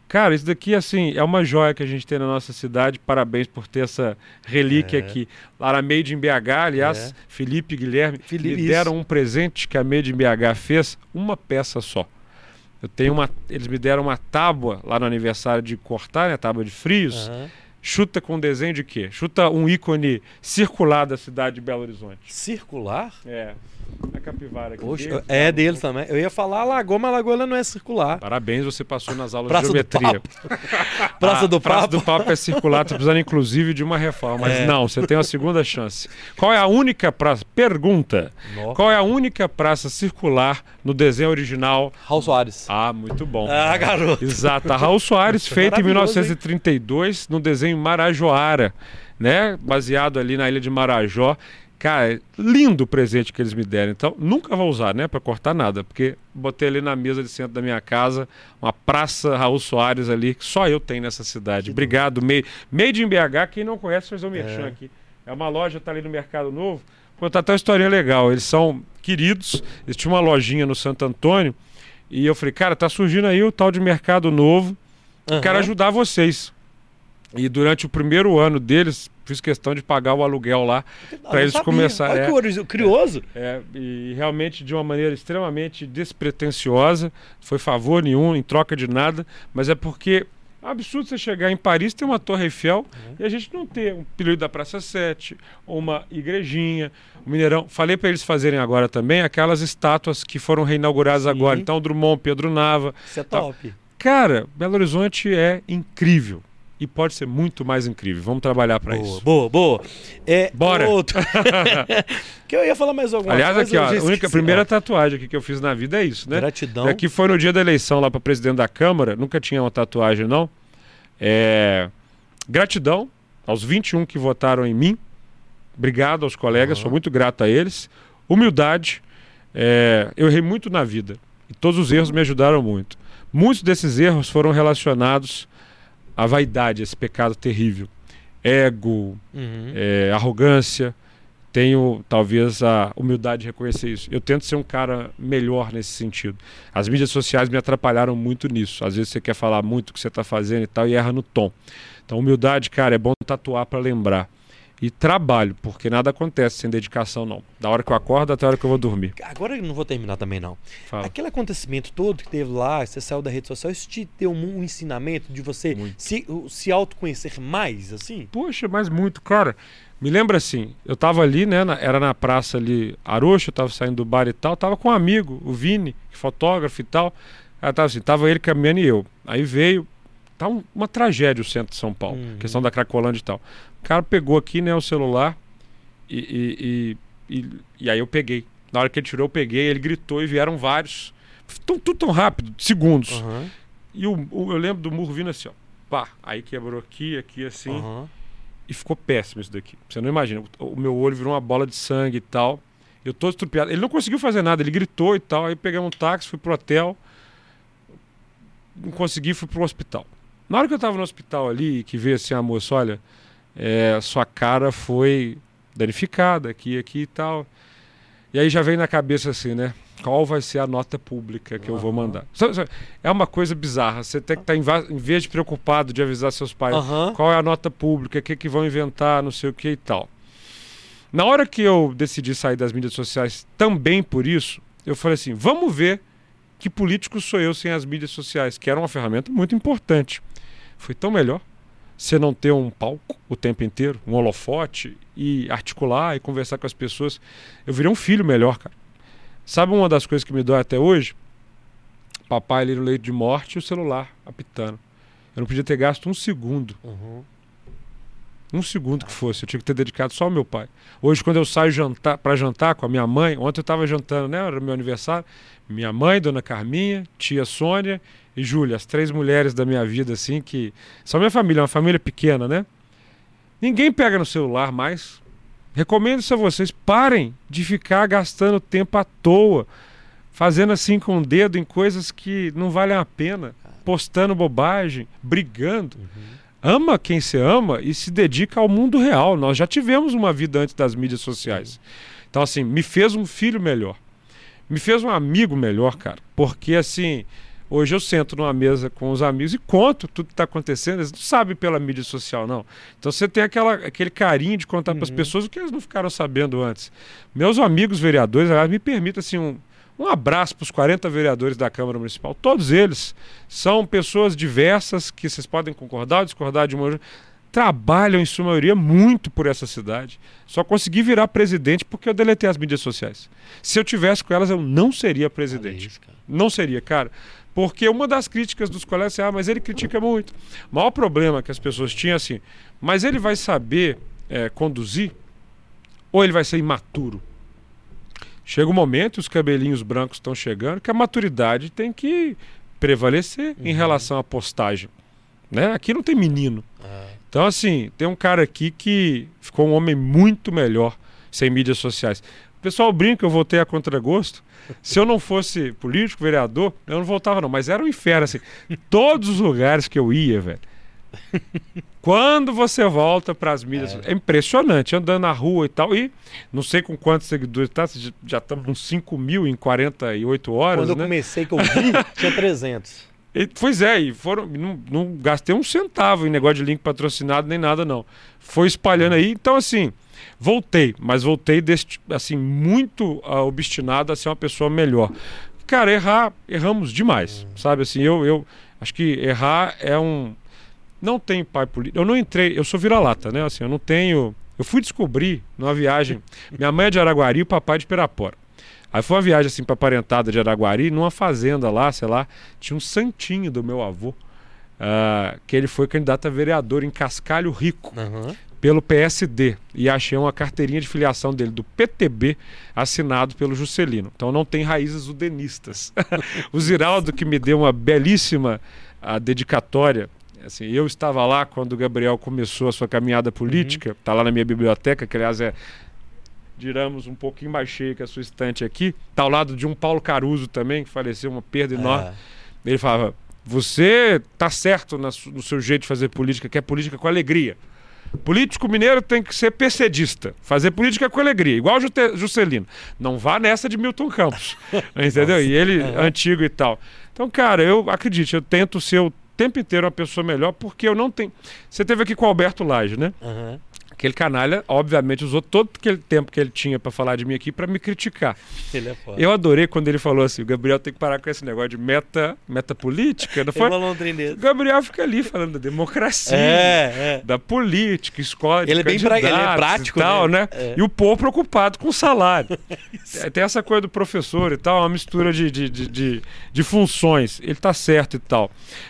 Cara, isso daqui, assim, é uma joia que a gente tem na nossa cidade. Parabéns por ter essa relíquia É. aqui. Lá na Made in BH, aliás, É. Felipe e Guilherme Felipe, me isso. deram um presente que a Made in BH fez, uma peça só. Eu tenho uma, eles me deram uma tábua lá no aniversário de cortar, né, tábua de frios. Aham. Chuta com desenho de quê? Chuta um ícone circular da cidade de Belo Horizonte. Circular? É. A capivara aqui. Deles, é né? deles também. Eu ia falar a lagoa, mas a lagoa ela não é circular. Parabéns, você passou nas aulas Praça de do geometria. <laughs> Praça A do Praça Papo. do Papo é circular, tá precisando inclusive de uma reforma. Mas É. não, você tem uma segunda chance. Qual é a única praça? Pergunta. Nó. Qual é a única praça circular no desenho original? Raul Soares. Ah, muito bom. Ah, garoto. Exato. A Raul Soares, feita em Maravilhoso, 1932, no desenho Marajoara, né? Baseado ali na ilha de Marajó. Cara, lindo o presente que eles me deram. Então, nunca vou usar, né? Pra cortar nada. Porque botei ali na mesa de centro da minha casa uma praça Raul Soares ali, que só eu tenho nessa cidade. Obrigado. Made, Made in BH, quem não conhece, faz o merchan É. aqui. É uma loja, tá ali no Mercado Novo. Contar até uma historinha legal. Eles são queridos. Eles tinham uma lojinha no Santo Antônio. E eu falei, cara, tá surgindo aí o tal de Mercado Novo. Eu quero ajudar vocês. E durante o primeiro ano deles, fiz questão de pagar o aluguel lá. Não eles começarem, Olha é. que curioso- curioso. É, e realmente de uma maneira extremamente despretensiosa. Foi favor nenhum, em troca de nada. Mas é porque é um absurdo você chegar em Paris, ter uma Torre Eiffel e a gente não ter um período da Praça 7, ou uma igrejinha, um Mineirão. Falei para eles fazerem agora também aquelas estátuas que foram reinauguradas Sim. agora. Então, Drummond, Pedro Nava. Isso é top. Cara, Belo Horizonte é incrível. E pode ser muito mais incrível. Vamos trabalhar para isso. boa, boa. É, Bora. Outro. <laughs> que eu ia falar mais alguma Aliás, coisa. aqui, ó, a única primeira Ó, tatuagem aqui que eu fiz na vida é isso, né? Gratidão. Aqui foi no dia da eleição lá para presidente da Câmara, nunca tinha uma tatuagem não. É... Gratidão aos 21 que votaram em mim. Obrigado aos colegas, Aham. sou muito grato a eles. Humildade. é, Eu errei muito na vida e todos os erros me ajudaram muito. Muitos desses erros foram relacionados à vaidade, esse pecado terrível. Ego, Uhum. é, arrogância, tenho talvez a humildade de reconhecer isso. Eu tento ser um cara melhor nesse sentido. As mídias sociais me atrapalharam muito nisso. Às vezes você quer falar muito o que você está fazendo e tal e erra no tom. Então, humildade, cara, é bom tatuar para lembrar. E trabalho, porque nada acontece sem dedicação, não. Da hora que eu acordo até a hora que eu vou dormir. Agora eu não vou terminar também, não. Fala. Aquele acontecimento todo que teve lá, você saiu da rede social, isso te deu um, ensinamento de você Muito. se, se autoconhecer mais, assim? Poxa, mas muito, cara. Me lembra assim, eu tava ali, né? na- era na praça ali, Arocho, eu tava saindo do bar e tal, tava com um amigo, o Vini, fotógrafo e tal. Aí tava assim, tava ele caminhando e eu. Aí veio, tá um- uma tragédia o centro de São Paulo, Uhum. questão da Cracolândia e tal. O cara pegou aqui, né, o celular e, e, e, e- aí eu peguei. Na hora que ele tirou, eu peguei, ele gritou e vieram vários. Tão, tudo tão rápido, segundos. Aham, E o, o- eu lembro do murro vindo assim, ó. Pá, aí quebrou aqui, aqui assim. aham. E ficou péssimo isso daqui. Você não imagina. O, o meu olho virou uma bola de sangue e tal. Eu todo estrupiado. Ele não conseguiu fazer nada, ele gritou e tal. Aí peguei um táxi, fui pro hotel. Não consegui, fui pro hospital. Na hora que eu tava no hospital ali, que veio assim a moça, olha, é, sua cara foi danificada aqui, aqui e tal. E aí já vem na cabeça assim, né? Qual vai ser a nota pública que eu vou mandar? É uma coisa bizarra. Você tem que estar, em, vez de preocupado de avisar seus pais, Aham. qual é a nota pública, o que, que vão inventar, não sei o que e tal. Na hora que eu decidi sair das mídias sociais também por isso, eu falei assim: vamos ver que político sou eu sem as mídias sociais, que era uma ferramenta muito importante. Foi tão melhor você não ter um palco o tempo inteiro, um holofote, e articular e conversar com as pessoas. Eu virei um filho melhor, cara. Sabe uma das coisas que me dói até hoje? Papai ali no leito de morte e o celular apitando. Eu não podia ter gasto um segundo Uhum. um segundo que fosse. Eu tinha que ter dedicado só ao meu pai. Hoje, quando eu saio jantar para jantar com a minha mãe, ontem eu estava jantando, né? Era meu aniversário. Minha mãe, Dona Carminha, tia Sônia e Júlia, as três mulheres da minha vida, assim, que são minha família, uma família pequena, né? Ninguém pega no celular mais. Recomendo isso a vocês. Parem de ficar gastando tempo à toa, fazendo assim com o dedo em coisas que não valem a pena, postando bobagem, brigando ama quem se ama e se dedica ao mundo real. Nós já tivemos uma vida antes das mídias sociais. Então, assim, me fez um filho melhor. Me fez um amigo melhor, cara. Porque, assim, hoje eu sento numa mesa com os amigos e conto tudo que está acontecendo. Eles não sabem pela mídia social, não. Então você tem aquela, aquele carinho de contar para as pessoas o que eles não ficaram sabendo antes. Meus amigos vereadores, aliás, me permita, assim, um, um abraço para os 40 vereadores da Câmara Municipal. Todos eles são pessoas diversas que vocês podem concordar ou discordar de uma. Trabalham, em sua maioria, muito por essa cidade. Só consegui virar presidente porque eu deletei as mídias sociais. Se eu tivesse com elas, eu não seria presidente. isso. Não seria, cara. Porque uma das críticas dos colegas é, ah, mas ele critica muito. O maior problema que as pessoas tinham é assim, mas ele vai saber eh, conduzir ou ele vai ser imaturo? Chega um momento, os cabelinhos brancos estão chegando, que a maturidade tem que prevalecer em relação à postagem. Né? Aqui não tem menino. Ah, Então, assim, tem um cara aqui que ficou um homem muito melhor sem mídias sociais. O pessoal brinca, eu voltei a contragosto. Se eu não fosse político, vereador, eu não voltava, não. Mas era um inferno, assim. Todos os lugares que eu ia, velho. Quando você volta para as mídias, é. impressionante, andando na rua e tal. E não sei com quantos seguidores tá, já estamos com 5 mil em 48 horas, Quando eu né? comecei, que eu vi, <laughs> tinha 300. E, pois é, e foram. Não, não gastei um centavo em negócio de link patrocinado nem nada, não. Foi espalhando aí. Então, assim, voltei, mas voltei deste, assim, muito ah, obstinado a ser uma pessoa melhor. Cara, errar, erramos demais. Sabe assim, eu, eu acho que errar é um. Não tenho pai político. Eu não entrei, eu sou vira-lata, né? Assim, eu não tenho. Eu fui descobrir numa viagem. Minha mãe é de Araguari e o papai é de Pirapora. Aí foi uma viagem assim para parentada de Araguari, numa fazenda lá, sei lá, tinha um santinho do meu avô, ah, que ele foi candidato a vereador em Cascalho Rico, Aham. Pelo PSD. E achei uma carteirinha de filiação dele, do PTB, assinado pelo Juscelino. Então não tem raízes udenistas. <laughs> o Ziraldo, que me deu uma belíssima ah, dedicatória. Assim, eu estava lá quando o Gabriel começou a sua caminhada política, está lá na minha biblioteca, que aliás é diramos, um pouquinho mais cheia que a sua estante aqui. Está ao lado de um Paulo Caruso também, que faleceu, uma perda enorme. Ah, Ele falava: Você tá certo no seu jeito de fazer política, que é política com alegria. Político mineiro tem que ser percedista, fazer política com alegria, igual o Juscelino. Não vá nessa de Milton Campos, <laughs> entendeu? E ele, Aham. antigo e tal. Então, cara, eu acredito, eu tento ser o tempo inteiro uma pessoa melhor, porque eu não tenho. Você teve aqui com o Alberto Laje, né? aham. Aquele canalha, obviamente, usou todo aquele tempo que ele tinha para falar de mim aqui para me criticar. Ele é foda. Eu adorei quando ele falou assim: o Gabriel tem que parar com esse negócio de meta, meta política. Não Ele foi? O. Gabriel fica ali falando da democracia, É, é. da política, escola de Ele é bem pra- ele é prático, e tal, né? né? É. E o povo preocupado com o salário. <laughs> É, Tem essa coisa do professor e tal, uma mistura de, de, de, de, de funções. Ele tá certo e tal.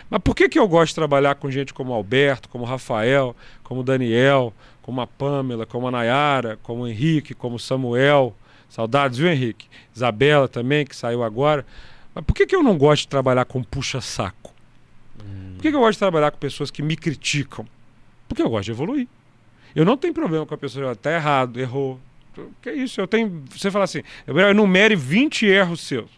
Mas por que, que eu gosto de trabalhar com gente como Alberto, como Rafael, como Daniel, como a Pamela, como a Nayara, como o Henrique, como o Samuel? Saudades, viu, Henrique? Isabela também, que saiu agora. Mas por que, que eu não gosto de trabalhar com puxa-saco? Por que, que eu gosto de trabalhar com pessoas que me criticam? Porque eu gosto de evoluir. Eu não tenho problema com a pessoa, tá errado, errou. Que isso? Eu tenho. Você fala assim, Gabriel, enumere 20 erros seus.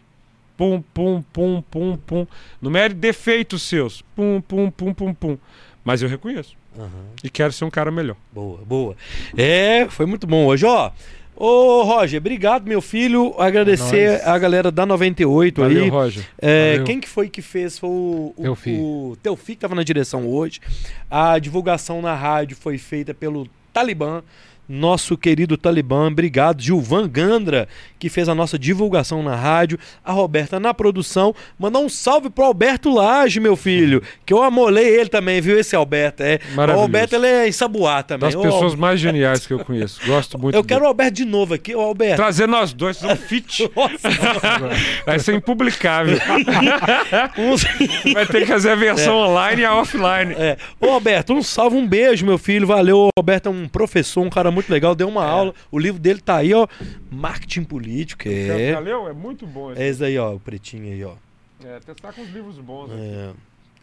Pum, pum, pum, pum, pum. Numere defeitos seus. Pum, pum, pum, pum, pum. Mas eu reconheço. Aham. E quero ser um cara melhor. Boa, boa. É, foi muito bom hoje, ó. Ô, Roger, obrigado, meu filho. Agradecer nóis. a galera da 98 Valeu, aí. Roger. É, Valeu. quem que foi que fez? Foi o, o, Teufi. o Teufi que tava na direção hoje. A divulgação na rádio foi feita pelo Talibã, nosso querido Talibã. Obrigado. Gilvan Gandra, que fez a nossa divulgação na rádio. A Roberta na produção. Mandar um salve pro Alberto Lage, meu filho. Que eu amolei ele também, viu? Esse Alberto. É. O. Alberto ele é em Sabuá também. Das pessoas mais geniais que eu conheço. Gosto muito Eu dele. quero o Alberto de novo aqui. Ô, Alberto. Trazer nós dois, um fit. <laughs> Nossa, <laughs> Vai ser impublicável. <laughs> Vai ter que fazer a versão online e a offline. É. Ô, Alberto, um salve, um beijo, meu filho. Valeu. O Alberto é um professor, um cara muito legal. Deu uma aula. O livro dele tá aí, ó. Marketing político. É. Valeu? É muito bom esse. É esse aí, ó. O pretinho aí, ó. É, testar com os livros bons. né?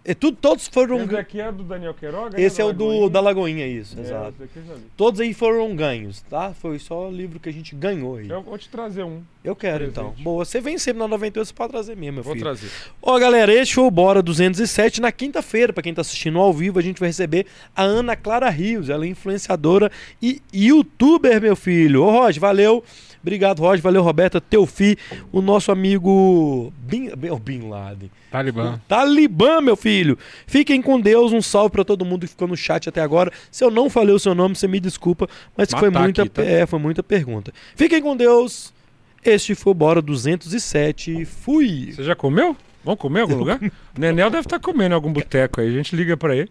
É. Tudo, todos foram. Esse aqui é do Daniel Queiroga? Esse né, é o do, da Lagoinha, isso, É, exato. esse aqui eu já li. Todos aí foram ganhos, tá? Foi só o livro que a gente ganhou aí. Eu vou te trazer um. Eu quero, presente. então. Boa, você vem sempre na 98, você pode trazer mesmo, meu Vou filho. trazer. Ó, galera, este foi o Bora 207. Na quinta-feira, pra quem tá assistindo ao vivo, a gente vai receber a Ana Clara Rios. Ela é influenciadora e youtuber, meu filho. Ô, Roger, valeu. Obrigado, Roger. Valeu, Roberta. Teufi, o nosso amigo Bin, Bin, oh, Bin Laden. Talibã. Talibã, meu filho. Fiquem com Deus. Um salve pra todo mundo que ficou no chat até agora. Se eu não falei o seu nome, você me desculpa, mas Matar foi muita, aqui, tá? é, foi muita pergunta. Fiquem com Deus. Este foi o Bora 207. Fui. Você já comeu? Vamos comer em algum lugar? O <laughs> Nenel deve estar comendo em algum boteco aí. A gente liga pra ele.